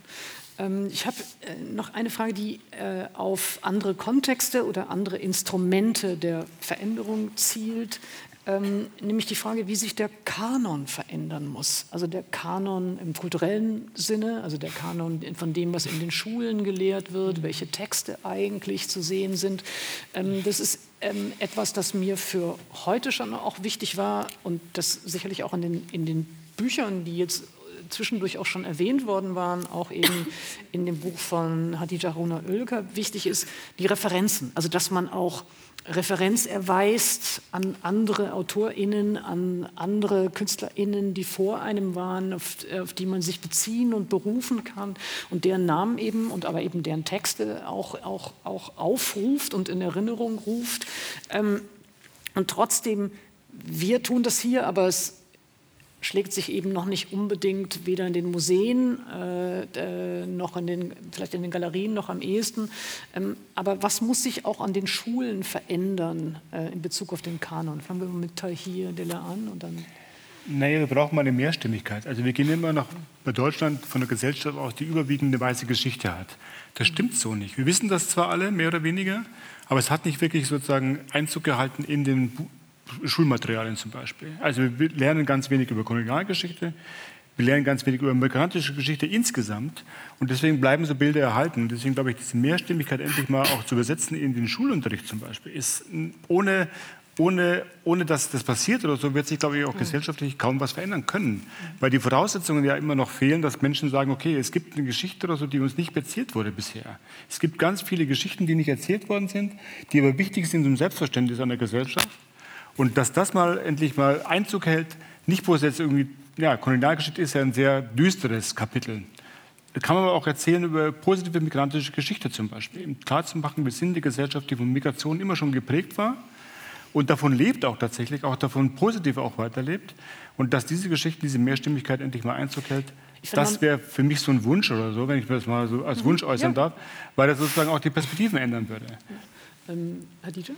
Ähm, ich habe äh, noch eine Frage, die äh, auf andere Kontexte oder andere Instrumente der Veränderung zielt ähm, nämlich die Frage, wie sich der Kanon verändern muss. Also der Kanon im kulturellen Sinne, also der Kanon von dem, was in den Schulen gelehrt wird, welche Texte eigentlich zu sehen sind. Ähm, das ist ähm, etwas, das mir für heute schon auch wichtig war und das sicherlich auch in den, in den Büchern, die jetzt zwischendurch auch schon erwähnt worden waren, auch eben in dem Buch von Hadija Runa Oelker, wichtig ist, die Referenzen. Also dass man auch Referenz erweist an andere AutorInnen, an andere KünstlerInnen, die vor einem waren, auf, auf, die man sich beziehen und berufen kann und deren Namen eben und aber eben deren Texte auch, auch, auch aufruft und in Erinnerung ruft. Ähm, und trotzdem, wir tun das hier, aber es schlägt sich eben noch nicht unbedingt weder in den Museen äh, äh, noch in den, vielleicht in den Galerien noch am ehesten. Ähm, aber was muss sich auch an den Schulen verändern äh, in Bezug auf den Kanon? Fangen wir mit Tahir Della an und dann. Naja, wir brauchen mal eine Mehrstimmigkeit. Also wir gehen immer noch bei Deutschland von der Gesellschaft aus, die überwiegende weiße Geschichte hat. Das stimmt so nicht. Wir wissen das zwar alle, mehr oder weniger, aber es hat nicht wirklich sozusagen Einzug gehalten in den Schulmaterialien zum Beispiel. Also wir lernen ganz wenig über Kolonialgeschichte, wir lernen ganz wenig über migrantische Geschichte insgesamt und deswegen bleiben so Bilder erhalten. Deswegen glaube ich, diese Mehrstimmigkeit endlich mal auch zu übersetzen in den Schulunterricht zum Beispiel ist ohne ohne, ohne dass das passiert oder so, wird sich, glaube ich, auch gesellschaftlich kaum was verändern können. Weil die Voraussetzungen ja immer noch fehlen, dass Menschen sagen, okay, es gibt eine Geschichte oder so, die uns nicht erzählt wurde bisher. Es gibt ganz viele Geschichten, die nicht erzählt worden sind, die aber wichtig sind zum Selbstverständnis einer Gesellschaft. Und dass das mal endlich mal Einzug hält, nicht bloß jetzt irgendwie, ja, Kolonialgeschichte ist ja ein sehr düsteres Kapitel. Da kann man aber auch erzählen über positive migrantische Geschichte zum Beispiel. Um klarzumachen, wir sind eine Gesellschaft, die von Migration immer schon geprägt war und davon lebt auch tatsächlich, auch davon positiv auch weiterlebt. Und dass diese Geschichte, diese Mehrstimmigkeit endlich mal Einzug hält, das wäre für mich so ein Wunsch oder so, wenn ich das mal so als mhm, Wunsch äußern ja. darf, weil das sozusagen auch die Perspektiven ändern würde. Ähm, Hadija?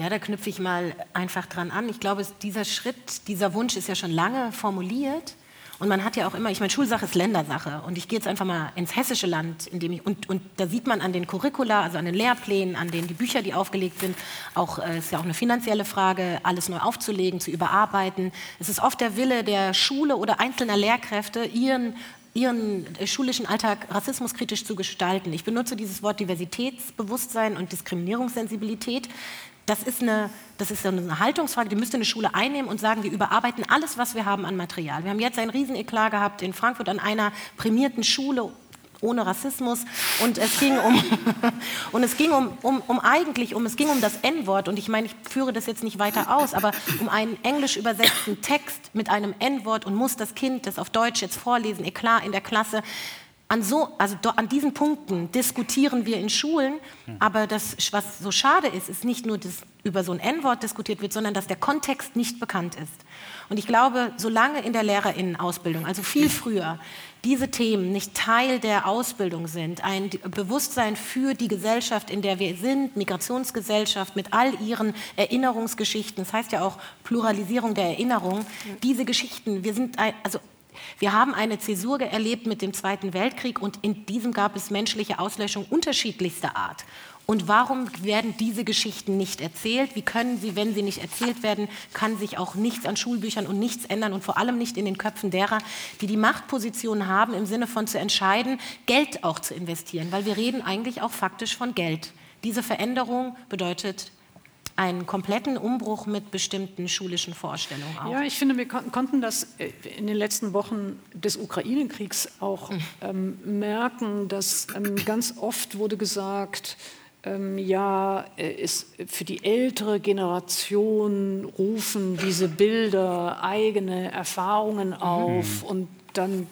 Ja, da knüpfe ich mal einfach dran an. Ich glaube, dieser Schritt, dieser Wunsch ist ja schon lange formuliert. Und man hat ja auch immer, ich meine, Schulsache ist Ländersache. Und ich gehe jetzt einfach mal ins hessische Land, in dem ich, und, und da sieht man an den Curricula, also an den Lehrplänen, an den die Bücher, die aufgelegt sind, auch äh, ist ja auch eine finanzielle Frage, alles neu aufzulegen, zu überarbeiten. Es ist oft der Wille der Schule oder einzelner Lehrkräfte, ihren ihren schulischen Alltag rassismuskritisch zu gestalten. Ich benutze dieses Wort Diversitätsbewusstsein und Diskriminierungssensibilität das ist, eine, das ist eine Haltungsfrage, die müsste eine Schule einnehmen und sagen, wir überarbeiten alles, was wir haben an Material. Wir haben jetzt einen Rieseneklat gehabt in Frankfurt an einer prämierten Schule ohne Rassismus und es ging um und es ging um, um, um eigentlich um es ging um das N-Wort und ich meine ich führe das jetzt nicht weiter aus aber um einen englisch übersetzten Text mit einem N-Wort und muss das Kind das auf Deutsch jetzt vorlesen eklar in der Klasse an, so, also an diesen Punkten diskutieren wir in Schulen, aber das, was so schade ist, ist nicht nur, dass über so ein N-Wort diskutiert wird, sondern dass der Kontext nicht bekannt ist. Und ich glaube, solange in der Lehrerinnenausbildung, also viel früher, diese Themen nicht Teil der Ausbildung sind, ein Bewusstsein für die Gesellschaft, in der wir sind, Migrationsgesellschaft mit all ihren Erinnerungsgeschichten, das heißt ja auch Pluralisierung der Erinnerung, diese Geschichten, wir sind, also wir haben eine Zäsur erlebt mit dem Zweiten Weltkrieg und in diesem gab es menschliche Auslöschung unterschiedlichster Art. Und warum werden diese Geschichten nicht erzählt? Wie können sie, wenn sie nicht erzählt werden, kann sich auch nichts an Schulbüchern und nichts ändern und vor allem nicht in den Köpfen derer, die die Machtposition haben, im Sinne von zu entscheiden, Geld auch zu investieren, weil wir reden eigentlich auch faktisch von Geld. Diese Veränderung bedeutet einen kompletten Umbruch mit bestimmten schulischen Vorstellungen auch. Ja, ich finde, wir kon konnten das äh, in den letzten Wochen des Ukraine-Kriegs auch mhm. ähm, merken, dass ähm, ganz oft wurde gesagt, ähm, ja, ist äh, für die ältere Generation rufen diese Bilder eigene Erfahrungen mhm. auf mhm. und dann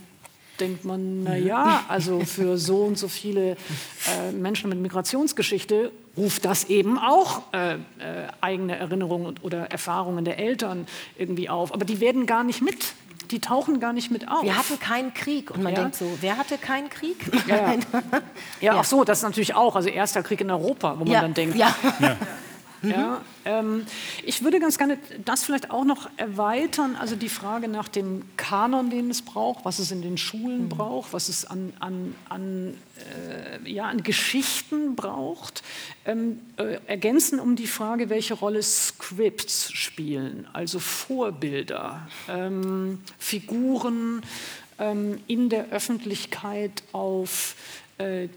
denkt man, na ja, also für so und so viele äh, Menschen mit Migrationsgeschichte ruft das eben auch äh, äh, eigene Erinnerungen oder Erfahrungen der Eltern irgendwie auf. Aber die werden gar nicht mit. Die tauchen gar nicht mit auf. Wir hatten keinen Krieg und man ja. denkt so, wer hatte keinen Krieg? Ja, ja. ja, ach so, das ist natürlich auch, also erster Krieg in Europa, wo man dann denkt, ja. Mhm. Ja, ähm, ich würde ganz gerne das vielleicht auch noch erweitern, also die Frage nach dem Kanon, den es braucht, was es in den Schulen mhm. braucht, was es an, an, an, äh, ja, an Geschichten braucht. Ähm, äh, ergänzen um die Frage, welche Rolle Scripts spielen, also Vorbilder, ähm, Figuren ähm, in der Öffentlichkeit auf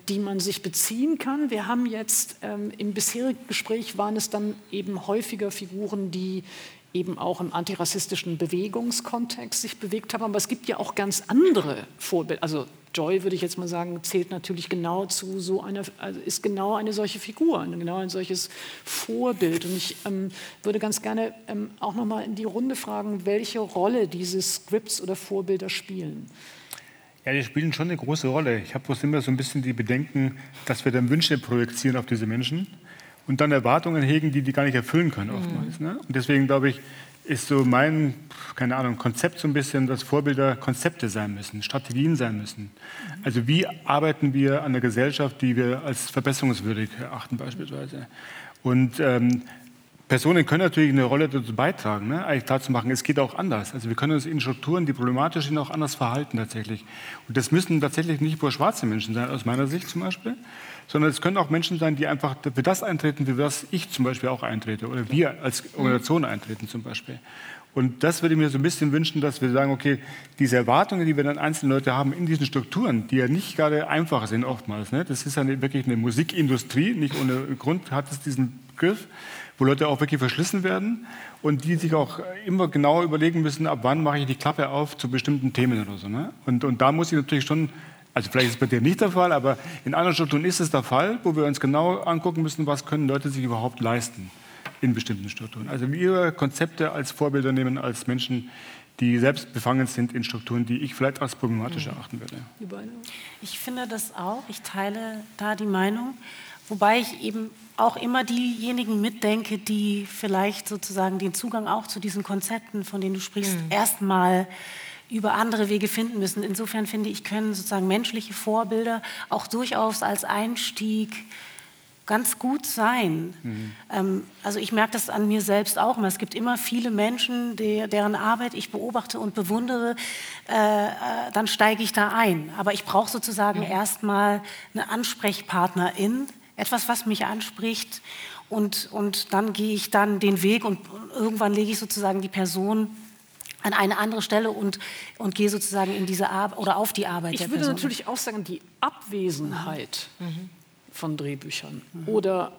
die man sich beziehen kann. Wir haben jetzt ähm, im bisherigen Gespräch waren es dann eben häufiger Figuren, die eben auch im antirassistischen Bewegungskontext sich bewegt haben. Aber es gibt ja auch ganz andere Vorbilder. Also Joy, würde ich jetzt mal sagen, zählt natürlich genau zu so einer, also ist genau eine solche Figur, genau ein solches Vorbild. Und ich ähm, würde ganz gerne ähm, auch noch mal in die Runde fragen, welche Rolle diese Scripts oder Vorbilder spielen. Ja, die spielen schon eine große Rolle. Ich habe bloß immer so ein bisschen die Bedenken, dass wir dann Wünsche projizieren auf diese Menschen und dann Erwartungen hegen, die die gar nicht erfüllen können oftmals. Mhm. Ne? Und deswegen glaube ich, ist so mein, keine Ahnung, Konzept so ein bisschen, dass Vorbilder Konzepte sein müssen, Strategien sein müssen. Also wie arbeiten wir an der Gesellschaft, die wir als verbesserungswürdig erachten beispielsweise. Und ähm, Personen können natürlich eine Rolle dazu beitragen, ne? eigentlich klarzumachen, es geht auch anders. Also wir können uns in Strukturen, die problematisch sind, auch anders verhalten tatsächlich. Und das müssen tatsächlich nicht nur schwarze Menschen sein, aus meiner Sicht zum Beispiel, sondern es können auch Menschen sein, die einfach für das eintreten, für das ich zum Beispiel auch eintrete oder wir als Organisation eintreten zum Beispiel. Und das würde ich mir so ein bisschen wünschen, dass wir sagen, okay, diese Erwartungen, die wir dann einzelne Leute haben in diesen Strukturen, die ja nicht gerade einfach sind oftmals, ne? das ist ja wirklich eine Musikindustrie, nicht ohne Grund hat es diesen Begriff, wo Leute auch wirklich verschlissen werden und die sich auch immer genau überlegen müssen, ab wann mache ich die Klappe auf zu bestimmten Themen oder so. Ne? Und, und da muss ich natürlich schon, also vielleicht ist es bei dir nicht der Fall, aber in anderen Strukturen ist es der Fall, wo wir uns genau angucken müssen, was können Leute sich überhaupt leisten in bestimmten Strukturen. Also wir Konzepte als Vorbilder nehmen als Menschen, die selbst befangen sind in Strukturen, die ich vielleicht als problematisch mhm. erachten würde. Ich finde das auch. Ich teile da die Meinung. Wobei ich eben auch immer diejenigen mitdenke, die vielleicht sozusagen den Zugang auch zu diesen Konzepten, von denen du sprichst, mhm. erstmal über andere Wege finden müssen. Insofern finde ich, können sozusagen menschliche Vorbilder auch durchaus als Einstieg ganz gut sein. Mhm. Ähm, also ich merke das an mir selbst auch immer. Es gibt immer viele Menschen, die, deren Arbeit ich beobachte und bewundere. Äh, äh, dann steige ich da ein. Aber ich brauche sozusagen mhm. erstmal eine Ansprechpartnerin, etwas, was mich anspricht. Und, und dann gehe ich dann den Weg und irgendwann lege ich sozusagen die Person an eine andere Stelle und, und gehe sozusagen in diese Arbeit oder auf die Arbeit. Ich würde Person. natürlich auch sagen, die Abwesenheit mhm. von Drehbüchern mhm. oder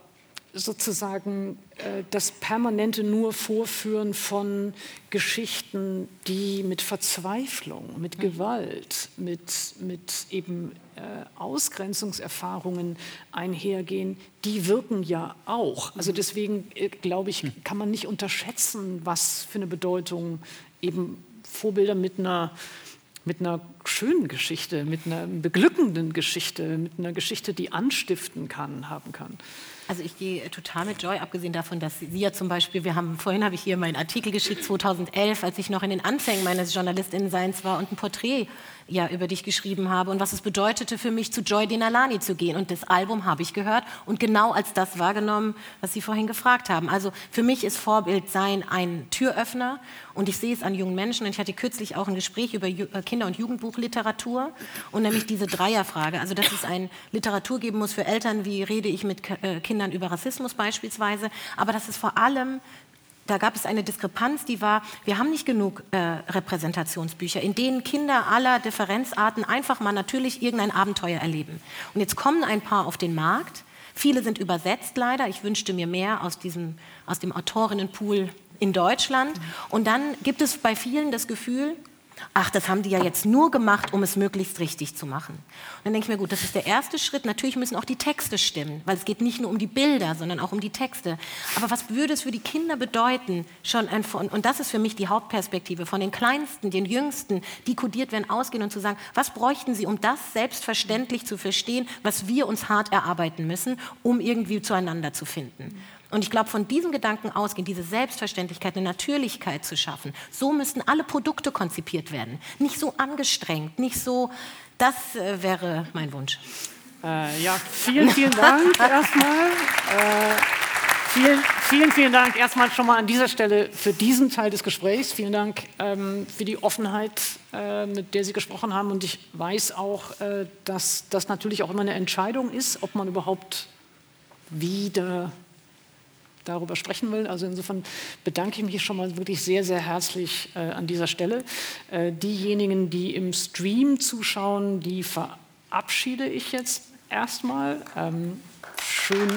sozusagen äh, das permanente nur Vorführen von Geschichten, die mit Verzweiflung, mit mhm. Gewalt, mit, mit eben äh, Ausgrenzungserfahrungen einhergehen, die wirken ja auch. Also mhm. deswegen äh, glaube ich, hm. kann man nicht unterschätzen, was für eine Bedeutung eben Vorbilder mit einer, mit einer schönen Geschichte, mit einer beglückenden Geschichte, mit einer Geschichte, die anstiften kann, haben kann. Also ich gehe total mit Joy, abgesehen davon, dass Sie ja zum Beispiel, wir haben, vorhin habe ich hier meinen Artikel geschickt, 2011, als ich noch in den Anfängen meines JournalistInnenseins war und ein Porträt ja über dich geschrieben habe und was es bedeutete für mich, zu Joy Denalani zu gehen. Und das Album habe ich gehört und genau als das wahrgenommen, was Sie vorhin gefragt haben. Also für mich ist Vorbild sein ein Türöffner und ich sehe es an jungen Menschen. Und ich hatte kürzlich auch ein Gespräch über äh, Kinder- und Jugendbuchliteratur und nämlich diese Dreierfrage. Also dass es ein Literatur geben muss für Eltern, wie rede ich mit äh, Kindern über Rassismus beispielsweise, aber dass es vor allem da gab es eine Diskrepanz, die war, wir haben nicht genug äh, Repräsentationsbücher, in denen Kinder aller Differenzarten einfach mal natürlich irgendein Abenteuer erleben. Und jetzt kommen ein paar auf den Markt. Viele sind übersetzt leider. Ich wünschte mir mehr aus, diesem, aus dem Autorinnenpool in Deutschland. Und dann gibt es bei vielen das Gefühl, ach, das haben die ja jetzt nur gemacht, um es möglichst richtig zu machen. Und dann denke ich mir, gut, das ist der erste Schritt. Natürlich müssen auch die Texte stimmen, weil es geht nicht nur um die Bilder, sondern auch um die Texte. Aber was würde es für die Kinder bedeuten, schon ein, und das ist für mich die Hauptperspektive, von den Kleinsten, den Jüngsten, die kodiert werden, ausgehen und zu sagen, was bräuchten sie, um das selbstverständlich zu verstehen, was wir uns hart erarbeiten müssen, um irgendwie zueinander zu finden. Und ich glaube, von diesem Gedanken ausgehen, diese Selbstverständlichkeit, eine Natürlichkeit zu schaffen, so müssten alle Produkte konzipiert werden. Nicht so angestrengt, nicht so, das äh, wäre mein Wunsch. Äh, ja, vielen, vielen Dank erstmal. Äh, vielen, vielen, vielen Dank erstmal schon mal an dieser Stelle für diesen Teil des Gesprächs. Vielen Dank ähm, für die Offenheit, äh, mit der Sie gesprochen haben. Und ich weiß auch, äh, dass das natürlich auch immer eine Entscheidung ist, ob man überhaupt wieder darüber sprechen will. Also insofern bedanke ich mich schon mal wirklich sehr, sehr herzlich äh, an dieser Stelle. Äh, diejenigen, die im Stream zuschauen, die verabschiede ich jetzt erstmal. Ähm, schön.